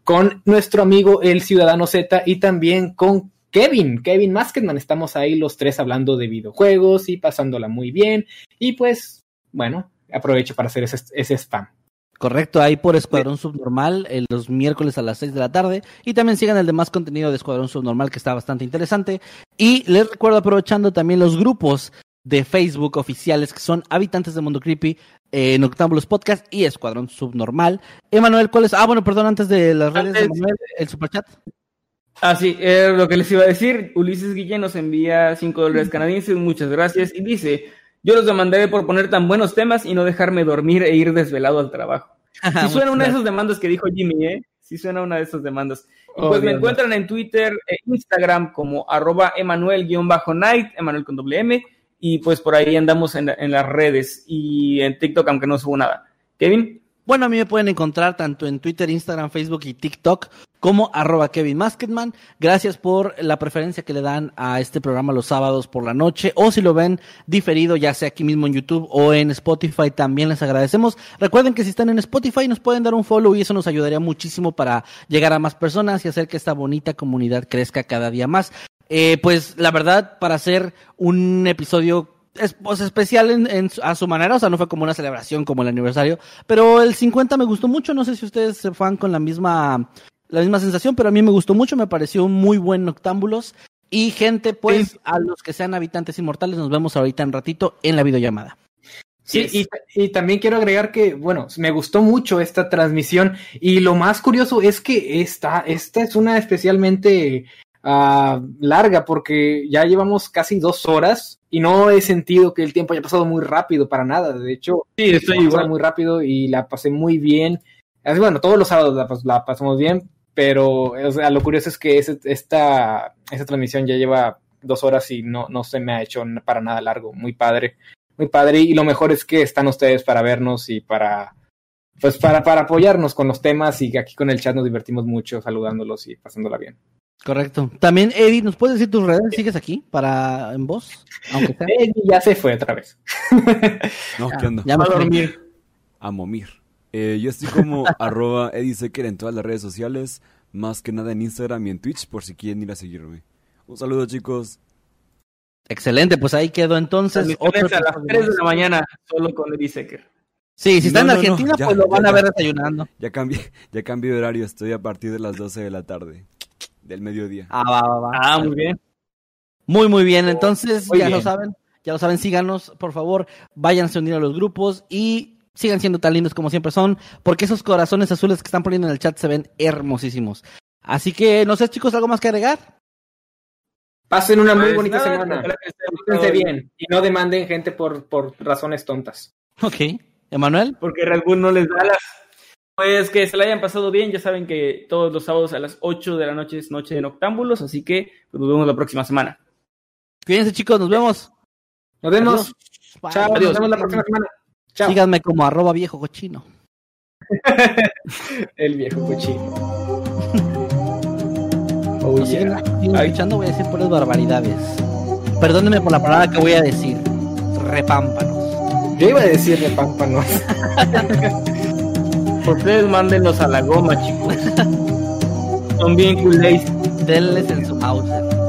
con nuestro amigo el Ciudadano Z y también con Kevin, Kevin Masketman, estamos ahí los tres hablando de videojuegos y pasándola muy bien, y pues, bueno, aprovecho para hacer ese, ese spam. Correcto, ahí por Escuadrón Subnormal eh, los miércoles a las 6 de la tarde. Y también sigan el demás contenido de Escuadrón Subnormal que está bastante interesante. Y les recuerdo aprovechando también los grupos de Facebook oficiales que son Habitantes de Mundo Creepy, eh, Noctámbulos Podcast y Escuadrón Subnormal. Emanuel, ¿cuál es? Ah, bueno, perdón, antes de las redes de Emanuel, el superchat. Ah, sí, eh, lo que les iba a decir, Ulises Guillén nos envía 5 dólares canadienses, muchas gracias, y dice, yo los demandaré por poner tan buenos temas y no dejarme dormir e ir desvelado al trabajo. Sí suena una de esas demandas que dijo Jimmy, ¿eh? Sí suena una de esas demandas. Y Oh, pues me encuentran en Twitter e Instagram como arroba Emanuel-Night, Emanuel con doble M, y pues por ahí andamos en, en las redes y en TikTok, aunque no subo nada. Kevin, Bueno, a mí me pueden encontrar tanto en Twitter, Instagram, Facebook y TikTok como arroba Kevin Masketman. Gracias por la preferencia que le dan a este programa los sábados por la noche o si lo ven diferido ya sea aquí mismo en YouTube o en Spotify también les agradecemos. Recuerden que si están en Spotify nos pueden dar un follow y eso nos ayudaría muchísimo para llegar a más personas y hacer que esta bonita comunidad crezca cada día más. Eh, pues la verdad, para hacer un episodio es, pues, especial en, en su- a su manera, o sea, no fue como una celebración como el aniversario, pero el 50 me gustó mucho, no sé si ustedes se fan con la misma, la misma sensación, pero a mí me gustó mucho, me pareció un muy buen Noctámbulos. Y gente, pues, a los que sean habitantes inmortales, nos vemos ahorita en ratito en la videollamada. Sí, y, y también quiero agregar que, bueno, me gustó mucho esta transmisión y lo más curioso es que esta, esta es una especialmente ah, larga porque ya llevamos casi dos horas y no he sentido que el tiempo haya pasado muy rápido para nada. De hecho, sí, estoy igual. muy rápido y la pasé muy bien. Así, bueno, todos los sábados la, pas- la pasamos bien, pero o sea, lo curioso es que esta, esta transmisión ya lleva dos horas y no, no se me ha hecho para nada largo. Muy padre, muy padre. Y lo mejor es que están ustedes para vernos y para, pues para, para apoyarnos con los temas y aquí con el chat nos divertimos mucho saludándolos y pasándola bien. Correcto. También, Eddie, ¿nos puedes decir tus redes? ¿Sigues aquí para en voz? Aunque sea. Eh, ya se fue otra vez. No, ¿qué onda? Ya me a dormir. A momir. Eh, yo estoy como arroba Eddie Secker en todas las redes sociales, más que nada en Instagram y en Twitch, por si quieren ir a seguirme. Un saludo, chicos. Excelente, pues ahí quedó entonces. Transmisiones a las 3 de la mañana, solo con Eddie Secker. Sí, si está No, en no, no, Argentina, ya, pues lo ya, van a ver desayunando. Ya cambié, ya cambié de horario, estoy a partir de las 12 de la tarde. Del mediodía. Ah, va, va, va. Ah, muy bien. Muy, muy bien. Entonces, Muy ya lo saben, ya lo saben, síganos, por favor, váyanse a unir a los grupos y sigan siendo tan lindos como siempre son, porque esos corazones azules que están poniendo en el chat se ven hermosísimos. Así que, no sé, chicos, ¿algo más que agregar? Pasen una muy Pues bonita nada, semana. Pórtense bien y no demanden gente por, por razones tontas. Ok. Emanuel. Porque Red Bull no les da las. Pues que se la hayan pasado bien. Ya saben que todos los sábados a las 8 de la noche es noche de noctámbulos. Así que pues, nos vemos la próxima semana. Cuídense, chicos, nos vemos. Nos vemos. Adiós. Chao. Adiós. Nos vemos la próxima semana. Chao. Síganme como arroba viejo cochino. El viejo cochino. Oh, siguen, yeah. siguen escuchando, voy a decir puras barbaridades. Perdónenme por la palabra que voy a decir. Repámpanos. Yo iba a decirle pámpanos. Ustedes mándenlos a la goma, chicos. Son bien culés. Denles en su Mauser.